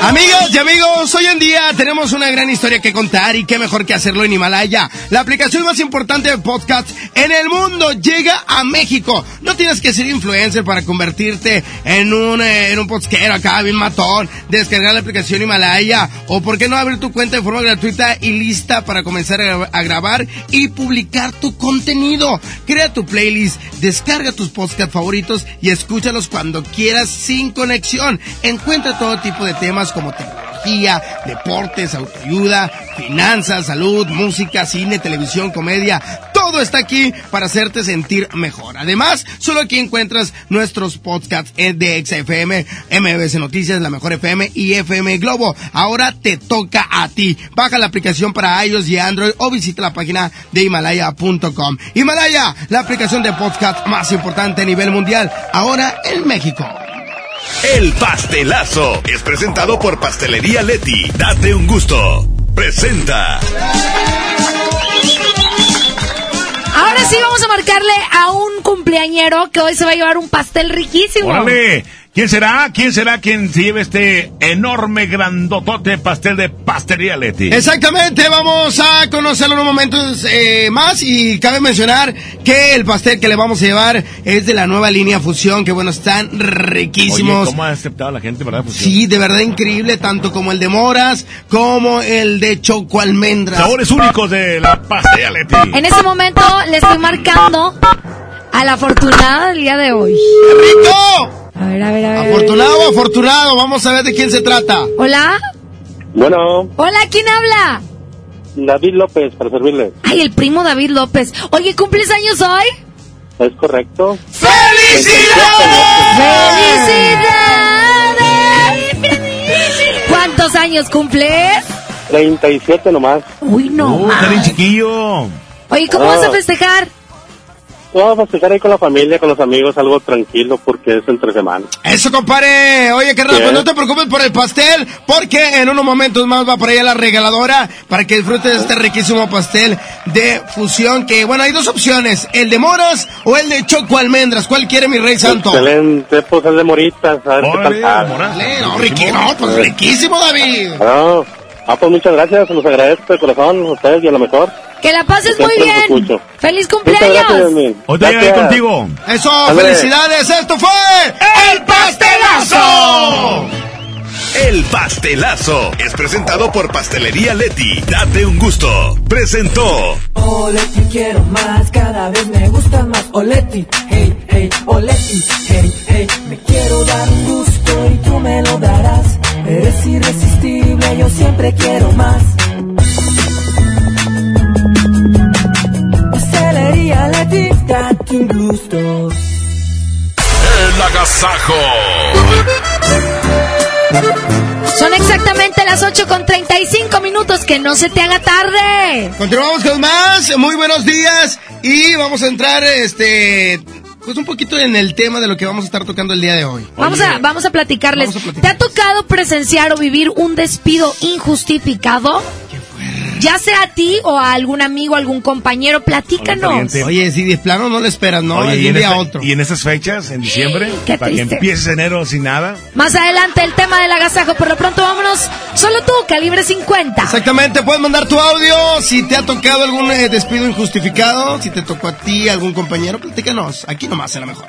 Amigas y amigos, hoy en día tenemos una gran historia que contar y qué mejor que hacerlo en Himalaya. La aplicación más importante de podcast en el mundo llega a México. No tienes que ser influencer para convertirte en un, eh, en un podcastero acá, bien matón. Descargar la aplicación Himalaya o por qué no abrir tu cuenta de forma gratuita y lista para comenzar a, gra- a grabar y publicar tu contenido. Crea tu playlist, descarga tus podcasts favoritos y escúchalos cuando quieras sin conexión. Encuentra todo tipo de temas como tecnología, deportes, autoayuda, finanzas, salud, música, cine, televisión, comedia. Todo está aquí para hacerte sentir mejor. Además, solo aquí encuentras nuestros podcasts de XFM, MBS Noticias, La Mejor FM y FM Globo. Ahora te toca a ti. Baja la aplicación para iOS y Android o visita la página de Himalaya.com. Himalaya, la aplicación de podcast más importante a nivel mundial. Ahora en México. El pastelazo es presentado por Pastelería Leti. Date un gusto. Presenta. Ahora sí vamos a marcarle a un cumpleañero que hoy se va a llevar un pastel riquísimo. ¡Órale! ¿Quién será? ¿Quién será quien se lleve este enorme, grandotote pastel de pastelería Leti? Exactamente, vamos a conocerlo en unos momentos eh, más y cabe mencionar que el pastel que le vamos a llevar es de la nueva línea Fusión, que bueno, están riquísimos. Oye, ¿cómo ha aceptado la gente, verdad? Sí, de verdad increíble, tanto como el de moras como el de choco almendras. Sabores únicos de la pastelería Leti. En ese momento le estoy marcando a la afortunada del día de hoy. ¡Rico! A ver, a ver, a ver. Afortunado o afortunado, vamos a ver de quién se trata. Hola. Bueno, Hola, ¿quién habla? David López, para servirle. Ay, el primo David López. Oye, ¿cumples años hoy? ¿Es correcto? ¡Felicidades! ¿Cuántos años cumples? 37 nomás. Uy, no. Uh, está bien chiquillo. Oye, ¿cómo Ah. vas a festejar? Vamos a festejar ahí con la familia, con los amigos, algo tranquilo porque es entre semana. Eso, compadre. Oye, qué rápido, Bien. no te preocupes por el pastel, porque en unos momentos más va por ahí a la regaladora para que disfrutes de este riquísimo pastel de fusión. Que bueno, hay dos opciones: el de moras o el de choco almendras. ¿Cuál quiere mi rey santo? Excelente, pues es de moritas, a ver qué tal sale. Dale, no, no, pues riquísimo, David. Ah, ah, pues muchas gracias, los agradezco de corazón a ustedes y a lo mejor. Que la pases muy bien. ¡Feliz cumpleaños! Yasmín. Hoy te llegué Gracias. contigo. Eso, felicidades. Esto fue el pastelazo. El pastelazo es presentado por Pastelería Leti. Date un gusto. Presentó. Oleti quiero más, cada vez me gusta más. Oleti, hey, hey, Oleti, hey, hey. Me quiero dar un gusto y tú me lo darás. Eres irresistible, yo siempre quiero más. Un gusto. El agasajo. Son exactamente las 8 con 35 minutos. Que no se te haga tarde. Continuamos con más. Muy buenos días. Y vamos a entrar, este. Pues un poquito en el tema de lo que vamos a estar tocando el día de hoy. Vamos a, vamos a platicarles. Vamos a platicar. ¿Te ha tocado presenciar o vivir un despido injustificado? Ya sea a ti o a algún amigo, algún compañero, platícanos. Oye, si de plano no le esperas, ¿no? Oye, y, un en día a esta- otro. y en estas fechas, en diciembre, Qué para que empieces enero sin nada. Más adelante el tema del agasajo. Por lo pronto vámonos. Solo tú, calibre 50. Exactamente, puedes mandar tu audio. Si te ha tocado algún eh, despido injustificado, si te tocó a ti, algún compañero, platícanos. Aquí nomás en la mejor.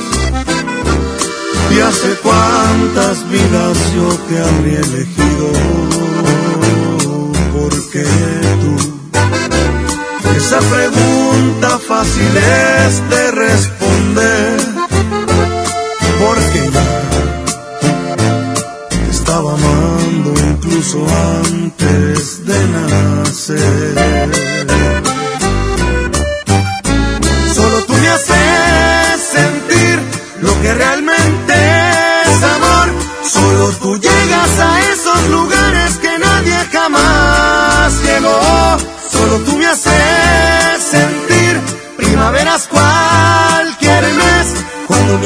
Hace cuántas vidas yo te habría elegido, porque tú, esa pregunta fácil es de responder,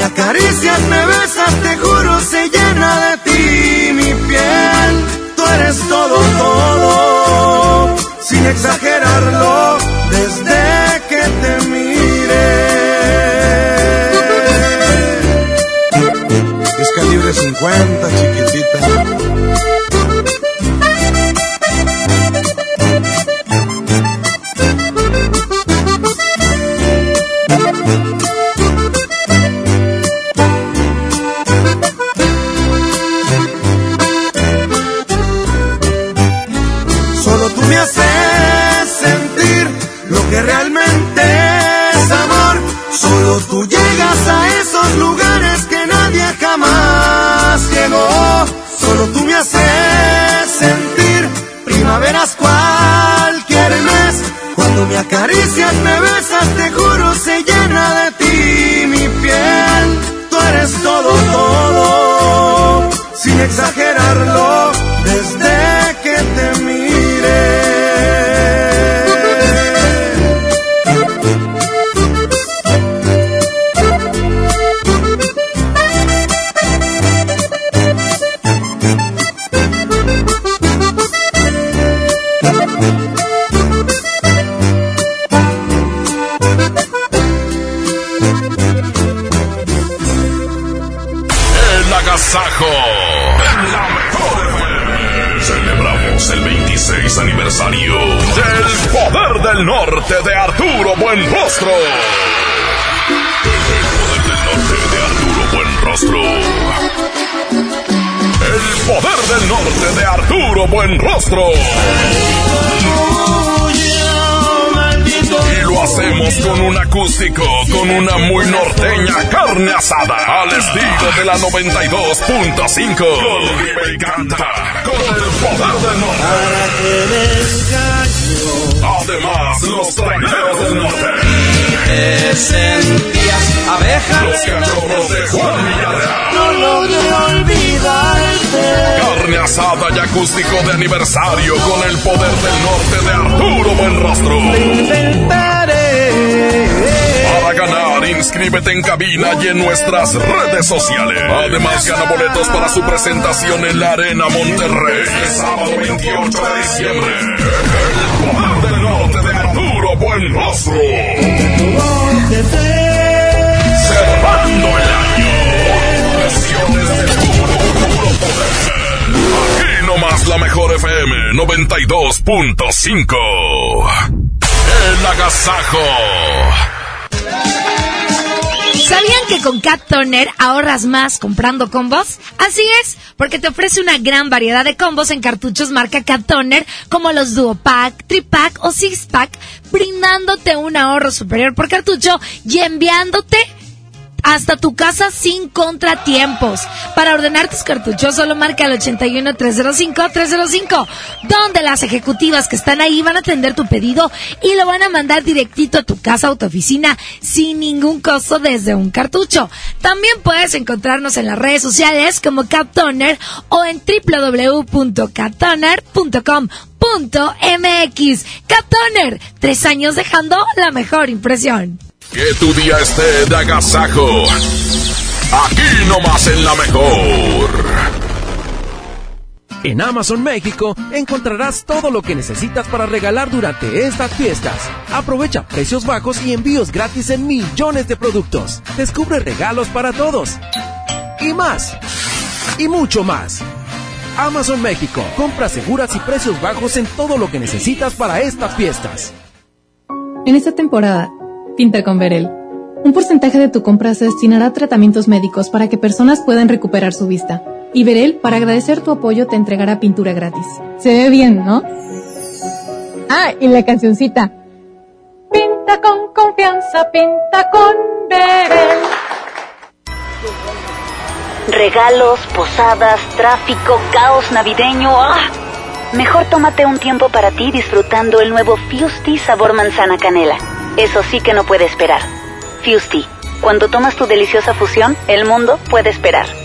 Me la 92.5. Con Vive y canta, con el poder del norte. Además, los traineros del norte. Te sentías abeja Los cachorros de Juan Villarreal. No logré olvidarte. Carne asada y acústico de aniversario con el poder del norte de Arturo Buenrostro. Inscríbete en cabina y en nuestras redes sociales. Además, gana boletos para su presentación en la Arena Monterrey. Este sábado 28 de diciembre. El poder del norte de Arturo Buenrostro. Cerrando el año. Presiones de puro. Aquí nomás la mejor FM 92.5. El agasajo. ¿Sabían que con Cat Toner ahorras más comprando combos? Así es, porque te ofrece una gran variedad de combos en cartuchos marca Cat Toner, como los Duo Pack, Tripack o Six Pack, brindándote un ahorro superior por cartucho y enviándote hasta tu casa sin contratiempos. Para ordenar tus cartuchos solo marca al 81 305 305, donde las ejecutivas que están ahí van a atender tu pedido y lo van a mandar directito a tu casa o tu oficina sin ningún costo desde un cartucho. También puedes encontrarnos en las redes sociales como Captoner o en www.captoner.com.mx. Captoner, tres años dejando la mejor impresión. Que tu día esté de agasajo. Aquí nomás en la mejor. En Amazon México encontrarás todo lo que necesitas para regalar durante estas fiestas. Aprovecha precios bajos y envíos gratis en millones de productos. Descubre regalos para todos. Y más. Y mucho más. Amazon México. Compras seguras y precios bajos en todo lo que necesitas para estas fiestas. En esta temporada, pinta con Verel. Un porcentaje de tu compra se destinará a tratamientos médicos para que personas puedan recuperar su vista. Y Verel, para agradecer tu apoyo, te entregará pintura gratis. Se ve bien, ¿no? Ah, y la cancioncita. Pinta con confianza, pinta con Verel. Regalos, posadas, tráfico, caos navideño. ¡Ah! Mejor tómate un tiempo para ti disfrutando el nuevo Fusti sabor manzana canela. Eso sí que no puede esperar. Fusti, cuando tomas tu deliciosa fusión, el mundo puede esperar.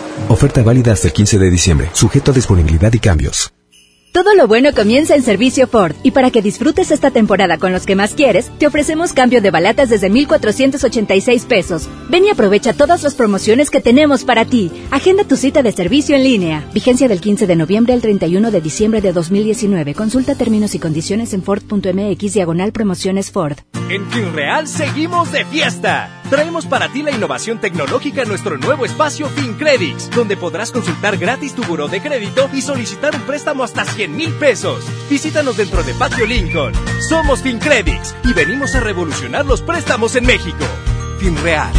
Oferta válida hasta el 15 de diciembre, sujeto a disponibilidad y cambios. Todo lo bueno comienza en servicio Ford y para que disfrutes esta temporada con los que más quieres, te ofrecemos cambio de balatas desde 1,486 pesos. Ven y aprovecha todas las promociones que tenemos para ti. Agenda tu cita de servicio en línea. Vigencia del 15 de noviembre al 31 de diciembre de 2019. Consulta términos y condiciones en Ford.mx diagonal promociones Ford. En FinReal seguimos de fiesta. Traemos para ti la innovación tecnológica en nuestro nuevo espacio FinCredits, donde podrás consultar gratis tu buró de crédito y solicitar un préstamo hasta 100 mil pesos. Visítanos dentro de Patio Lincoln. Somos FinCredits y venimos a revolucionar los préstamos en México. FinReal.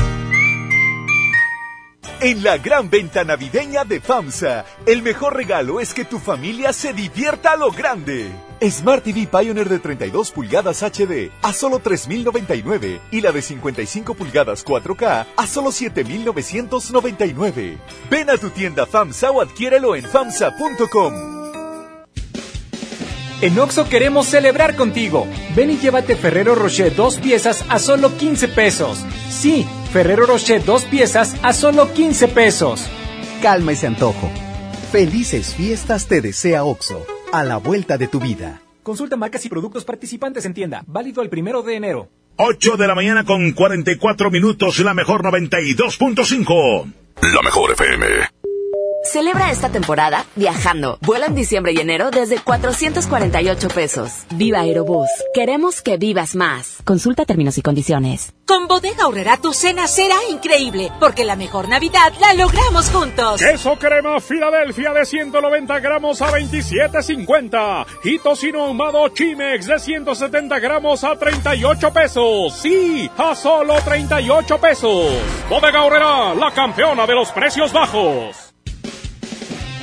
En la gran venta navideña de FAMSA, el mejor regalo es que tu familia se divierta a lo grande. Smart TV Pioneer de 32 pulgadas HD a solo 3.099 y la de 55 pulgadas 4K a solo 7.999. Ven a tu tienda FAMSA o adquiérelo en FAMSA.com. En Oxo queremos celebrar contigo. Ven y llévate Ferrero Rocher dos piezas a solo 15 pesos. Sí, Ferrero Rocher dos piezas a solo 15 pesos. Calma ese antojo. Felices fiestas te desea Oxo, a la vuelta de tu vida. Consulta marcas y productos participantes en tienda. Válido el primero de enero. 8 de la mañana con 44 minutos, la mejor 92.5. La mejor FM. Celebra esta temporada viajando. Vuela en diciembre y enero desde 448 pesos. Viva Aerobús. Queremos que vivas más. Consulta términos y condiciones. Con Bodega Aurrera tu cena será increíble, porque la mejor Navidad la logramos juntos. Queso crema Filadelfia de 190 gramos a 27.50 y tocino ahumado Chimex de 170 gramos a 38 pesos. Sí, a solo 38 pesos. Bodega Aurrera, la campeona de los precios bajos.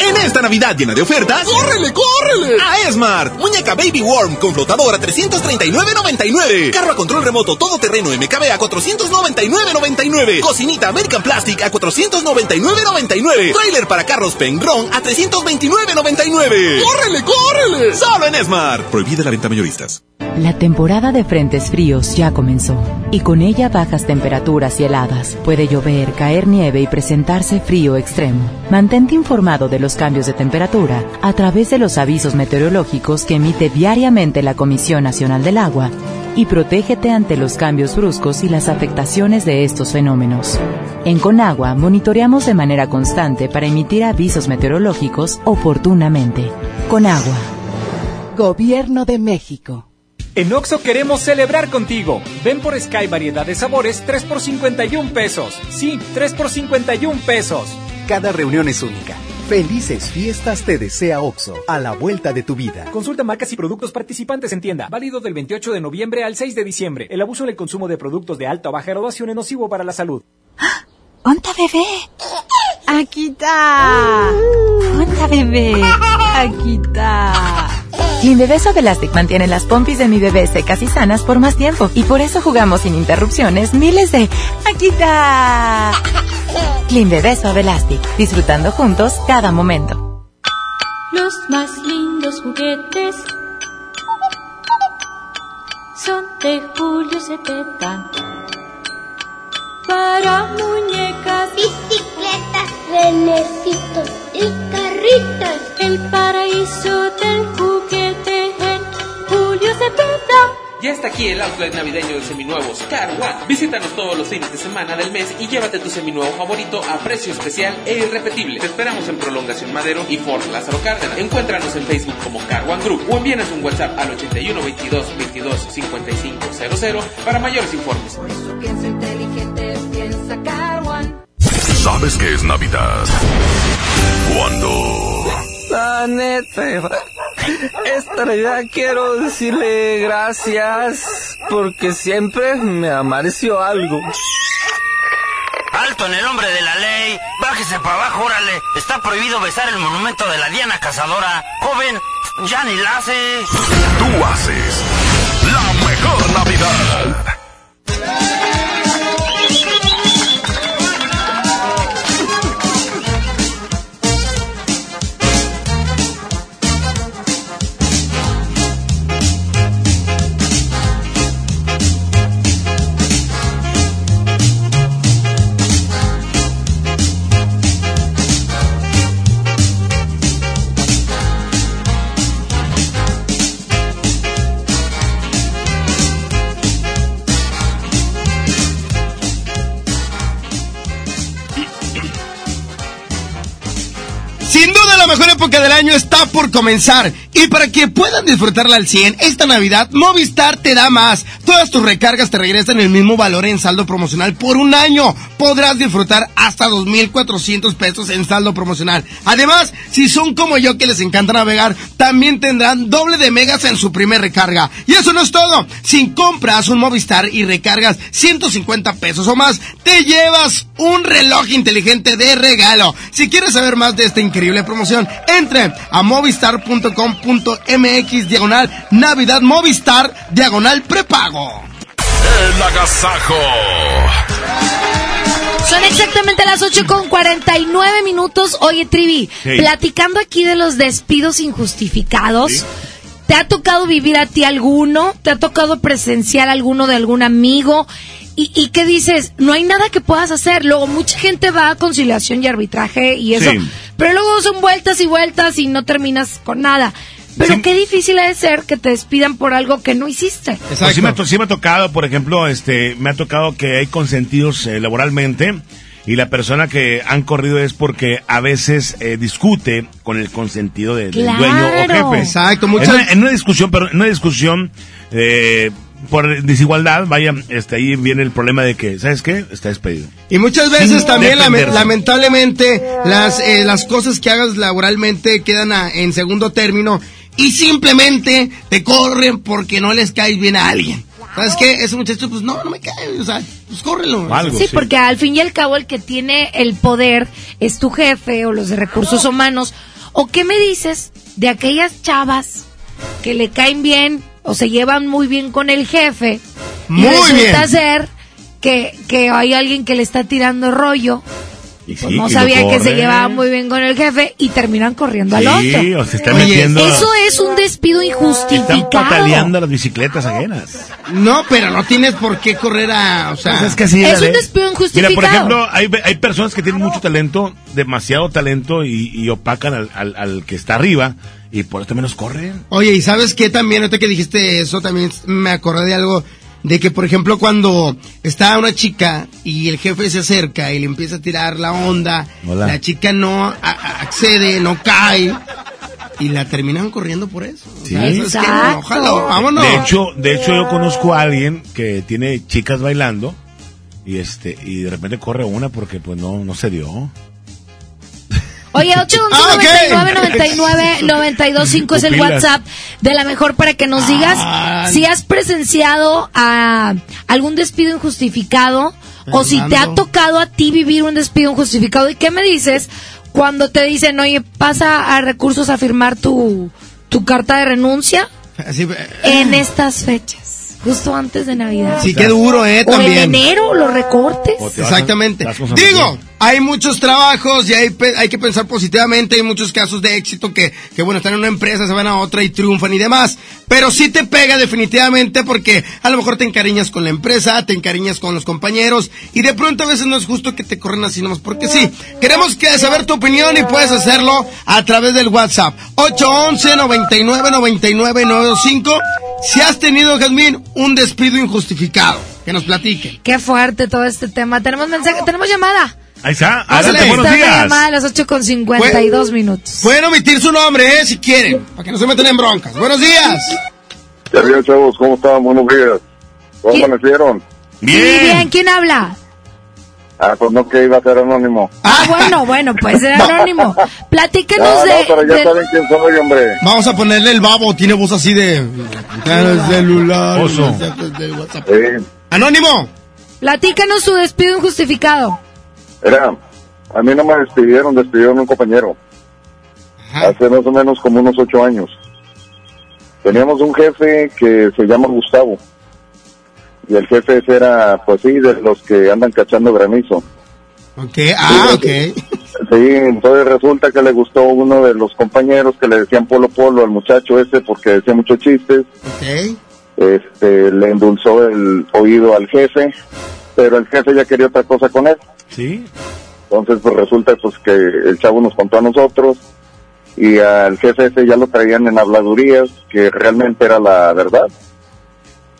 En esta Navidad llena de ofertas, ¡córrele, córrele! A Esmart, muñeca Baby Worm con flotador a 339.99. Carro a control remoto todoterreno MKB a 499.99. Cocinita American Plastic a 499.99. Trailer para carros Pengron a 329.99. ¡Córrele, córrele! Solo en Esmart. Prohibida la venta mayoristas. La temporada de frentes fríos ya comenzó y con ella bajas temperaturas y heladas. Puede llover, caer nieve y presentarse frío extremo. Mantente informado de los cambios de temperatura a través de los avisos meteorológicos que emite diariamente la Comisión Nacional del Agua y protégete ante los cambios bruscos y las afectaciones de estos fenómenos. En Conagua monitoreamos de manera constante para emitir avisos meteorológicos oportunamente. Conagua. Gobierno de México. En Oxo queremos celebrar contigo. Ven por Sky variedad de sabores 3 por 51 pesos. Sí, 3 por 51 pesos. Cada reunión es única. Felices fiestas te desea OXO, a la vuelta de tu vida. Consulta marcas y productos participantes en tienda. Válido del 28 de noviembre al 6 de diciembre. El abuso en el consumo de productos de alta o baja graduación es nocivo para la salud. ¡Onta bebé! ¡Aquí está! ¡Onta bebé! ¡Aquí está! Clean Bebé Suave Elastic mantiene las pompis de mi bebé secas y sanas por más tiempo. Y por eso jugamos sin interrupciones miles de... ¡Aquí está! Clean Bebé Suave Elastic. Disfrutando juntos cada momento. Los más lindos juguetes son de Julio Cepeda. Para muñecas, bicicletas, renecitos y carritas. El paraíso del juguete en Julio Cepeda. Ya está aquí el outlet navideño de seminuevos Car One. Visítanos todos los fines de semana del mes y llévate tu seminuevo favorito a precio especial e irrepetible. Te esperamos en Prolongación Madero y Fort Lázaro Cárdenas. Encuéntranos en Facebook como Car One Group o envíanos un WhatsApp al 81 22 22 55 00 para mayores informes. Piensa inteligente, piensa Car One. ¿Sabes qué es Navidad? Cuando... La neta, esta Navidad quiero decirle gracias porque siempre me amareció algo. Alto en el nombre de la ley. Bájese para abajo, órale. Está prohibido besar el monumento de la Diana Cazadora. Joven, ya ni la hace. Tú haces la mejor Navidad. Época del año está por comenzar y para que puedan disfrutarla al 100 esta Navidad Movistar te da más. Todas tus recargas te regresan el mismo valor en saldo promocional por un año. Podrás disfrutar hasta 2.400 pesos en saldo promocional. Además, si son como yo que les encanta navegar, también tendrán doble de megas en su primer recarga. Y eso no es todo. Si compras un Movistar y recargas 150 pesos o más, te llevas un reloj inteligente de regalo. Si quieres saber más de esta increíble promoción, entre a movistar.com.mx diagonal Navidad Movistar diagonal prepago. El agasajo. Son exactamente las 8 con 49 minutos. Oye, Trivi, Sí. platicando aquí de los despidos injustificados. ¿Te ha tocado vivir a ti alguno? ¿Te ha tocado presenciar alguno de algún amigo? ¿Y, y qué dices? No hay nada que puedas hacer. Luego, mucha gente va a conciliación y arbitraje y eso. Sí. Pero luego son vueltas y vueltas y no terminas con nada. Pero qué difícil ha de ser que te despidan por algo que no hiciste. Pues sí, me ha, to- sí me ha tocado, por ejemplo, este, me ha tocado que hay consentidos eh, laboralmente y la persona que han corrido es porque a veces eh, discute con el consentido de- del dueño o jefe. Exacto, En muchas- una, en una discusión, pero en una discusión eh, por desigualdad, vaya, este, ahí viene el problema de que, ¿sabes qué? Está despedido. Y muchas veces Sin también, defenderse. lamentablemente, las, eh, las cosas que hagas laboralmente quedan a- en segundo término y simplemente te corren porque no les caes bien a alguien. ¿Sabes qué? Ese muchacho, pues no, no me cae, o sea, pues córrelo. sí, porque al fin y al cabo el que tiene el poder es tu jefe o los de recursos humanos. ¿O qué me dices de aquellas chavas que le caen bien o se llevan muy bien con el jefe? Muy y resulta bien. ser que, que hay alguien que le está tirando rollo Pues sí, no sabía que se llevaba muy bien con el jefe y terminan corriendo al Sí, otro. o se están Oye, metiendo. Eso es un despido Están injustificado. pataleando a las bicicletas ajenas. No, pero no tienes por qué correr a, o sea, Pues es que así Es un despido Mira, injustificado. por ejemplo, hay, hay personas que tienen mucho talento, demasiado talento, y, y opacan al, al, al que está arriba, y por eso menos corren. Oye, ¿y sabes qué también? Ahorita que dijiste eso, también me acordé de algo, de que, por ejemplo, cuando está una chica y el jefe se acerca y le empieza a tirar la onda, Hola. la chica no a- a- accede, no cae, y la terminan corriendo por eso. Sí. ojalá, vámonos. De hecho, de hecho yo conozco a alguien que tiene chicas bailando, y este, y de repente corre una porque pues no, no se dio. Oye, 811 Ah, ok. 99 99 925 es el. WhatsApp de la mejor para que nos digas Ay. si has presenciado a algún despido injustificado o si te ha tocado a ti vivir un despido injustificado. ¿Y qué me dices cuando te dicen, oye, pasa a recursos a firmar tu, tu carta de renuncia Así, eh, en estas fechas? Justo antes de Navidad. sí, qué duro, ¿eh? o en También. enero, los recortes. Exactamente. Digo, hay muchos trabajos y hay, hay que pensar positivamente. Hay muchos casos de éxito que, que, bueno, están en una empresa, se van a otra y triunfan y demás. Pero sí te pega definitivamente porque a lo mejor te encariñas con la empresa, te encariñas con los compañeros y de pronto a veces no es justo que te corren así nomás porque sí. Queremos que saber tu opinión y puedes hacerlo a través del WhatsApp. 811 99 99 925. Si has tenido, Jazmín, un despido injustificado, que nos platiquen. Qué fuerte todo este tema. Tenemos mensaje, tenemos llamada. Ahí está, adelante, buenos días. llamada a las 8 con 52 minutos. Pueden omitir su nombre, ¿eh? Si quieren, para que no se metan en broncas. Buenos días. Ya bien, chavos, ¿cómo están? Buenos días. ¿Cómo ¿Quién? amanecieron? Sí, bien, ¿quién habla? Ah, pues no que iba a ser anónimo. Ah, bueno, bueno, pues era <laughs> anónimo. Platíquenos No, no, de... pero ya de- saben quién soy, hombre. Vamos a ponerle el babo, tiene voz así de... El celular. Oso. del WhatsApp. Sí, Anónimo. Platícanos su despido injustificado. Era, a mí no me despidieron, despidieron a un compañero. Hace más o menos como unos ocho años. Teníamos un jefe que se llama Gustavo. Y el jefe ese era, pues sí, de los que andan cachando granizo. Ok, ah, ok. Sí, entonces resulta que le gustó uno de los compañeros que le decían polo polo al muchacho ese porque decía muchos chistes. Ok. Este, le endulzó el oído al jefe, pero el jefe ya quería otra cosa con él. Sí. Entonces, pues resulta pues que el chavo nos contó a nosotros y al jefe ese ya lo traían en habladurías, que realmente era la verdad.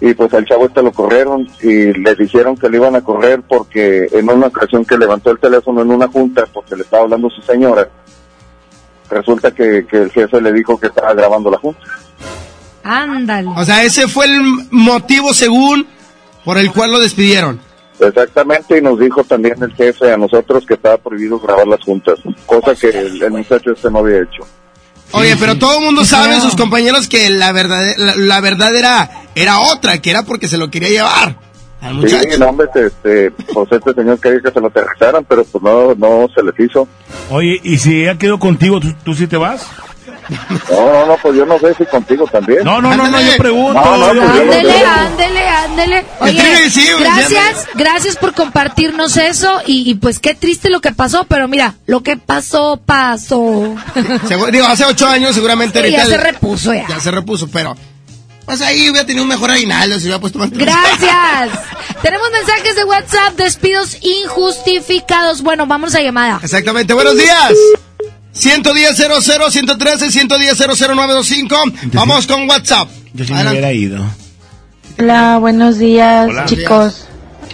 Y pues al chavo este lo corrieron y le dijeron que le iban a correr porque en una ocasión que levantó el teléfono en una junta porque le estaba hablando su señora, resulta que, que el jefe le dijo que estaba grabando la junta. Ándale. O sea, ese fue el motivo según por el cual lo despidieron. Exactamente, y nos dijo también el jefe a nosotros que estaba prohibido grabar las juntas, cosa que el, el muchacho este no había hecho. Oye, pero todo el mundo sabe, sus compañeros, que la verdad, la, la verdad era, era otra, que era porque se lo quería llevar al Sí, no, hombre, este, pues este señor quería que se lo aterrizaran, pero pues no, no se les hizo. Oye, ¿y si ella quedó contigo, tú, tú sí te vas? No, no, no, pues yo no sé si contigo también. No, no, no, no, yo pregunto. No, no, pues Ándele, ándele, ándele. Oye, sí, gracias, gracias por compartirnos eso y, y pues qué triste lo que pasó, pero mira, lo que pasó, pasó. <laughs> Segu- digo, hace ocho años seguramente Sí, ya se repuso ya. Ya se repuso, pero... Pues ahí hubiera tenido un mejor aguinaldo, se hubiera puesto más... Gracias. <laughs> Tenemos mensajes de WhatsApp, despidos injustificados. Bueno, vamos a llamada. Exactamente, buenos días. 110 00 113 110 00925. Vamos con WhatsApp. Yo sí me Adelante. hubiera ido. Hola, buenos días, Hola. chicos.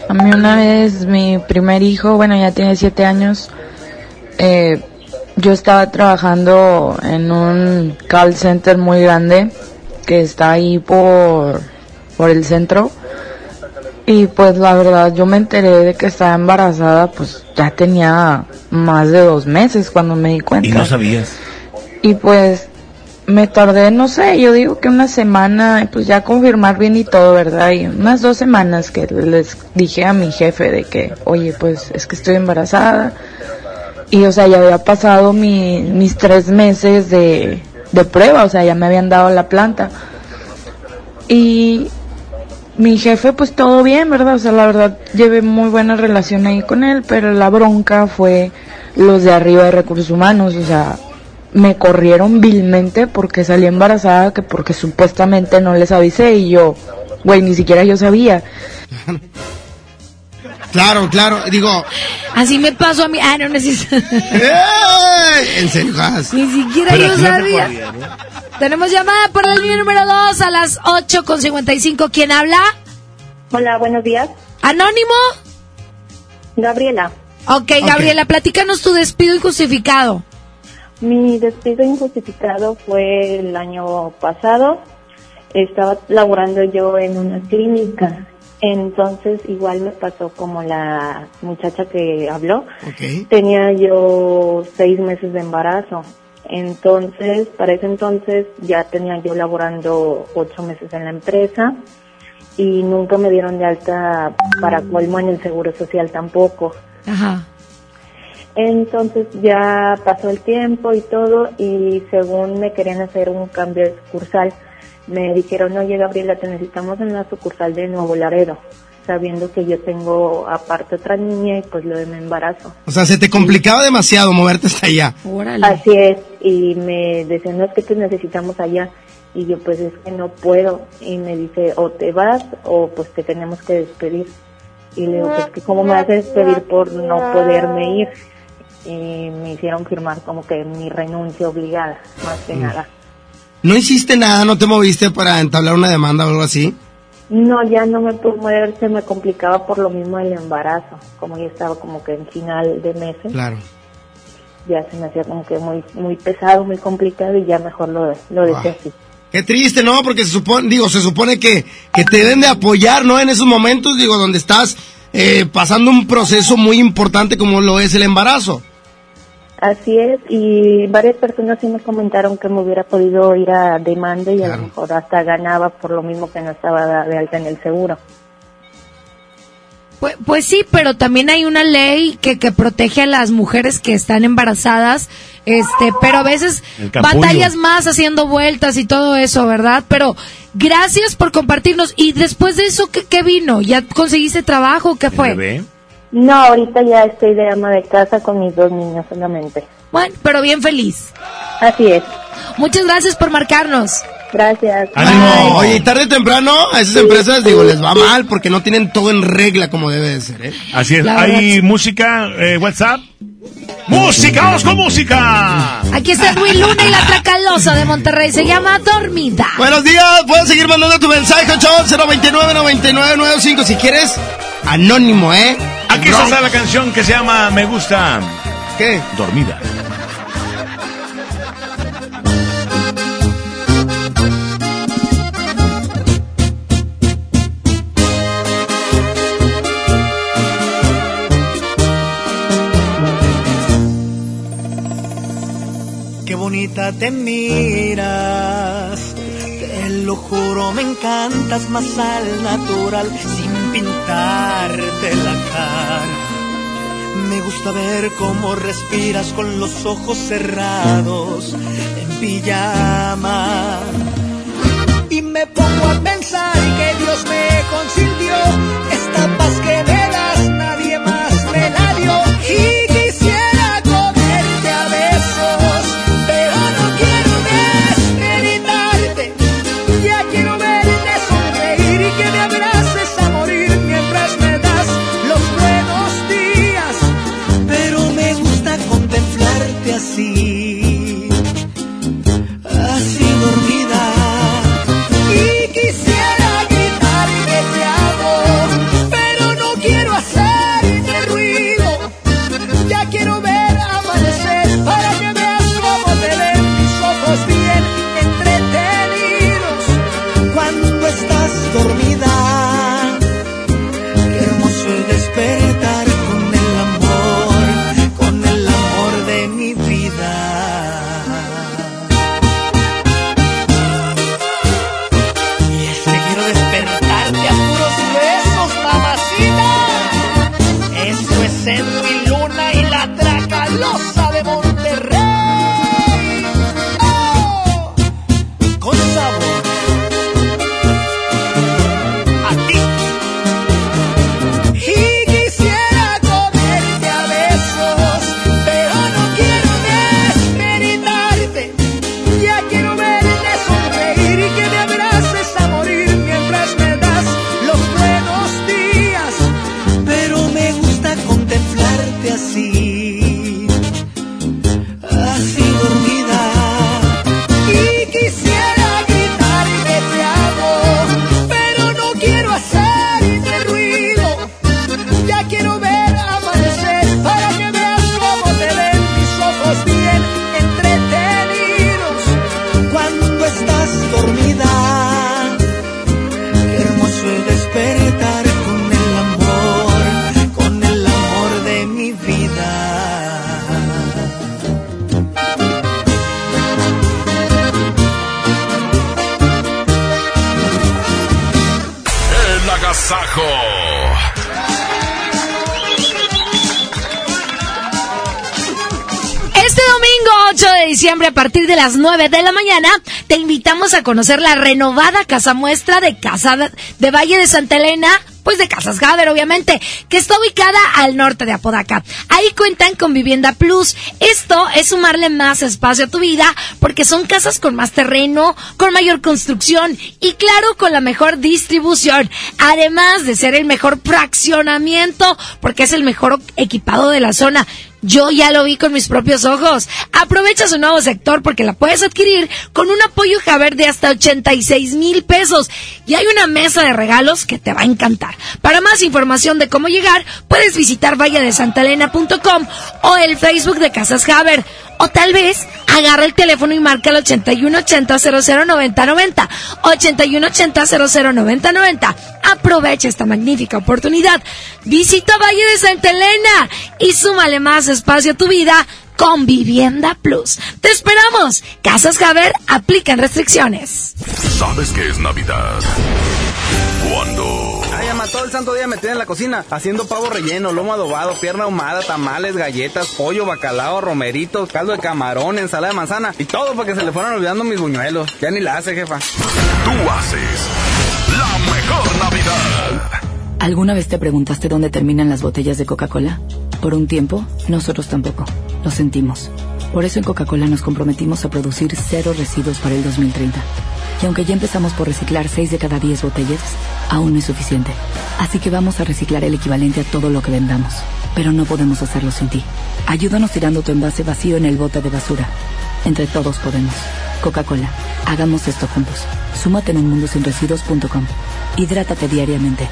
A mí una vez mi primer hijo, bueno, ya tiene siete años, eh, yo estaba trabajando en un call center muy grande que está ahí por, por el centro. Y pues la verdad, yo me enteré de que estaba embarazada, pues ya tenía más de dos meses cuando me di cuenta. Y no sabías. Y pues me tardé, no sé, yo digo que una semana, pues ya confirmar bien y todo, ¿verdad? Y unas dos semanas que les dije a mi jefe de que, oye, pues es que estoy embarazada. Y o sea, ya había pasado mi- mis tres meses de, de prueba, o sea, ya me habían dado la planta. Y mi jefe, pues todo bien, ¿verdad? O sea, la verdad, llevé muy buena relación ahí con él, pero la bronca fue los de arriba de recursos humanos, o sea, me corrieron vilmente porque salí embarazada, que porque supuestamente no les avisé y yo, güey, ni siquiera yo sabía. <laughs> Claro, claro, digo, Así me pasó a mí. Ah, no necesito. ¡eh! en serio. Ni siquiera Pero yo no sabía. podía, ¿no? Tenemos llamada por la línea número 2 a las 8 con 55. ¿Quién habla? Hola, buenos días. ¿Anónimo? Gabriela. Ok, Gabriela, platícanos tu despido injustificado. Mi despido injustificado fue el año pasado. Estaba laborando yo en una clínica. Entonces, igual me pasó como la muchacha que habló. Tenía yo seis meses de embarazo. Entonces, para ese entonces ya tenía yo laborando ocho meses en la empresa y nunca me dieron de alta para colmo en el seguro social tampoco. Ajá. Entonces ya pasó el tiempo y todo y según me querían hacer un cambio de sucursal, me dijeron, oye Gabriela, te necesitamos en la sucursal de Nuevo Laredo, sabiendo que yo tengo aparte otra niña y pues lo de mi embarazo. O sea, se te complicaba demasiado moverte hasta allá. Así es, y me decían, no es que te necesitamos allá. Y yo, pues es que no puedo. Y me dice, o te vas o pues te tenemos que despedir. Y le digo, pues que cómo me vas a despedir por no poderme ir. Y me hicieron firmar como que mi renuncia obligada, más que Mm. nada. ¿No hiciste nada, no te moviste para entablar una demanda o algo así? No, ya no me pude mover, se me complicaba por lo mismo el embarazo. Como ya estaba como que en final de meses, Claro. ya se me hacía como que muy muy pesado, muy complicado y ya mejor lo, lo dejé así. Qué triste, ¿no? Porque se supone, digo, se supone que, que te deben de apoyar, ¿no? En esos momentos, digo, donde estás eh, pasando un proceso muy importante como lo es el embarazo. Así es, y varias personas sí me comentaron que me hubiera podido ir a demanda y a lo mejor hasta ganaba por lo mismo que no estaba de alta en el seguro. Pues, pues sí, pero también hay una ley que, que protege a las mujeres que están embarazadas, este, pero a veces batallas más haciendo vueltas y todo eso, ¿verdad? Pero gracias por compartirnos. Y después de eso, ¿qué, qué vino? ¿Ya conseguiste trabajo? ¿Qué fue? No, ahorita ya estoy de ama de casa con mis dos niños solamente. Bueno, pero bien feliz. Así es. Muchas gracias por marcarnos. Gracias. Ánimo. Oye, tarde o temprano a esas empresas, digo, les va mal porque no tienen todo en regla como debe de ser, ¿eh? Así es. La ¿Hay música, eh, WhatsApp? ¡Música! ¡Vamos con música! Aquí está Luis Luna y la Tracalosa de Monterrey. Se llama Dormida. Buenos días, puedes seguir mandando tu mensaje, 029-9995. Si quieres, anónimo, ¿eh? Aquí está la canción que se llama Me Gusta. ¿Qué? Dormida. Qué bonita te miras, te lo juro, me encantas más al natural, sin pintarte la cara. Me gusta ver cómo respiras con los ojos cerrados, en pijama. Y me pongo a pensar que Dios me concedió partir de las 9 de la mañana te invitamos a conocer la renovada casa muestra de Casa de, Valle de Santa Elena, pues de Casas Gaber obviamente, que está ubicada al norte de Apodaca. Ahí cuentan con Vivienda Plus. Esto es sumarle más espacio a tu vida porque son casas con más terreno, con mayor construcción y claro con la mejor distribución. Además de ser el mejor fraccionamiento porque es el mejor equipado de la zona. Yo ya lo vi con mis propios ojos. Aprovecha su nuevo sector porque la puedes adquirir con un apoyo Javer de hasta 86 mil pesos. Y hay una mesa de regalos que te va a encantar. Para más información de cómo llegar, puedes visitar valladesantalena.com o el Facebook de Casas Javer. O tal vez agarra el teléfono y marca el 8180 009090. 8180 009090. Aprovecha esta magnífica oportunidad. Visita Valle de Santa Elena y súmale más espacio a tu vida con Vivienda Plus. ¡Te esperamos! Casas Javer aplican restricciones. ¿Sabes qué es Navidad? El santo día metida en la cocina, haciendo pavo relleno, lomo adobado, pierna ahumada, tamales, galletas, pollo, bacalao, romeritos, caldo de camarón, ensalada de manzana y todo para que se le fueran olvidando mis buñuelos. Ya ni la hace, jefa. tú haces la mejor Navidad. ¿Alguna vez te preguntaste dónde terminan las botellas de Coca-Cola? Por un tiempo, nosotros tampoco. Lo sentimos. Por eso en Coca-Cola nos comprometimos a producir cero residuos para el 2030. Y aunque ya empezamos por reciclar 6 de cada 10 botellas, aún no es suficiente. Así que vamos a reciclar el equivalente a todo lo que vendamos. Pero no podemos hacerlo sin ti. Ayúdanos tirando tu envase vacío en el bote de basura. Entre todos podemos. Coca-Cola. Hagamos esto juntos. Súmate en unmundosinresiduos.com. Hidrátate diariamente.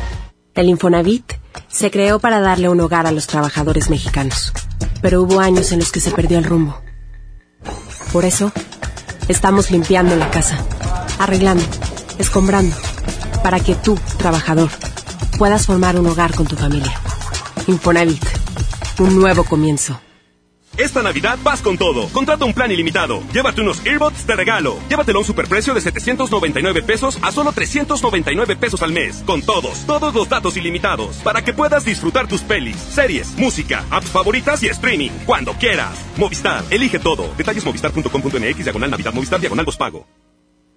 El Infonavit se creó para darle un hogar a los trabajadores mexicanos, pero hubo años en los que se perdió el rumbo. Por eso, estamos limpiando la casa, arreglando, escombrando, para que tú, trabajador, puedas formar un hogar con tu familia. Infonavit, un nuevo comienzo. Esta Navidad vas con todo. Contrata un plan ilimitado. Llévate unos earbuds de regalo. Llévatelo a un superprecio de 799 pesos a solo 399 pesos al mes. Con todos, todos los datos ilimitados. Para que puedas disfrutar tus pelis, series, música, apps favoritas y streaming. Cuando quieras. Movistar, elige todo. Detalles movistar.com.mx, diagonal Navidad, Movistar, diagonal pago.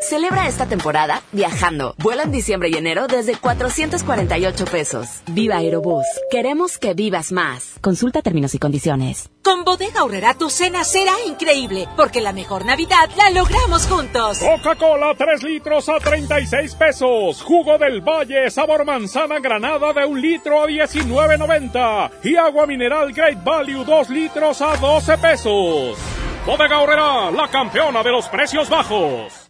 Celebra esta temporada viajando. Vuela en diciembre y enero desde 448 pesos. Viva Aerobús. Queremos que vivas más. Consulta términos y condiciones. Con Bodega Horrera tu cena será increíble, porque la mejor Navidad la logramos juntos. Coca-Cola 3 litros a 36 pesos. Jugo del Valle sabor manzana granada de un litro a 19.90. Y agua mineral Great Value 2 litros a 12 pesos. Bodega Horrera, la campeona de los precios bajos.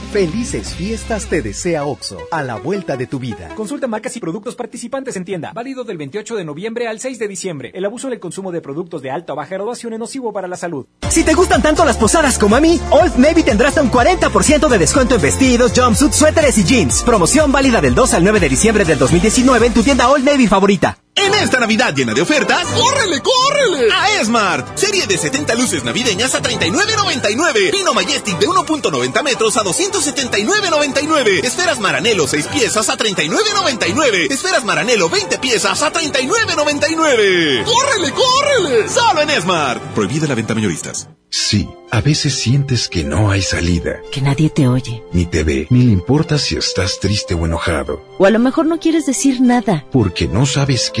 Felices fiestas te desea OXO, a la vuelta de tu vida. Consulta marcas y productos participantes en tienda. Válido del 28 de noviembre al 6 de diciembre. El abuso del consumo de productos de alta o baja graduación es nocivo para la salud. Si te gustan tanto las posadas como a mí, Old Navy tendrá hasta un 40% de descuento en vestidos, jumpsuits, suéteres y jeans. Promoción válida del 2 al 9 de diciembre del 2019 en tu tienda Old Navy favorita. En esta Navidad llena de ofertas, ¡córrele, córrele! A Esmart. Serie de 70 luces navideñas a 39.99. Pino Majestic de 1.90 metros a 279.99. Esferas Maranelo 6 piezas a 39.99. Esferas Maranelo 20 piezas a 39.99. ¡Córrele, córrele! Solo en Esmart. Prohibida la venta mayoristas. Sí, a veces sientes que no hay salida. Que nadie te oye. Ni te ve, ni le importa si estás triste o enojado. O a lo mejor no quieres decir nada. Porque no sabes qué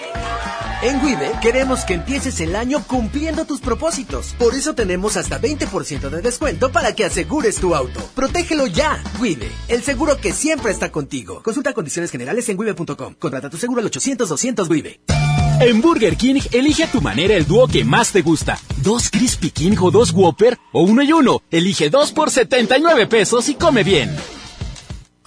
En Wibe queremos que empieces el año cumpliendo tus propósitos. Por eso tenemos hasta 20% de descuento para que asegures tu auto. Protégelo ya. Wibe, el seguro que siempre está contigo. Consulta condiciones generales en wibe.com. Contrata tu seguro al 800 200 Wibe. En Burger King, elige a tu manera el dúo que más te gusta. Dos Crispy King o dos Whopper o uno y uno. Elige dos por 79 pesos y come bien.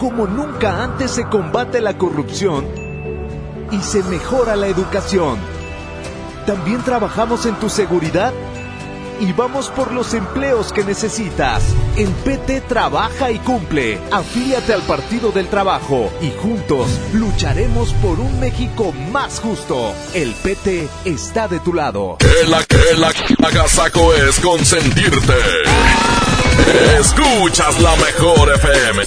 como nunca antes se combate la corrupción y se mejora la educación. También trabajamos en tu seguridad y vamos por los empleos que necesitas. En PT trabaja y cumple. Afíliate al Partido del Trabajo y juntos lucharemos por un México más justo. El PT está de tu lado. Que la que la es consentirte. Escuchas la mejor FM.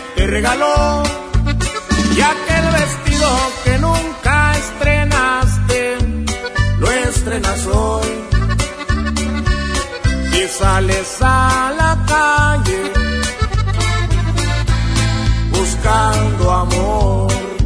te regaló y aquel vestido que nunca estrenaste lo estrenas hoy y sales a la calle buscando amor.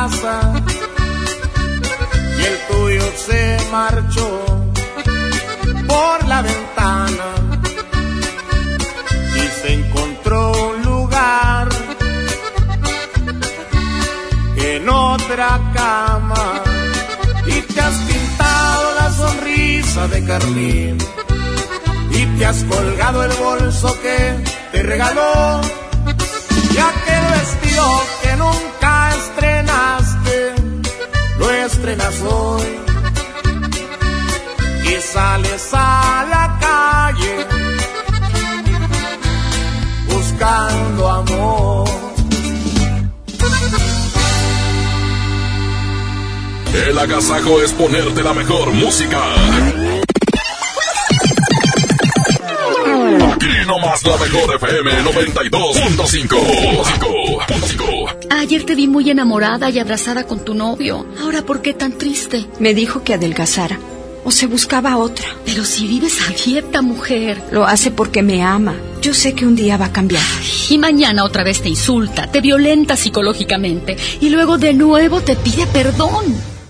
Y el tuyo se marchó por la ventana y se encontró un lugar en otra cama y te has pintado la sonrisa de carmín y te has colgado el bolso que te regaló hoy y sales a la calle buscando amor. El agasajo es ponerte la mejor música. Aquí nomás la mejor FM 92.5. Ayer te vi muy enamorada y abrazada con tu novio. Ahora, ¿por qué tan triste? Me dijo que adelgazara. O se buscaba otra. Pero si vives a dieta, mujer. Lo hace porque me ama. Yo sé que un día va a cambiar. Y mañana otra vez te insulta, te violenta psicológicamente y luego de nuevo te pide perdón.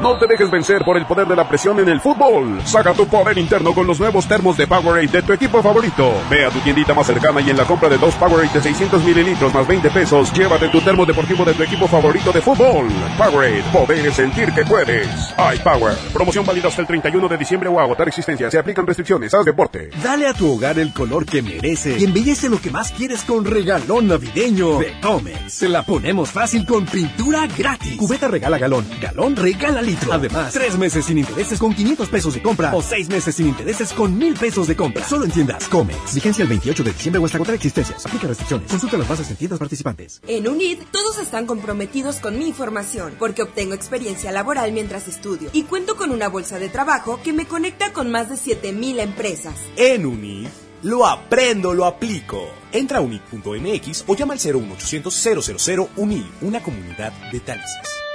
No te dejes vencer por el poder de la presión en el fútbol. Saca tu poder interno con los nuevos termos de Powerade de tu equipo favorito. Ve a tu tiendita más cercana y en la compra de dos Powerade de 600 mililitros más 20 pesos, llévate tu termo deportivo de tu equipo favorito de fútbol. Powerade, poder sentir que puedes. iPower, promoción válida hasta el 31 de diciembre o agotar existencia. Se aplican restricciones. Haz deporte. Dale a tu hogar el color que merece y embellece lo que más quieres con regalón navideño de Comex. Se la ponemos fácil con pintura gratis. Cubeta regala galón, galón regala litro. Además, tres meses sin intereses con 500 pesos de compra o seis meses sin intereses con 1000 pesos de compra. Solo en tiendas Comex. Vigencia el 28 de diciembre o hasta agotar existencias. Aplica restricciones. Consulta las bases en tiendas participantes. En UNID, todos están comprometidos con mi información, porque obtengo experiencia laboral mientras estudio y cuento con una bolsa de trabajo que me conecta con más de 7000 empresas. En UNID, lo aprendo, lo aplico. Entra a unid.mx o llama al 01800 000 UNID, una comunidad de talentos.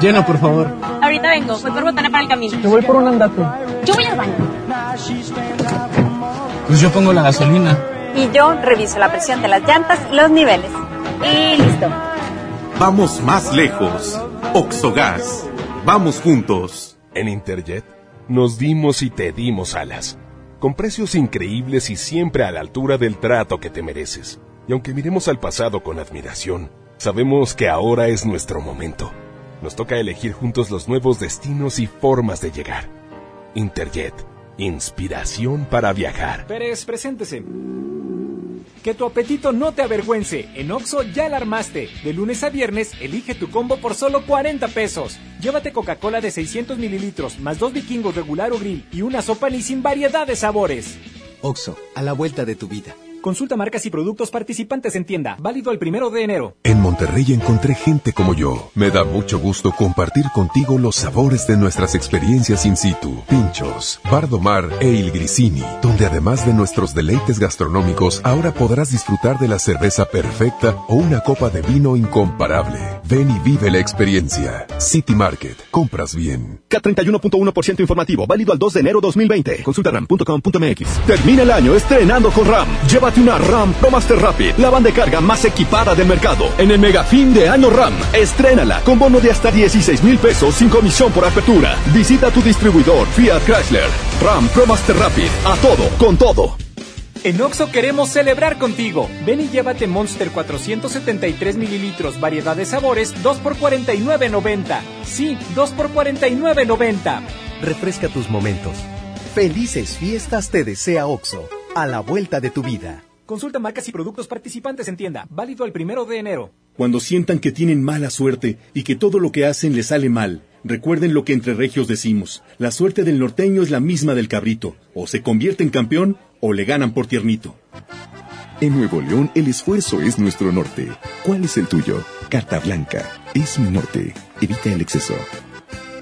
Llena, por favor. Ahorita vengo, voy por botana para el camino. Yo voy por un andate. Yo voy al baño. Pues yo pongo la gasolina. Y yo reviso la presión de las llantas y los niveles. Y listo. Vamos más lejos. Oxogas. Vamos juntos. En Interjet nos dimos y te dimos alas. Con precios increíbles y siempre a la altura del trato que te mereces. Y aunque miremos al pasado con admiración, sabemos que ahora es nuestro momento. Nos toca elegir juntos los nuevos destinos y formas de llegar. Interjet, inspiración para viajar. Pérez, preséntese. Que tu apetito no te avergüence. En Oxo ya la armaste. De lunes a viernes, elige tu combo por solo 40 pesos. Llévate Coca-Cola de 600 mililitros, más dos vikingos regular o grill y una sopa ni sin variedad de sabores. Oxo, a la vuelta de tu vida. Consulta marcas y productos participantes en tienda. Válido el primero de enero. En Monterrey encontré gente como yo. Me da mucho gusto compartir contigo los sabores de nuestras experiencias in situ. Pinchos, Bardomar e Il Grisini, donde además de nuestros deleites gastronómicos, ahora podrás disfrutar de la cerveza perfecta o una copa de vino incomparable. Ven y vive la experiencia. City Market. Compras bien. K31.1% informativo, válido al 2 de enero 2020. Consulta ram.com.mx. Termina el año estrenando con RAM. Llévate una RAM Pro Master Rapid, la banda de carga más equipada del mercado. En el mega fin de año RAM, estrénala con bono de hasta 16 mil pesos sin comisión por apertura. Visita tu distribuidor Fiat Chrysler. RAM Pro Master Rapid, a todo, con todo. En Oxo queremos celebrar contigo. Ven y llévate Monster 473 mililitros, variedad de sabores, 2 por 49.90. Sí, 2 por 49.90. Refresca tus momentos. Felices fiestas te desea OXO. a la vuelta de tu vida. Consulta marcas y productos participantes en tienda. Válido el primero de enero. Cuando sientan que tienen mala suerte y que todo lo que hacen les sale mal, recuerden lo que entre regios decimos. La suerte del norteño es la misma del cabrito. O se convierte en campeón o le ganan por tiernito. En Nuevo León el esfuerzo es nuestro norte. ¿Cuál es el tuyo? Carta Blanca. Es mi norte. Evita el exceso.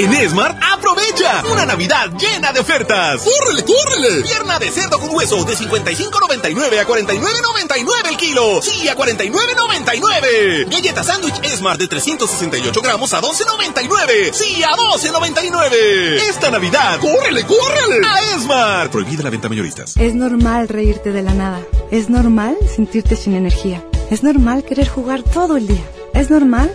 En Esmart, aprovecha una Navidad llena de ofertas. ¡Córrele, córrele! Pierna de cerdo con hueso de 55.99 a 49.99 el kilo. Sí, a 49.99. Galleta sándwich Esmart de 368 gramos a 12.99. Sí, a 12.99. Esta Navidad, ¡córrele, córrele! A Esmart. Prohibida la venta mayoristas. Es normal reírte de la nada. Es normal sentirte sin energía. Es normal querer jugar todo el día. Es normal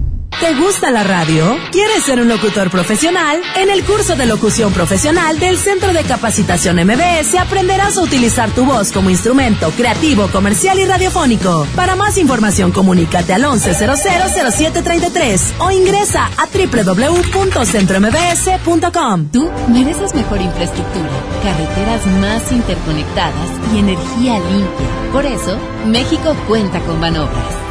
¿Te gusta la radio? ¿Quieres ser un locutor profesional? En el curso de locución profesional del Centro de Capacitación MBS aprenderás a utilizar tu voz como instrumento creativo, comercial y radiofónico. Para más información, comunícate al 11000733 o ingresa a www.centrombs.com. Tú mereces mejor infraestructura, carreteras más interconectadas y energía limpia. Por eso, México cuenta con Banobras.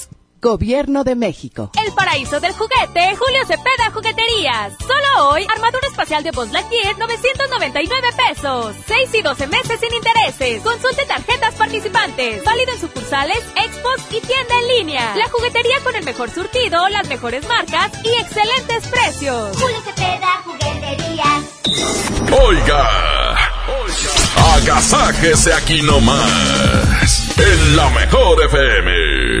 Gobierno de México. El paraíso del juguete, Julio Cepeda Jugueterías. Solo hoy, armadura espacial de Buzz Lightyear, 999 pesos. 6 y 12 meses sin intereses. Consulte tarjetas participantes. Válido en sucursales, expos y tienda en línea. La juguetería con el mejor surtido, las mejores marcas y excelentes precios. Julio Cepeda Jugueterías. Oiga, oiga, agasájese aquí nomás. En la mejor FM.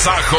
Agasajo.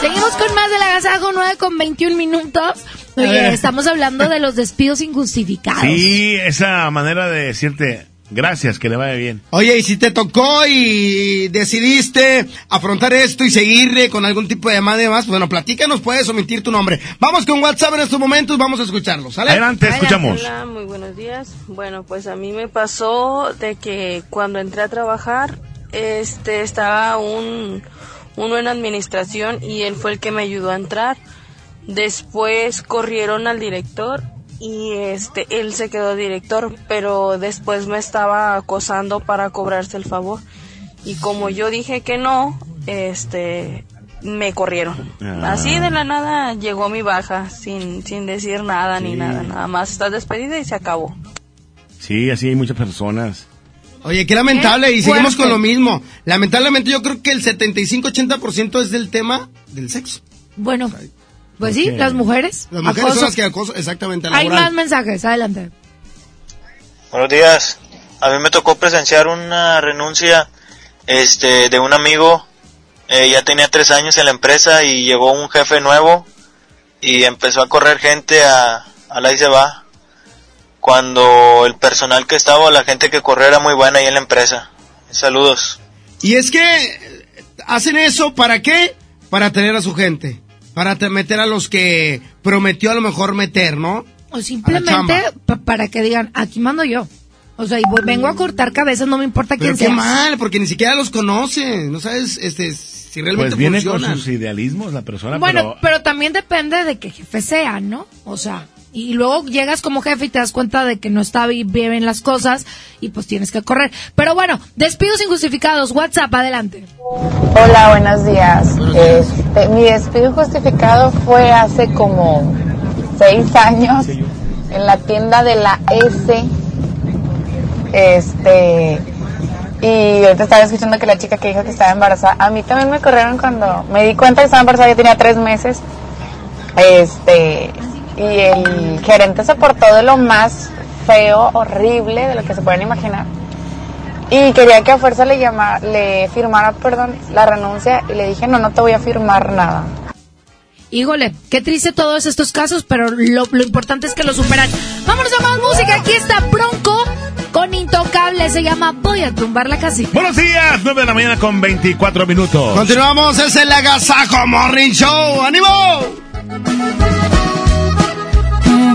Seguimos con más del agasajo 9 con 21 minutos. Oye, estamos hablando de los despidos injustificados. Sí, esa manera de decirte gracias, que le vaya bien. Oye, y si te tocó y decidiste afrontar esto y seguirle con algún tipo de llamada y demás, bueno, platícanos, puedes omitir tu nombre. Vamos con WhatsApp en estos momentos, vamos a escucharlo, ¿sale? Adelante, escuchamos. Hola, muy buenos días. Bueno, pues a mí me pasó de que cuando entré a trabajar, este, estaba un, uno en administración y él fue el que me ayudó a entrar. Después corrieron al director y este, él se quedó director, pero después me estaba acosando para cobrarse el favor. Y como yo dije que no, este, me corrieron. Ah. Así de la nada llegó mi baja, sin, sin decir nada ni nada, nada más estás despedida y se acabó. Sí, así hay muchas personas. Oye, qué lamentable, Qué y seguimos fuerte. con lo mismo. Lamentablemente yo creo que el 75-80% es del tema del sexo. Bueno, pues sí, las mujeres. Las mujeres acoso. son las que acosan, exactamente, Hay laboral. más mensajes, adelante. Buenos días. A mí me tocó presenciar una renuncia este, de un amigo. Eh, ya tenía tres años en la empresa y llegó un jefe nuevo y empezó a correr gente a, a la y se va. Cuando el personal que estaba, la gente que corría era muy buena ahí en la empresa. Saludos. Y es que hacen eso, ¿para qué? Para tener a su gente. Para te- meter a los que prometió a lo mejor meter, ¿no? O simplemente pa- para que digan, aquí mando yo. O sea, y voy- vengo a cortar cabezas, no me importa Pero quién qué sea. mal, porque ni siquiera los conoce. No sabes este, si realmente Pues viene con sus idealismos la persona, Bueno, pero pero también depende de qué jefe sea, ¿no? O sea, y luego llegas como jefe y te das cuenta de que no está bi- bien las cosas y pues tienes que correr. Pero bueno, despidos injustificados, WhatsApp, adelante. Hola, buenos días. Este, mi despido justificado fue hace como seis años en la tienda de la S. Este, y ahorita estaba escuchando que la chica que dijo que estaba embarazada, a mí también me corrieron cuando me di cuenta que estaba embarazada, yo tenía tres meses. Este, y el gerente se portó de lo más feo, horrible, de lo que se pueden imaginar. Y quería que a fuerza le llama, le firmara, perdón, la renuncia y le dije, no, no te voy a firmar nada. Híjole, qué triste todos estos casos, pero lo, lo importante es que lo superan. Vámonos a más música, aquí está Bronco con Intocable, se llama Voy a tumbar la casita. Buenos días, 9 de la mañana con 24 minutos. Continuamos, es el Agasajo Morning Show. ¡Ánimo!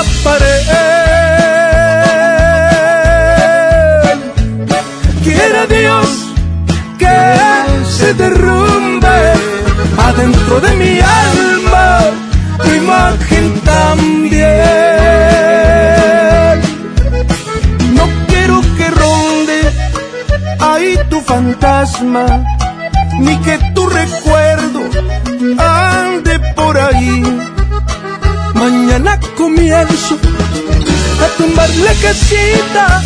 cada pared. Quiera Dios que se derrumbe adentro de mi alma tu imagen también. No quiero que ronde ahí tu fantasma, ni que tu recuerdo ande por ahí. Mañana comienzo a tumbar la casita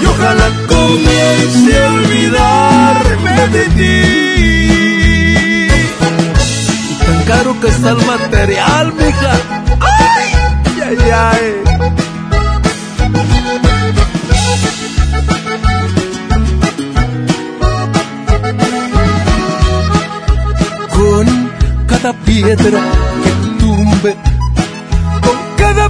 y ojalá comience a olvidarme de ti. Y tan caro que está el material, mija. ¡Ay! ¡Ay, ay! con cada piedra que tumbe,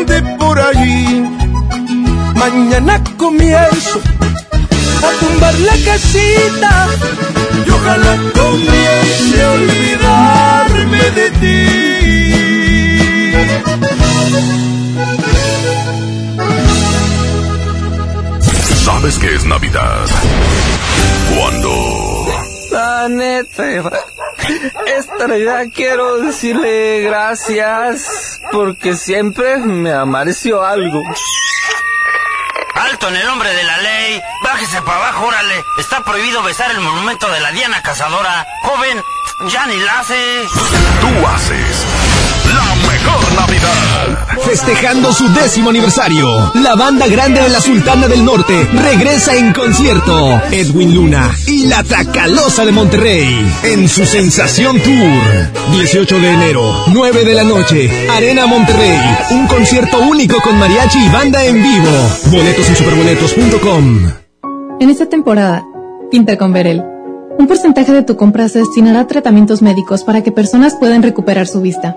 ande por allí. Mañana comienzo a tumbar la casita y ojalá comience a olvidarme de ¿Sabes qué es Navidad? Cuando La neta, esta Navidad quiero decirle gracias porque siempre me amareció algo. Alto en el nombre de la ley. Bájese para abajo, órale. Está prohibido besar el monumento de la Diana Cazadora. Joven, ya ni la hace. tú haces mejor Navidad. Festejando su décimo aniversario, la banda grande de la Sultana del Norte regresa en concierto. Edwin Luna y la Tracalosa de Monterrey en su Sensación Tour. 18 de enero, 9 de la noche, Arena Monterrey. Un concierto único con mariachi y banda en vivo. Boletos en superboletos.com. En esta temporada, pinta con Verel. Un porcentaje de tu compra se destinará a tratamientos médicos para que personas puedan recuperar su vista.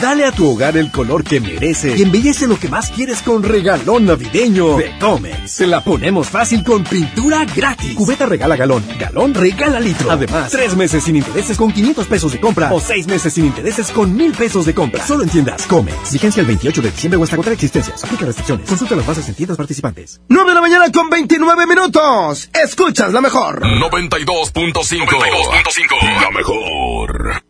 Dale a tu hogar el color que merece y embellece lo que más quieres con regalón navideño de Comex. Se la ponemos fácil con pintura gratis. Cubeta regala galón, galón regala litro. Además, tres meses sin intereses con 500 pesos de compra o seis meses sin intereses con mil pesos de compra. Solo en tiendas Comex. Vigencia el 28 de diciembre o hasta agotar existencias. Aplica restricciones. Consulta las bases en tiendas participantes. 9 de la mañana con 29 minutos. Escuchas la mejor. 92.5. La mejor.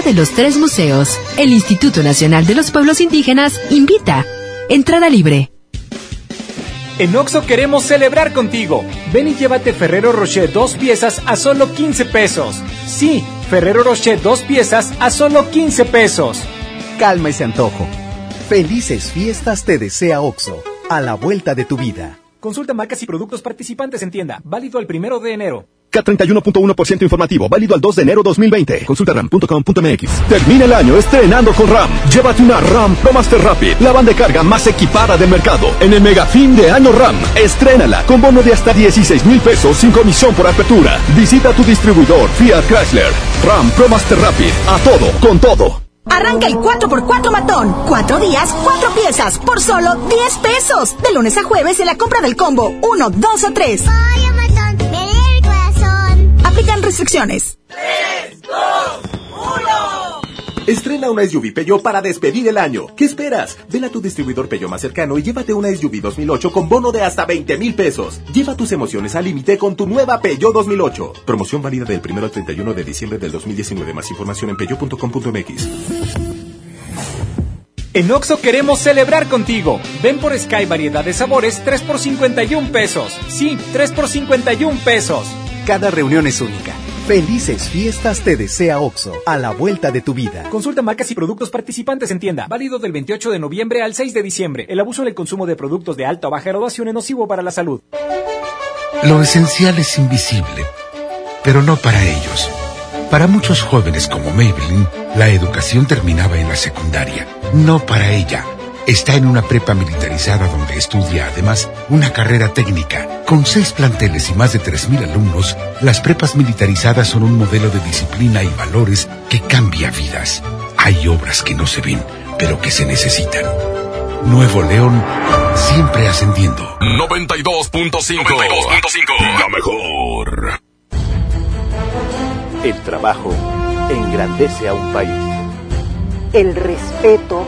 de los tres museos. El Instituto Nacional de los Pueblos Indígenas invita. Entrada libre. En Oxo queremos celebrar contigo. Ven y llévate Ferrero Rocher dos piezas a solo 15 pesos. Sí, Ferrero Rocher dos piezas a solo 15 pesos. Calma ese antojo. Felices fiestas te desea Oxo, a la vuelta de tu vida. Consulta marcas y productos participantes en tienda. Válido el primero de enero. K31.1% informativo, válido al 2 de enero 2020. Consulta ram.com.mx. Termina el año estrenando con RAM. Llévate una RAM Pro Master Rapid, la banda de carga más equipada del mercado. En el mega fin de año RAM, estrénala con bono de hasta 16 mil pesos sin comisión por apertura. Visita tu distribuidor Fiat Chrysler. RAM Pro Master Rapid, a todo, con todo. Arranca el 4x4 matón. Cuatro días, cuatro piezas, por solo 10 pesos. De lunes a jueves en la compra del combo 1, 2 o 3. Aplican restricciones. 3, 2, 1. Estrena una SUV Peugeot para despedir el año. ¿Qué esperas? Ven a tu distribuidor Peugeot más cercano y llévate una SUV 2008 con bono de hasta 20 mil pesos. Lleva tus emociones al límite con tu nueva Peugeot 2008. Promoción válida del 1 al 31 de diciembre del 2019. Más información en peugeot.com.mx. En Oxo queremos celebrar contigo. Ven por Sky variedad de sabores 3 por 51 pesos. Sí, 3 por 51 pesos. Cada reunión es única. Felices fiestas te desea OXO, a la vuelta de tu vida. Consulta marcas y productos participantes en tienda. Válido del 28 de noviembre al 6 de diciembre. El abuso en el consumo de productos de alta o baja graduación es nocivo para la salud. Lo esencial es invisible, pero no para ellos. Para muchos jóvenes como Maybelline, la educación terminaba en la secundaria. No para ella. Está en una prepa militarizada donde estudia además una carrera técnica. Con seis planteles y más de 3.000 alumnos, las prepas militarizadas son un modelo de disciplina y valores que cambia vidas. Hay obras que no se ven, pero que se necesitan. Nuevo León, siempre ascendiendo. 92.5. La mejor. El trabajo engrandece a un país. El respeto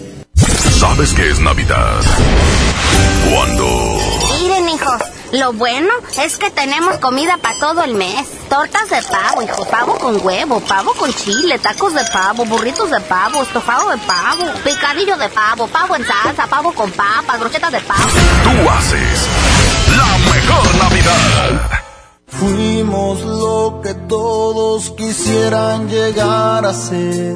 ¿Sabes qué es Navidad? Cuando... Miren, hijos, lo bueno es que tenemos comida para todo el mes. Tortas de pavo, hijo, pavo con huevo, pavo con chile, tacos de pavo, burritos de pavo, estofado de pavo, picadillo de pavo, pavo en salsa, pavo con papas, brochetas de pavo. Tú haces la mejor Navidad. Fuimos lo que todos quisieran llegar a ser.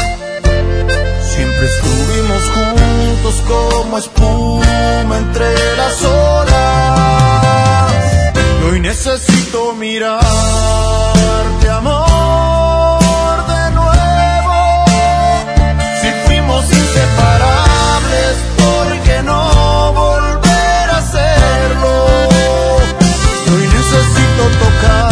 Estuvimos juntos como espuma entre las olas. Y hoy necesito mirarte, amor, de nuevo. Si fuimos inseparables, ¿por qué no volver a hacerlo? Y hoy necesito tocar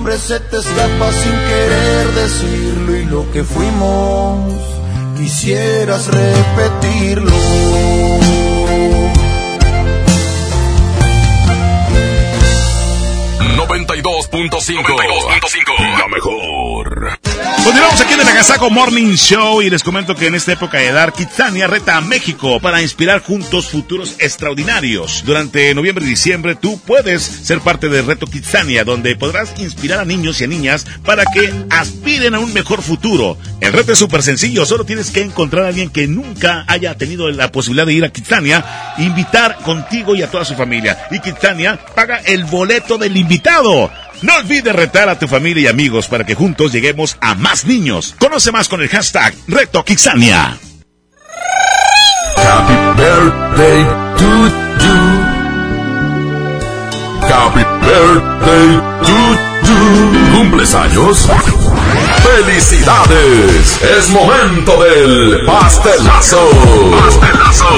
nombre se te escapa sin querer decirlo y lo que fuimos quisieras repetirlo. 92.5. Continuamos aquí en el Agasago Morning Show y les comento que en esta época de dar, Kitsania reta a México para inspirar juntos futuros extraordinarios. Durante noviembre y diciembre tú puedes ser parte del reto Kitsania, donde podrás inspirar a niños y a niñas para que aspiren a un mejor futuro. El reto es súper sencillo, solo tienes que encontrar a alguien que nunca haya tenido la posibilidad de ir a Kitsania, invitar contigo y a toda su familia. Y Kitsania paga el boleto del invitado. No olvides retar a tu familia y amigos para que juntos lleguemos a más niños. Conoce más con el hashtag Reto Kitsania. Happy birthday to you. Happy birthday to you. ¿Cumples años? ¡Felicidades! Es momento del pastelazo. Pastelazo.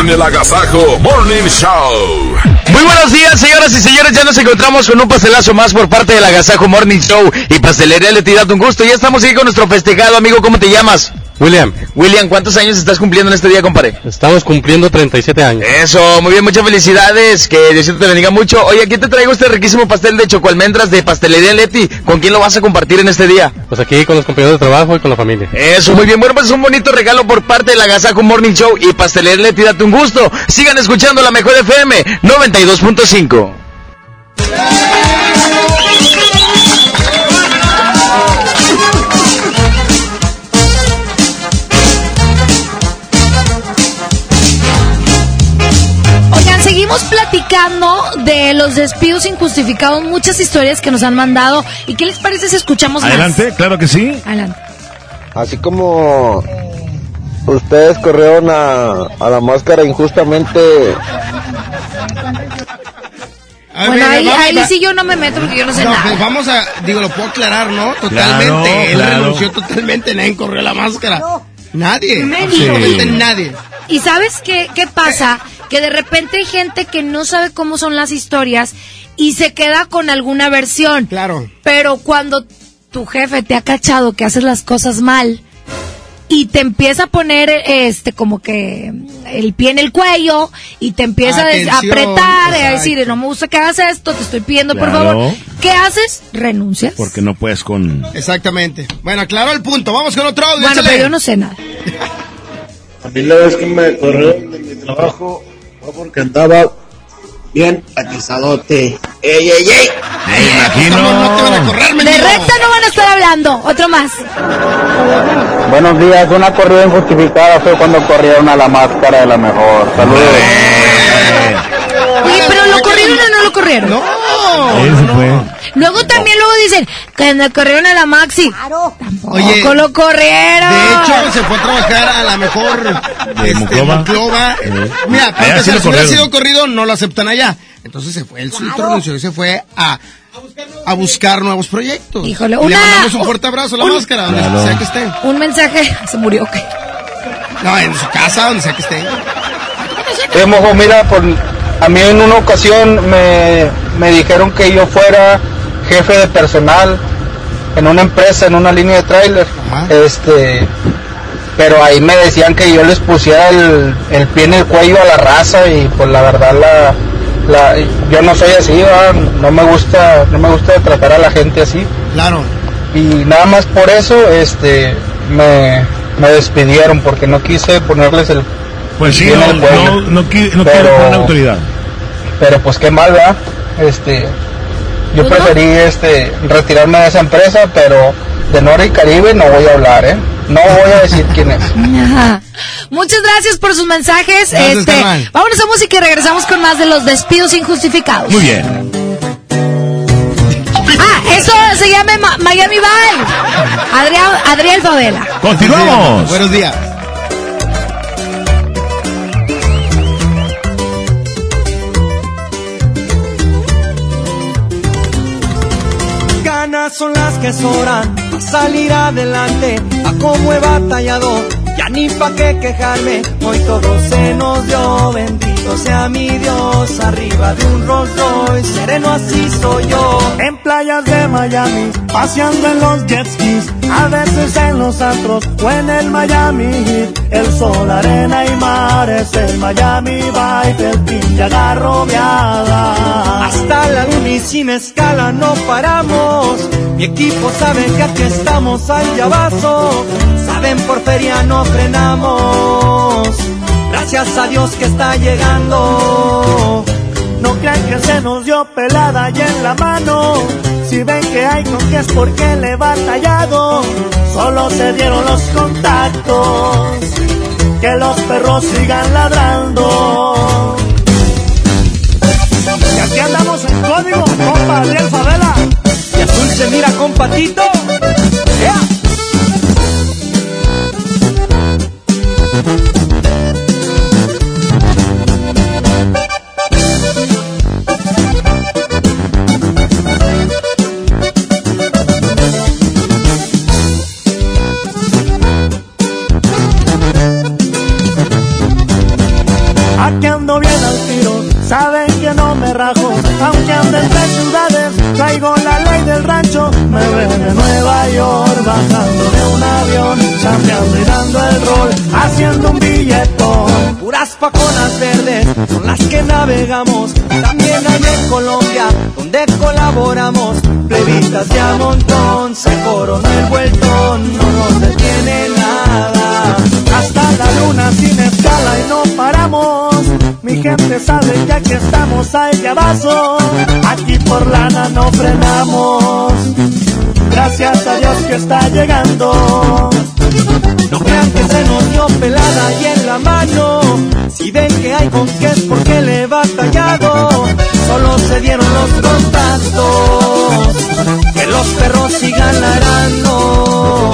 En el Agasajo Morning Show. Buenos días, señoras y señores. Ya nos encontramos con un pastelazo más por parte del Agasajo Morning Show y Pastelería Leti. Date un gusto. Ya estamos aquí con nuestro festejado, amigo. ¿Cómo te llamas? William. William, ¿cuántos años estás cumpliendo en este día, compadre? Estamos cumpliendo 37 años. Eso, muy bien, muchas felicidades. Que Diosito te bendiga mucho. Oye, aquí te traigo este riquísimo pastel de chocoalmendras de Pastelería Leti. ¿Con quién lo vas a compartir en este día? Pues aquí con los compañeros de trabajo y con la familia. Eso, muy bien. Bueno, pues es un bonito regalo por parte del Agasajo Morning Show y Pastelería Leti. Date un gusto. Sigan escuchando la mejor FM 92.5. platicando de los despidos injustificados, muchas historias que nos han mandado. ¿Y qué les parece si escuchamos más? Adelante, claro que sí. Adelante. Así como ustedes corrieron a, a la máscara injustamente. A bueno, ver, ahí, ahí a- sí yo no me meto porque yo no sé No, nada. pues vamos a, digo, lo puedo aclarar, ¿no? Totalmente. Claro, Él claro. renunció totalmente, nadie corrió la máscara. Nadie, Nadie. absolutamente Sí. nadie. ¿Y sabes qué, qué pasa? Que de repente hay gente que no sabe cómo son las historias y se queda con alguna versión. Claro. Pero cuando tu jefe te ha cachado que haces las cosas mal y te empieza a poner este como que el pie en el cuello y te empieza a des- a Atención, apretar y a exacto. decir no me gusta que hagas esto te estoy pidiendo por Claro. favor ¿qué haces? renuncias Porque no puedes con... Exactamente. Bueno, aclaro el punto. Vamos con otro audio. bueno échale. pero yo no sé nada A mí la vez que me corrieron de mi trabajo fue porque andaba bien atizadote. ¡Ey, ey, ey! Me imagino. No te van a correr, de recta no van a estar hablando otro más Buenos días, una corrida injustificada fue cuando corrieron a la máscara de la mejor. Saludos. Lo corrieron o no lo corrieron No. Ese fue. Luego también luego dicen que me corrieron a la Maxi. Tampoco Oye, lo corrieron. De hecho, se fue a trabajar a la mejor este, Monclova. Monclova. Eh. Mira, para empezar, lo si hubiera sido corrido, no lo aceptan allá. Entonces se fue, él solito renunció y se fue a, a buscar nuevos proyectos. Híjole, Y una- Le mandamos un fuerte abrazo a la un- máscara, donde Claro. sea que esté. Un mensaje <laughs> se murió. ¿qué? No, en su casa, donde sea que esté. Mojo, mira, por, a mí en una ocasión me, me dijeron que yo fuera jefe de personal en una empresa, en una línea de tráiler. Este, pero ahí me decían que yo les pusiera el, el pie en el cuello a la raza y pues la verdad la, la yo no soy así, ¿verdad? no me gusta, no me gusta tratar a la gente así. Claro. y nada más por eso este me, me despidieron porque no quise ponerles el Pues sí, no, no, no, no quiere poner autoridad. pero pues qué mal ¿verdad? este yo Pues no. preferí este retirarme de esa empresa pero de Norte y Caribe no voy a hablar eh no voy a decir quién es. <laughs> Muchas gracias por sus mensajes. Gracias, este, vámonos a música y regresamos con más de los despidos injustificados. Muy bien. Ah, eso se llama Ma- Miami Vibe. Adrián, Adriel Favela. Continuamos. Buenos días. Son las que sobran para salir adelante. A como he batallado Ya ni pa' qué quejarme, hoy todo se nos dio. Bendito sea mi Dios, arriba de un Rolls Royce, sereno así soy yo. En playas de Miami, paseando en los jet skis, a veces en los antros o en el Miami Heat. El sol, arena y mar es el Miami Vibe, el pin ya garrobeada. Hasta la luna y sin escala no paramos. Mi equipo sabe que aquí estamos al llavazo. Saben por feria frenamos. Gracias a Dios que está llegando. No crean que se nos dio pelada y en la mano. Si ven que hay con que es porque le he batallado. Solo se dieron los contactos. Que los perros sigan ladrando. Y aquí andamos en código, compa Adriel Favela. Y azul se mira con patito. Gracias. Navegamos, también hay en Colombia, donde colaboramos, plebitas de a montón, se coronó el vueltón, no nos detiene nada, hasta la luna sin escala y no paramos. Mi gente sabe que aquí estamos al llavazo. Aquí por lana no frenamos. Gracias a Dios que está llegando. No crean que se nos dio pelada y en Si ven que hay con porque le he batallado. Solo se dieron los contactos. Que los perros sigan ladrando.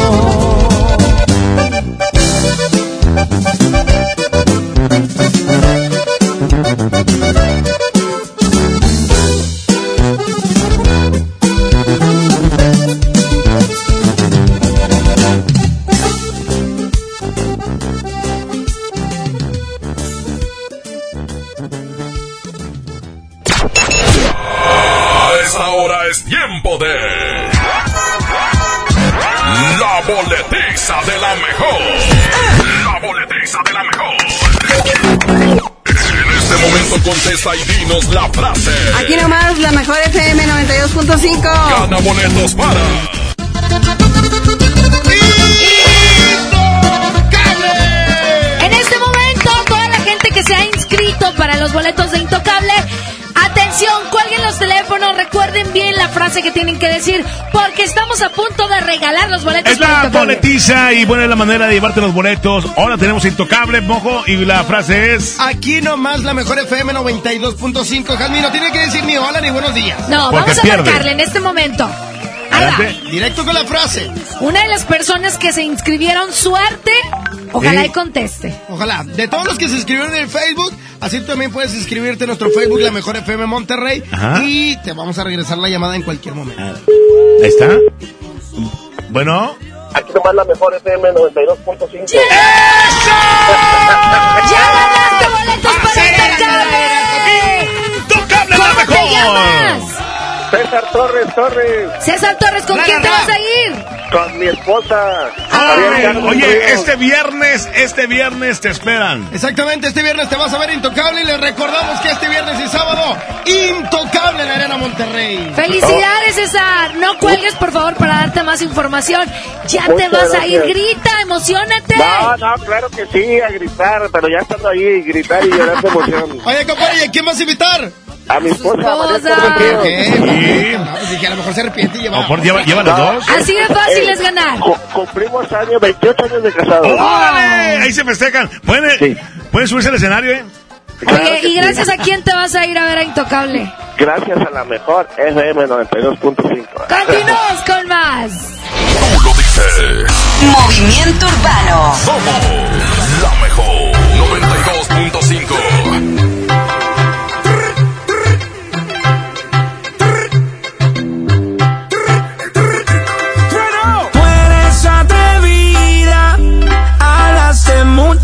Dinos la frase. Aquí nomás la mejor FM 92.5. Gana boletos para. En este momento, toda la gente que se ha inscrito para los boletos de Intocable, atención, cuelguen los teléfonos, recuerden bien la frase que tienen que decir, porque estamos a regalar los boletos Es la boletiza y buena es la manera de llevarte los boletos. Ahora tenemos Intocable, Mojo, y la frase es... Aquí nomás la mejor FM 92.5. Jasmine, no tiene que decir ni hola ni buenos días. No, Porque vamos a pierde. marcarle en este momento. Directo con la frase. Una de las personas que se inscribieron, suerte, ojalá Sí. y conteste. Ojalá. De todos los que se inscribieron en el Facebook, así tú también puedes inscribirte en nuestro Facebook, La Mejor FM Monterrey. Ajá. Y te vamos a regresar la llamada en cualquier momento. Ahí está. Bueno. Aquí nomás la mejor FM 92.5. <laughs> ¡Ya ganaste boletos para Intocable! ¿Cómo te llamas? César Torres, Torres, César Torres, ¿con quién te vas a ir? con mi esposa. Ay, oye, este viernes, este viernes te esperan. Exactamente, este viernes te vas a ver Intocable y les recordamos que este viernes y sábado, Intocable en la Arena Monterrey. Felicidades, César. No cuelgues, por favor, para darte más información. Ya te vas a ir. Grita, emocionate. No, no, claro que sí, a gritar, pero ya estando ahí, gritar y llorar de emoción. Oye, compadre, ¿y a quién vas a invitar? A mi esposa, María pues dije, a lo mejor se arrepiente y lleva. O por, lleva, lleva las dos. Así de fácil es ganar. Cu- Cumplimos años, 28 años de casado. ¡Órale! Ahí se festejan. ¿Pueden, Sí. ¿Pueden subirse al escenario, eh? Claro Oye, ¿y sí. gracias a quién te vas a ir a ver a Intocable? Gracias a la mejor FM 92.5. Continuamos con más. Tú lo dices. Movimiento Urbano. Somos la mejor 92.5.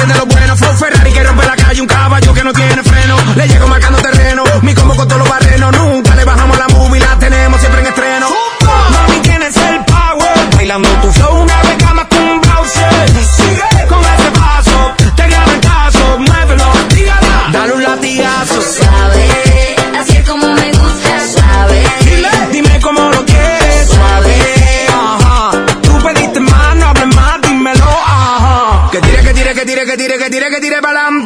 también de lo bueno. Fue un Ferrari que rompe la calle, un caballo que no tiene freno. Le llego marcando terreno, mi combo con todos los barrenos. Nunca le bajamos la movie, la tenemos siempre en estreno. Mami, tienes el power. Bailando tu tiragadirebalam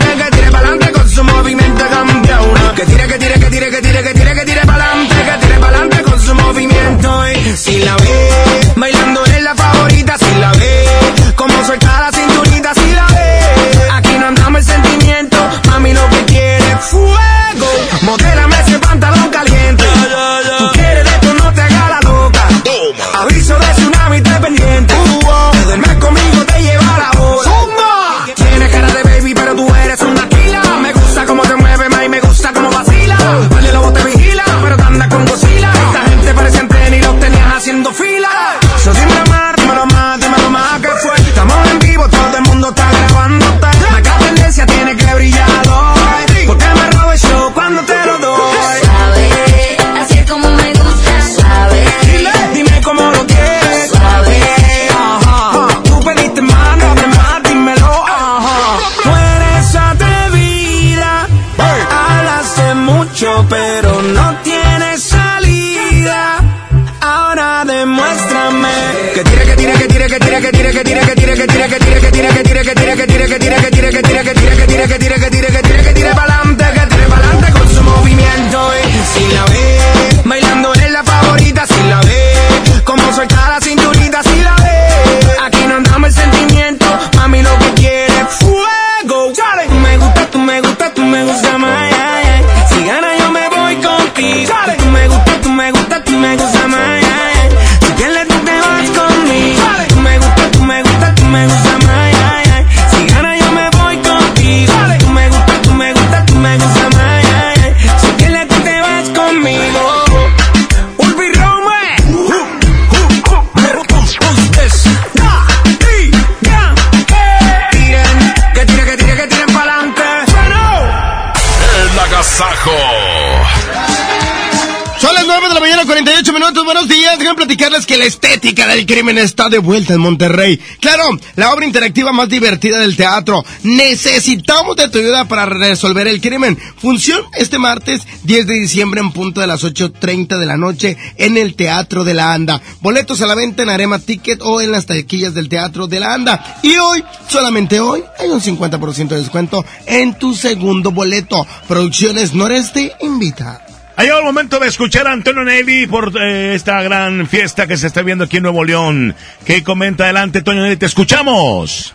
días. Déjenme platicarles que la estética del crimen está de vuelta en Monterrey. Claro, la obra interactiva más divertida del teatro. Necesitamos de tu ayuda para resolver el crimen. Función este martes 10 de diciembre en punto de las 8.30 de la noche en el Teatro de la Anda. Boletos a la venta en Arema Ticket o en las taquillas del Teatro de la Anda. Y hoy, solamente hoy, hay un 50% de descuento en tu segundo boleto. Producciones Noreste invita. Ha llegado el momento de escuchar a Antonio Navy por eh, esta gran fiesta que se está viendo aquí en Nuevo León. ¿Qué comenta adelante, Antonio Navy? Te escuchamos.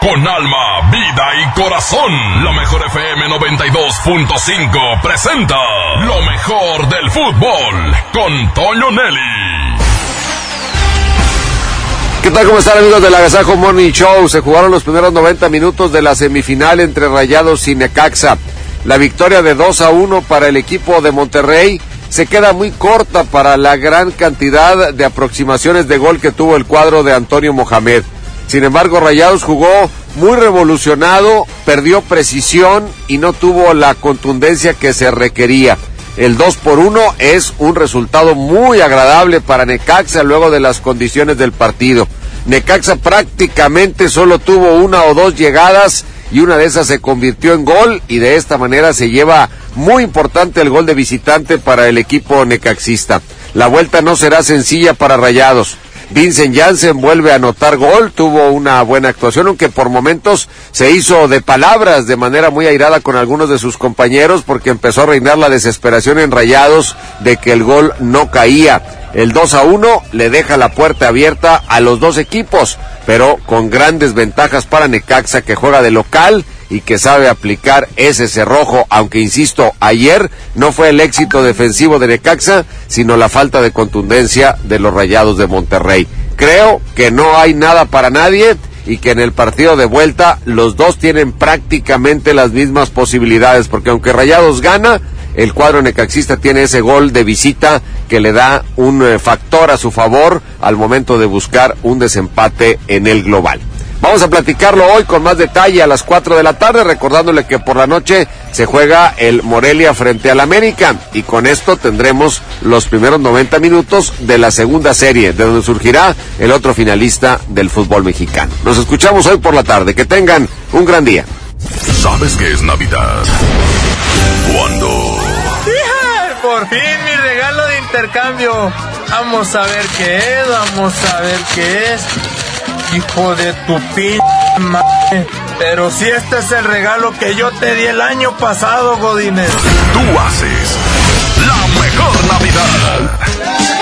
Con alma, vida y corazón, la mejor FM 92.5 presenta lo mejor del fútbol con Toño Nelly. ¿Qué tal? ¿Cómo están amigos del Agasajo Morning Show? Se jugaron los primeros 90 minutos de la semifinal entre Rayados y Necaxa. La victoria de 2 a 1 para el equipo de Monterrey se queda muy corta para la gran cantidad de aproximaciones de gol que tuvo el cuadro de Antonio Mohamed. Sin embargo, Rayados jugó muy revolucionado, perdió precisión y no tuvo la contundencia que se requería. El 2 por 1 es un resultado muy agradable para Necaxa luego de las condiciones del partido. Necaxa prácticamente solo tuvo una o dos llegadas y una de esas se convirtió en gol y de esta manera se lleva muy importante el gol de visitante para el equipo necaxista. La vuelta no será sencilla para Rayados. Vincent Janssen vuelve a anotar gol, tuvo una buena actuación, aunque por momentos se hizo de palabras de manera muy airada con algunos de sus compañeros porque empezó a reinar la desesperación en rayados de que el gol no caía. El 2 a 1 le deja la puerta abierta a los dos equipos, pero con grandes ventajas para Necaxa que juega de local y que sabe aplicar ese cerrojo, aunque insisto, ayer no fue el éxito defensivo de Necaxa, sino la falta de contundencia de los Rayados de Monterrey. Creo que no hay nada para nadie y que en el partido de vuelta los dos tienen prácticamente las mismas posibilidades, porque aunque Rayados gana, el cuadro necaxista tiene ese gol de visita que le da un eh, factor a su favor al momento de buscar un desempate en el global. Vamos a platicarlo hoy con más detalle a las 4 de la tarde, recordándole que por la noche se juega el Morelia frente al América y con esto tendremos los primeros 90 minutos de la segunda serie, de donde surgirá el otro finalista del fútbol mexicano. Nos escuchamos hoy por la tarde. Que tengan un gran día. ¿Sabes qué es Navidad? Cuando... Por fin mi regalo de intercambio. Vamos a ver qué es, vamos a ver qué es. Hijo de tu p madre. Pero si este es el regalo que yo te di el año pasado, Godínez. Tú haces la mejor Navidad.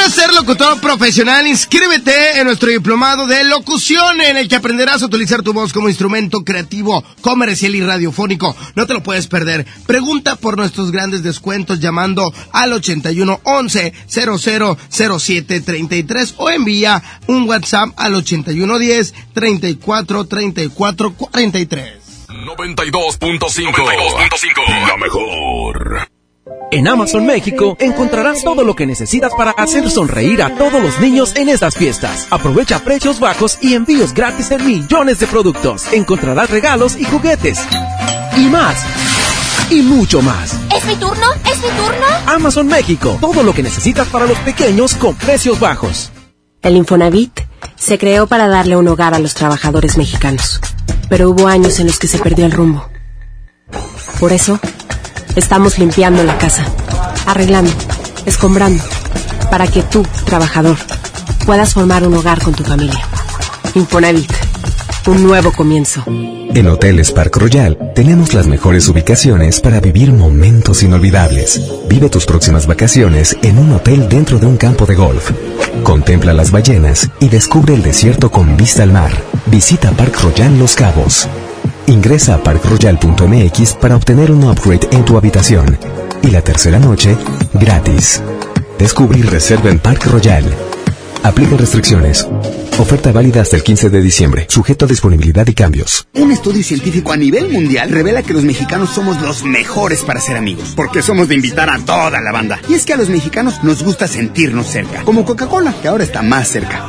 ¿Quieres ser locutor profesional? Inscríbete en nuestro diplomado de locución en el que aprenderás a utilizar tu voz como instrumento creativo, comercial y radiofónico. No te lo puedes perder. Pregunta por nuestros grandes descuentos llamando al 81 11 0007 33 o envía un WhatsApp al 81 10 34 34 43. 92.5. La mejor. En Amazon México encontrarás todo lo que necesitas para hacer sonreír a todos los niños en estas fiestas. Aprovecha precios bajos y envíos gratis en millones de productos. Encontrarás regalos y juguetes. Y más. Y mucho más. ¿Es mi turno? ¿Es mi turno? Amazon México. Todo lo que necesitas para los pequeños con precios bajos. El Infonavit se creó para darle un hogar a los trabajadores mexicanos. Pero hubo años en los que se perdió el rumbo. Por eso, Estamos limpiando la casa, arreglando, escombrando, para que tú, trabajador, puedas formar un hogar con tu familia. Infonavit, un nuevo comienzo. En Hoteles Park Royal tenemos las mejores ubicaciones para vivir momentos inolvidables. Vive tus próximas vacaciones en un hotel dentro de un campo de golf. Contempla las ballenas y descubre el desierto con vista al mar. Visita Park Royal Los Cabos. Ingresa a parkroyal.mx para obtener un upgrade en tu habitación. Y la tercera noche, gratis. Descubre y reserva en Park Royal. Aplica restricciones. Oferta válida hasta el 15 de diciembre, sujeto a disponibilidad y cambios. Un estudio científico a nivel mundial revela que los mexicanos somos los mejores para ser amigos, porque somos de invitar a toda la banda. Y es que a los mexicanos nos gusta sentirnos cerca, como Coca-Cola, que ahora está más cerca.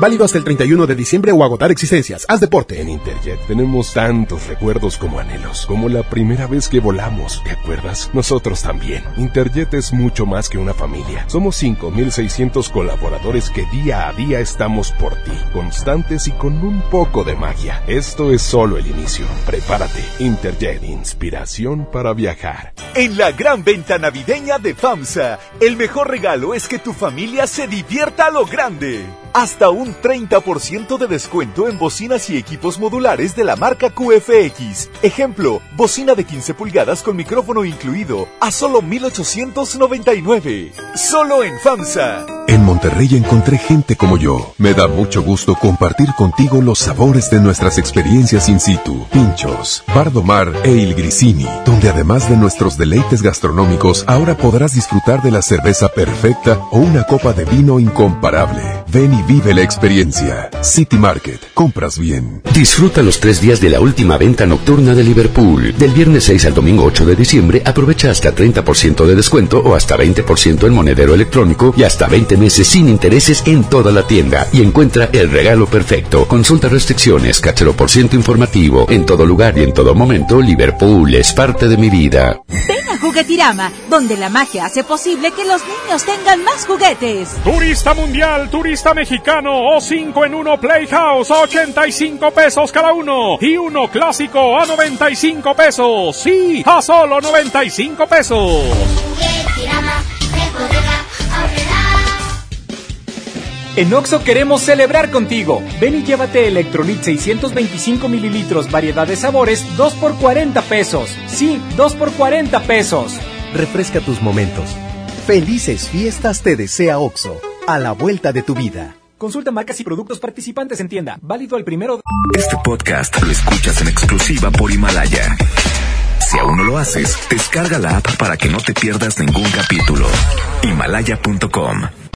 Válido hasta el 31 de diciembre o agotar existencias. Haz deporte. En Interjet tenemos tantos recuerdos como anhelos, como la primera vez que volamos. ¿Te acuerdas? Nosotros también. Interjet es mucho más que una familia. Somos 5.600 colaboradores que día a día estamos por ti, constantes y con un poco de magia. Esto es solo el inicio. Prepárate. Interjet, inspiración para viajar. En la gran venta navideña de FAMSA, el mejor regalo es que tu familia se divierta a lo grande. Hasta un 30% de descuento en bocinas y equipos modulares de la marca QFX. Ejemplo, bocina de 15 pulgadas con micrófono incluido a solo 1899. Solo en FAMSA. En Monterrey encontré gente como yo. Me da mucho gusto compartir contigo los sabores de nuestras experiencias in situ. Pinchos, Bardomar e Il Grisini, donde además de nuestros deleites gastronómicos, ahora podrás disfrutar de la cerveza perfecta o una copa de vino incomparable. Ven y vive la experiencia. City Market, compras bien. Disfruta los tres días de la última venta nocturna de Liverpool. Del viernes 6 al domingo 8 de diciembre, aprovecha hasta 30% de descuento o hasta 20% en monedero electrónico y hasta 20 meses sin intereses en toda la tienda y encuentra el regalo perfecto. Consulta restricciones, cachero por ciento informativo. En todo lugar y en todo momento, Liverpool es parte de mi vida. Ven a Juguetirama, donde la magia hace posible que los niños tengan más juguetes. Turista mundial, turista mexicano o 5 en 1 Playhouse a 85 pesos cada uno y uno clásico a 95 pesos. Sí, a solo 95 pesos. En Oxo queremos celebrar contigo. Ven y llévate Electrolit 625 mililitros, variedad de sabores, 2 por 40 pesos. Sí, 2 por 40 pesos. Refresca tus momentos. Felices fiestas te desea Oxo, a la vuelta de tu vida. Consulta marcas y productos participantes en tienda. Válido al primero. Este podcast lo escuchas en exclusiva por Himalaya. Si aún no lo haces, descarga la app para que no te pierdas ningún capítulo. Himalaya.com